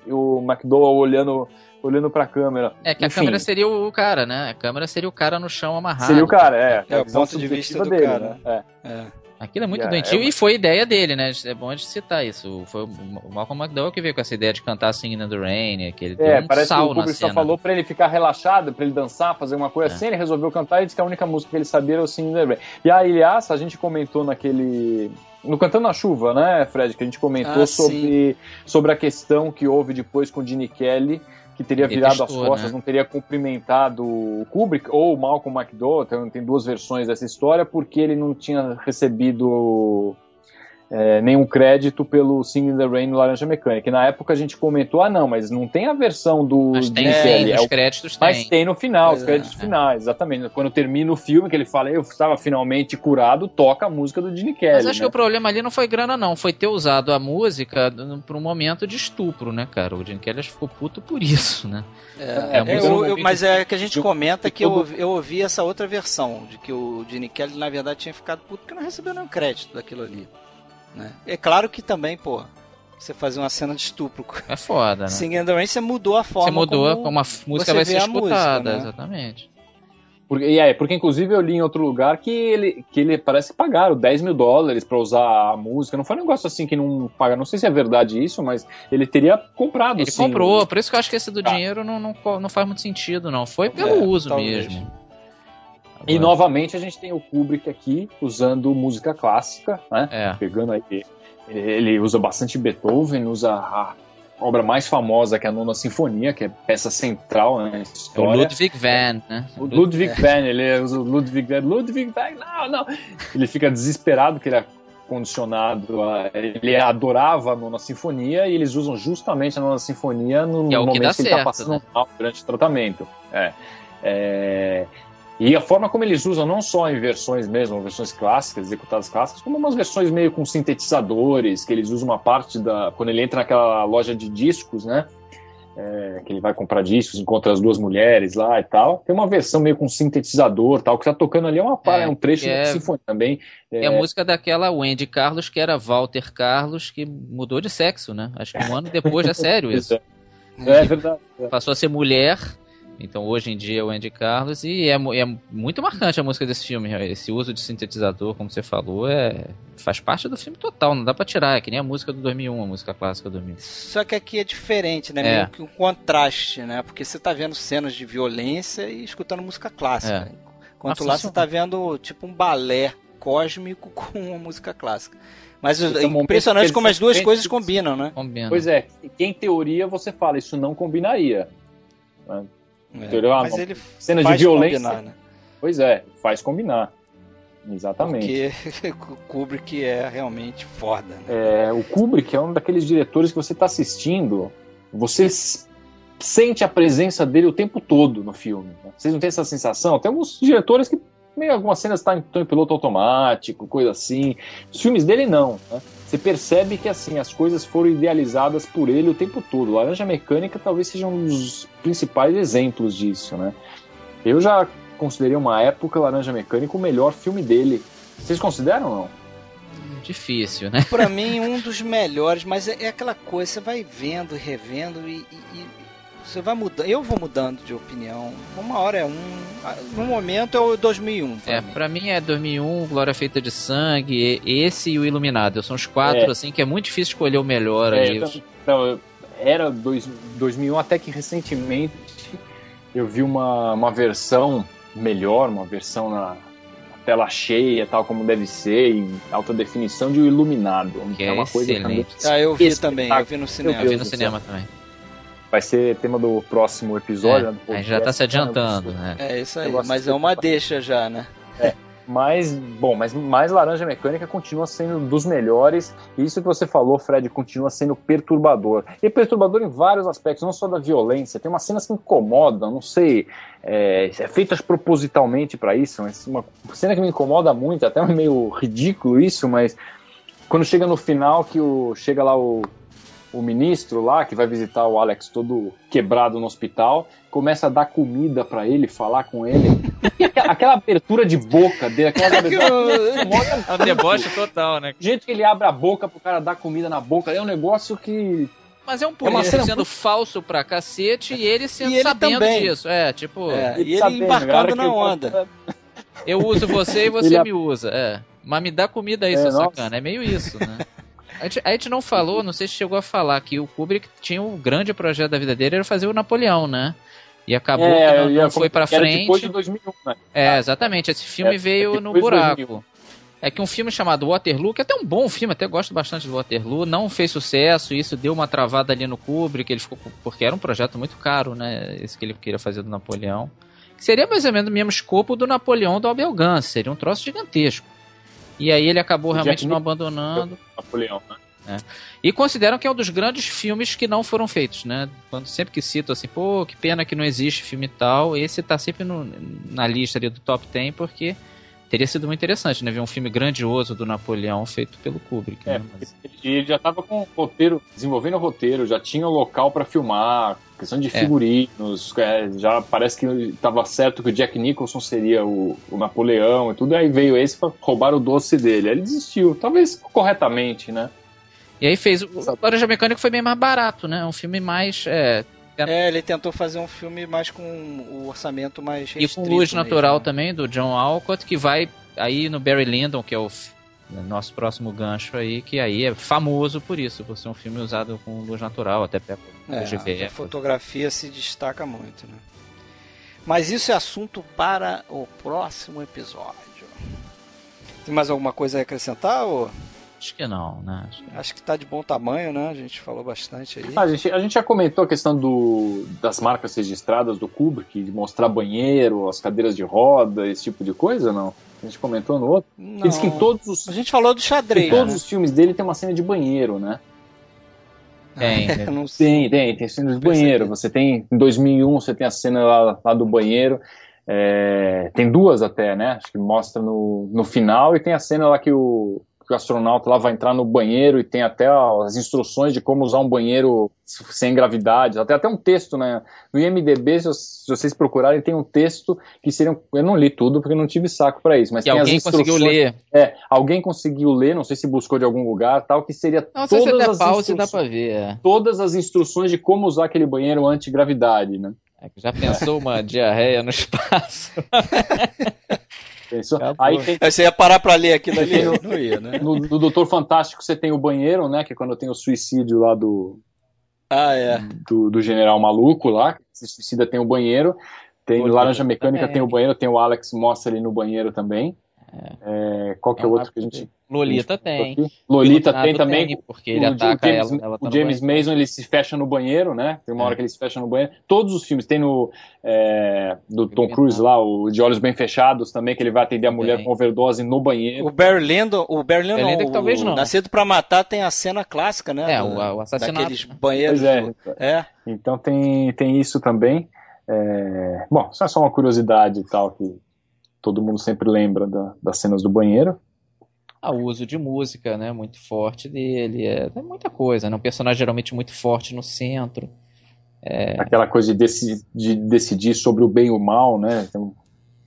e o McDowell olhando olhando pra câmera. É, que Enfim. a câmera seria o cara, né? A câmera seria o cara no chão amarrado. Seria o cara, é. É, é o ponto de vista do dele, cara. Né? É. é. Aquilo é muito yeah, doentio é... e foi ideia dele, né? É bom a gente citar isso. Foi o Malcolm McDowell que veio com essa ideia de cantar Singing in the Rain, que ele é, um parece que o público só falou pra ele ficar relaxado, pra ele dançar, fazer uma coisa é. assim, ele resolveu cantar e disse que a única música que ele sabia era o Singing in the Rain. E aí, aliás, a gente comentou naquele... No Cantando na Chuva, né, Fred? Que a gente comentou ah, sobre, sobre a questão que houve depois com o Gene Kelly que teria virado as costas, né? não teria cumprimentado o Kubrick ou o Malcolm McDowell, tem, tem duas versões dessa história, porque ele não tinha recebido é, nenhum crédito pelo Singing the Rain no Laranja Mecânica. E na época a gente comentou, ah não, mas não tem a versão do mas tem, sim, é, os créditos Mas tem, tem no final, pois os créditos é, finais, exatamente. Quando termina o filme, que ele fala, eu estava finalmente curado, toca a música do Gene Kelly. Mas acho né? que o problema ali não foi grana não, foi ter usado a música para um momento de estupro, né, cara? O Gene Kelly ficou puto por isso, né? É, é, eu, eu, mas é que a gente comenta que eu, eu ouvi essa outra versão, de que o Gene Kelly, na verdade, tinha ficado puto porque não recebeu nenhum crédito daquilo ali. Né? É claro que também, pô, você fazer uma cena de estupro. É foda, né? Singing in the Rain, você mudou a forma Você mudou como, como a música vai ser escutada, música, né? exatamente. Porque, e é, porque inclusive eu li em outro lugar que ele, que ele parece que pagaram 10 mil dólares para usar a música. Não foi um negócio assim que não paga. Não sei se é verdade isso, mas ele teria comprado. Ele sim, comprou, por isso que eu acho que esse do ah. dinheiro não, não, não faz muito sentido, não. Foi pelo é, uso talvez. mesmo. E novamente a gente tem o Kubrick aqui usando música clássica, né? É. Pegando aí. Ele usa bastante Beethoven, usa a obra mais famosa que é a Nona Sinfonia, que é peça central na história. O Ludwig van, né? O Ludwig van, ele usa o Ludwig van, Ludwig van, não, não. Ele fica desesperado que ele é condicionado a, ele adorava a Nona Sinfonia e eles usam justamente a Nona Sinfonia no, é momento que, que ele está passando né? mal durante o tratamento. É. é e a forma como eles usam, não só em versões mesmo, versões clássicas, executadas clássicas, como umas versões meio com sintetizadores, que eles usam uma parte da. Quando ele entra naquela loja de discos, né? É, que ele vai comprar discos, encontra as duas mulheres lá e tal. Tem uma versão meio com sintetizador tal, que tá tocando ali é uma é, é um trecho é, da sinfonia também. É... é... a música daquela Wendy Carlos, que era Walter Carlos, que mudou de sexo, né? Acho que um ano depois, é sério isso. É, verdade. Passou a ser mulher então hoje em dia é o Andy Carlos e é, é, muito marcante a música desse filme. Esse uso de sintetizador, como você falou, é faz parte do filme total, não dá pra tirar. É que nem a música do 2001, a música clássica do 2001. Só que aqui é diferente, né? É. Meio que um contraste, né? Porque você tá vendo cenas de violência e escutando música clássica. É. Enquanto Nossa, lá você tá vendo tipo um balé cósmico com uma música clássica. Mas é impressionante como as duas coisas combinam, né? Combinam. Pois é, que em teoria você fala, isso não combinaria. Né? É, mas ele cena de violência. Combinar, né? Pois é, faz combinar. Exatamente. Porque o Kubrick é realmente foda. Né? É, o Kubrick é um daqueles diretores que você está assistindo, você sente a presença dele o tempo todo no filme. Né? Vocês não têm essa sensação? Tem alguns diretores que meio algumas cenas estão tá em piloto automático, coisa assim. Os filmes dele não, né? Você percebe que assim as coisas foram idealizadas por ele o tempo todo. Laranja Mecânica talvez seja um dos principais exemplos disso, né? Eu já considerei uma época Laranja Mecânica o melhor filme dele. Vocês consideram ou não? Difícil, né? Pra mim, um dos melhores, mas é, é aquela coisa, você vai vendo e revendo e, e você vai mudando. Eu vou mudando de opinião. Uma hora é um. No momento é o 2001. Pra é, mim. pra mim é 2001, Glória Feita de Sangue, esse e o Iluminado. São os quatro, é. assim, que é muito difícil escolher o melhor é, ali. Então, era dois, 2001, até que recentemente eu vi uma, uma versão melhor, uma versão na tela cheia, tal como deve ser, em alta definição de o Iluminado. Que é, uma coisa excelente. Ah, eu vi também, eu vi no cinema. Eu vi no cinema também. Vai ser tema do próximo episódio. É, né, a gente já está se adiantando, né? É isso aí, mas é uma deixa já, né? É. Mas, bom, mas mais Laranja Mecânica continua sendo dos melhores. E isso que você falou, Fred, continua sendo perturbador. E perturbador em vários aspectos, não só da violência. Tem umas cenas que incomodam, não sei, é, é feitas propositalmente para isso. Mas uma cena que me incomoda muito, até meio ridículo isso, mas quando chega no final, que o, chega lá o o ministro lá, que vai visitar o Alex todo quebrado no hospital, começa a dar comida para ele, falar com ele. aquela abertura de boca dele, aquela abertura. é um deboche total, né? O jeito que ele abre a boca pro cara dar comida na boca é um negócio que. Mas é um polícia é sendo falso pra cacete e ele sendo e ele sabendo também. disso. É, tipo. É, e ele sabendo, embarcando na onda. Eu uso você e você ele... me usa. É. Mas me dá comida aí, é, seu nossa. sacana. É meio isso, né? A gente, a gente não falou, não sei se chegou a falar, que o Kubrick tinha um grande projeto da vida dele, era fazer o Napoleão, né? E acabou é, que não, não foi pra frente. Depois de 2001, né? É, exatamente. Esse filme é, veio é no buraco. É que um filme chamado Waterloo, que é até um bom filme, até gosto bastante do Waterloo, não fez sucesso, isso deu uma travada ali no Kubrick, ele ficou porque era um projeto muito caro, né, esse que ele queria fazer do Napoleão. seria mais ou menos o mesmo escopo do Napoleão do Abel Gance, seria um troço gigantesco. E aí ele acabou o realmente Jack não abandonando. Napoleão, né? É. E consideram que é um dos grandes filmes que não foram feitos, né? Quando sempre que cito assim, pô, que pena que não existe filme tal, esse tá sempre no, na lista ali do top 10 porque teria sido muito interessante, né? Ver um filme grandioso do Napoleão feito pelo Kubrick. É, né? Mas... ele já estava com o roteiro, desenvolvendo o roteiro, já tinha o local para filmar, questão de é. figurinos, é. É, já parece que estava certo que o Jack Nicholson seria o, o Napoleão e tudo, aí veio esse para roubar o doce dele. Aí ele desistiu, talvez corretamente, né? E aí fez. O Laranja Mecânica foi bem mais barato, né? Um filme mais. É, é, ele tentou fazer um filme mais com o orçamento mais E com Luz Natural né? também, do John Alcott, que vai aí no Barry Lyndon, que é o nosso próximo gancho aí, que aí é famoso por isso, por ser um filme usado com luz natural, até perto é, A fotografia se destaca muito, né? Mas isso é assunto para o próximo episódio. Tem mais alguma coisa a acrescentar, ou... Acho que não, né? Acho que, Acho que tá de bom tamanho, né? A gente falou bastante aí. a, gente, a gente já comentou a questão do, das marcas registradas do Kubrick, de mostrar banheiro, as cadeiras de roda, esse tipo de coisa, não? A gente comentou no outro? Não. Diz que em todos os. A gente falou do xadrez. Em todos né? os filmes dele tem uma cena de banheiro, né? Tem, tem, tem, tem cena de banheiro. Você tem, em 2001, você tem a cena lá, lá do banheiro. É, tem duas até, né? Acho que mostra no, no final e tem a cena lá que o, que o astronauta lá vai entrar no banheiro e tem até as instruções de como usar um banheiro sem gravidade, até até um texto, né? No IMDB, se, vocês procurarem, tem um texto que seria, eu não li tudo porque não tive saco para isso, mas e tem alguém as conseguiu ler. É, alguém conseguiu ler, não sei se buscou de algum lugar, tal, que seria não, todas se as pause, dá para ver. É. Todas as instruções de como usar aquele banheiro anti-gravidade, né? É, já pensou uma diarreia no espaço? Pensou? Aí, tem... Aí você ia parar pra ler aquilo ali? No, não ia, né? No, no Doutor Fantástico você tem o banheiro, né? Que é quando tem o suicídio lá do. Ah, é. Do, do general maluco lá, que se suicida tem o banheiro. Tem o Laranja Mecânica, tem o banheiro, tem o Alex mostra ali no banheiro também. É, qual que é o outro que a gente. Lolita tem. Lolita tem também. Tem, porque ele o, ataca o James, ela, ela tá o James Mason ele se fecha no banheiro, né? Tem uma é. hora que ele se fecha no banheiro. Todos os filmes. Tem no. É, do Tom Cruise lá, o De Olhos Bem Fechados também, que ele vai atender a mulher tem. com overdose no banheiro. O Barry Lyndon, o Barry Lyndon, Lyndon que talvez não. Nascido pra Matar tem a cena clássica, né? É, do, o, assassinato. Daqueles banheiros. É. Do, é. Então tem, tem isso também. É, bom, isso é só uma curiosidade e tal que todo mundo sempre lembra da, das cenas do banheiro. Ah, o uso de música, né, muito forte dele, é, é muita coisa, né, um personagem geralmente muito forte no centro. É... Aquela coisa de, deci de, decidir sobre o bem e o mal, né, tem um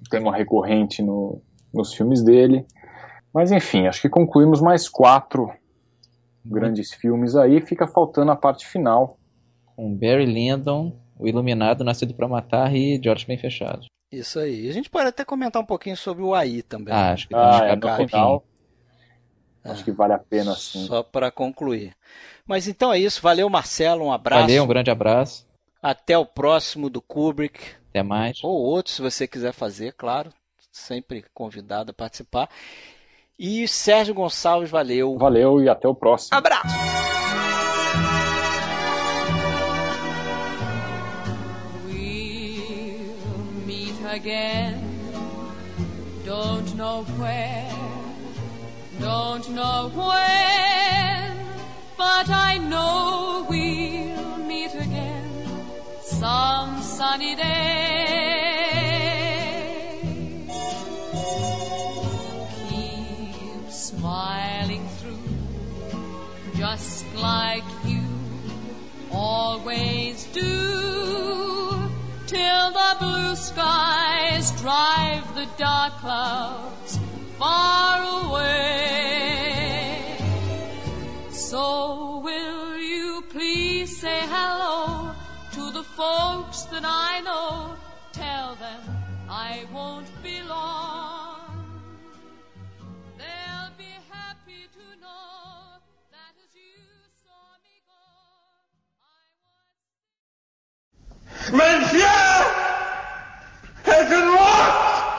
tema recorrente no, nos filmes dele. Mas enfim, acho que concluímos mais quatro grandes filmes aí, fica faltando a parte final. Com Barry Lyndon, O Iluminado, Nascido para Matar e Olhos Bem Fechados. Isso aí. A gente pode até comentar um pouquinho sobre o AI também. Ah, acho que ah, é, no final. É. Acho que vale a pena sim. Só para concluir. Mas então é isso. Valeu, Marcelo. Um abraço. Valeu, um grande abraço. Até o próximo do Kubrick. Até mais. Ou outro, se você quiser fazer, claro. Sempre convidado a participar. E Sérgio Gonçalves, valeu. Valeu e até o próximo. Abraço. We'll meet again. Don't know where, don't know when, but I know we'll meet again some sunny day. Keep smiling through, just like you always do, till the blue skies drive the dark clouds far away. So will you please say hello to the folks that I know? Tell them I won't be long. They'll be happy to know that as you saw me go, I. Monsieur! Has been what?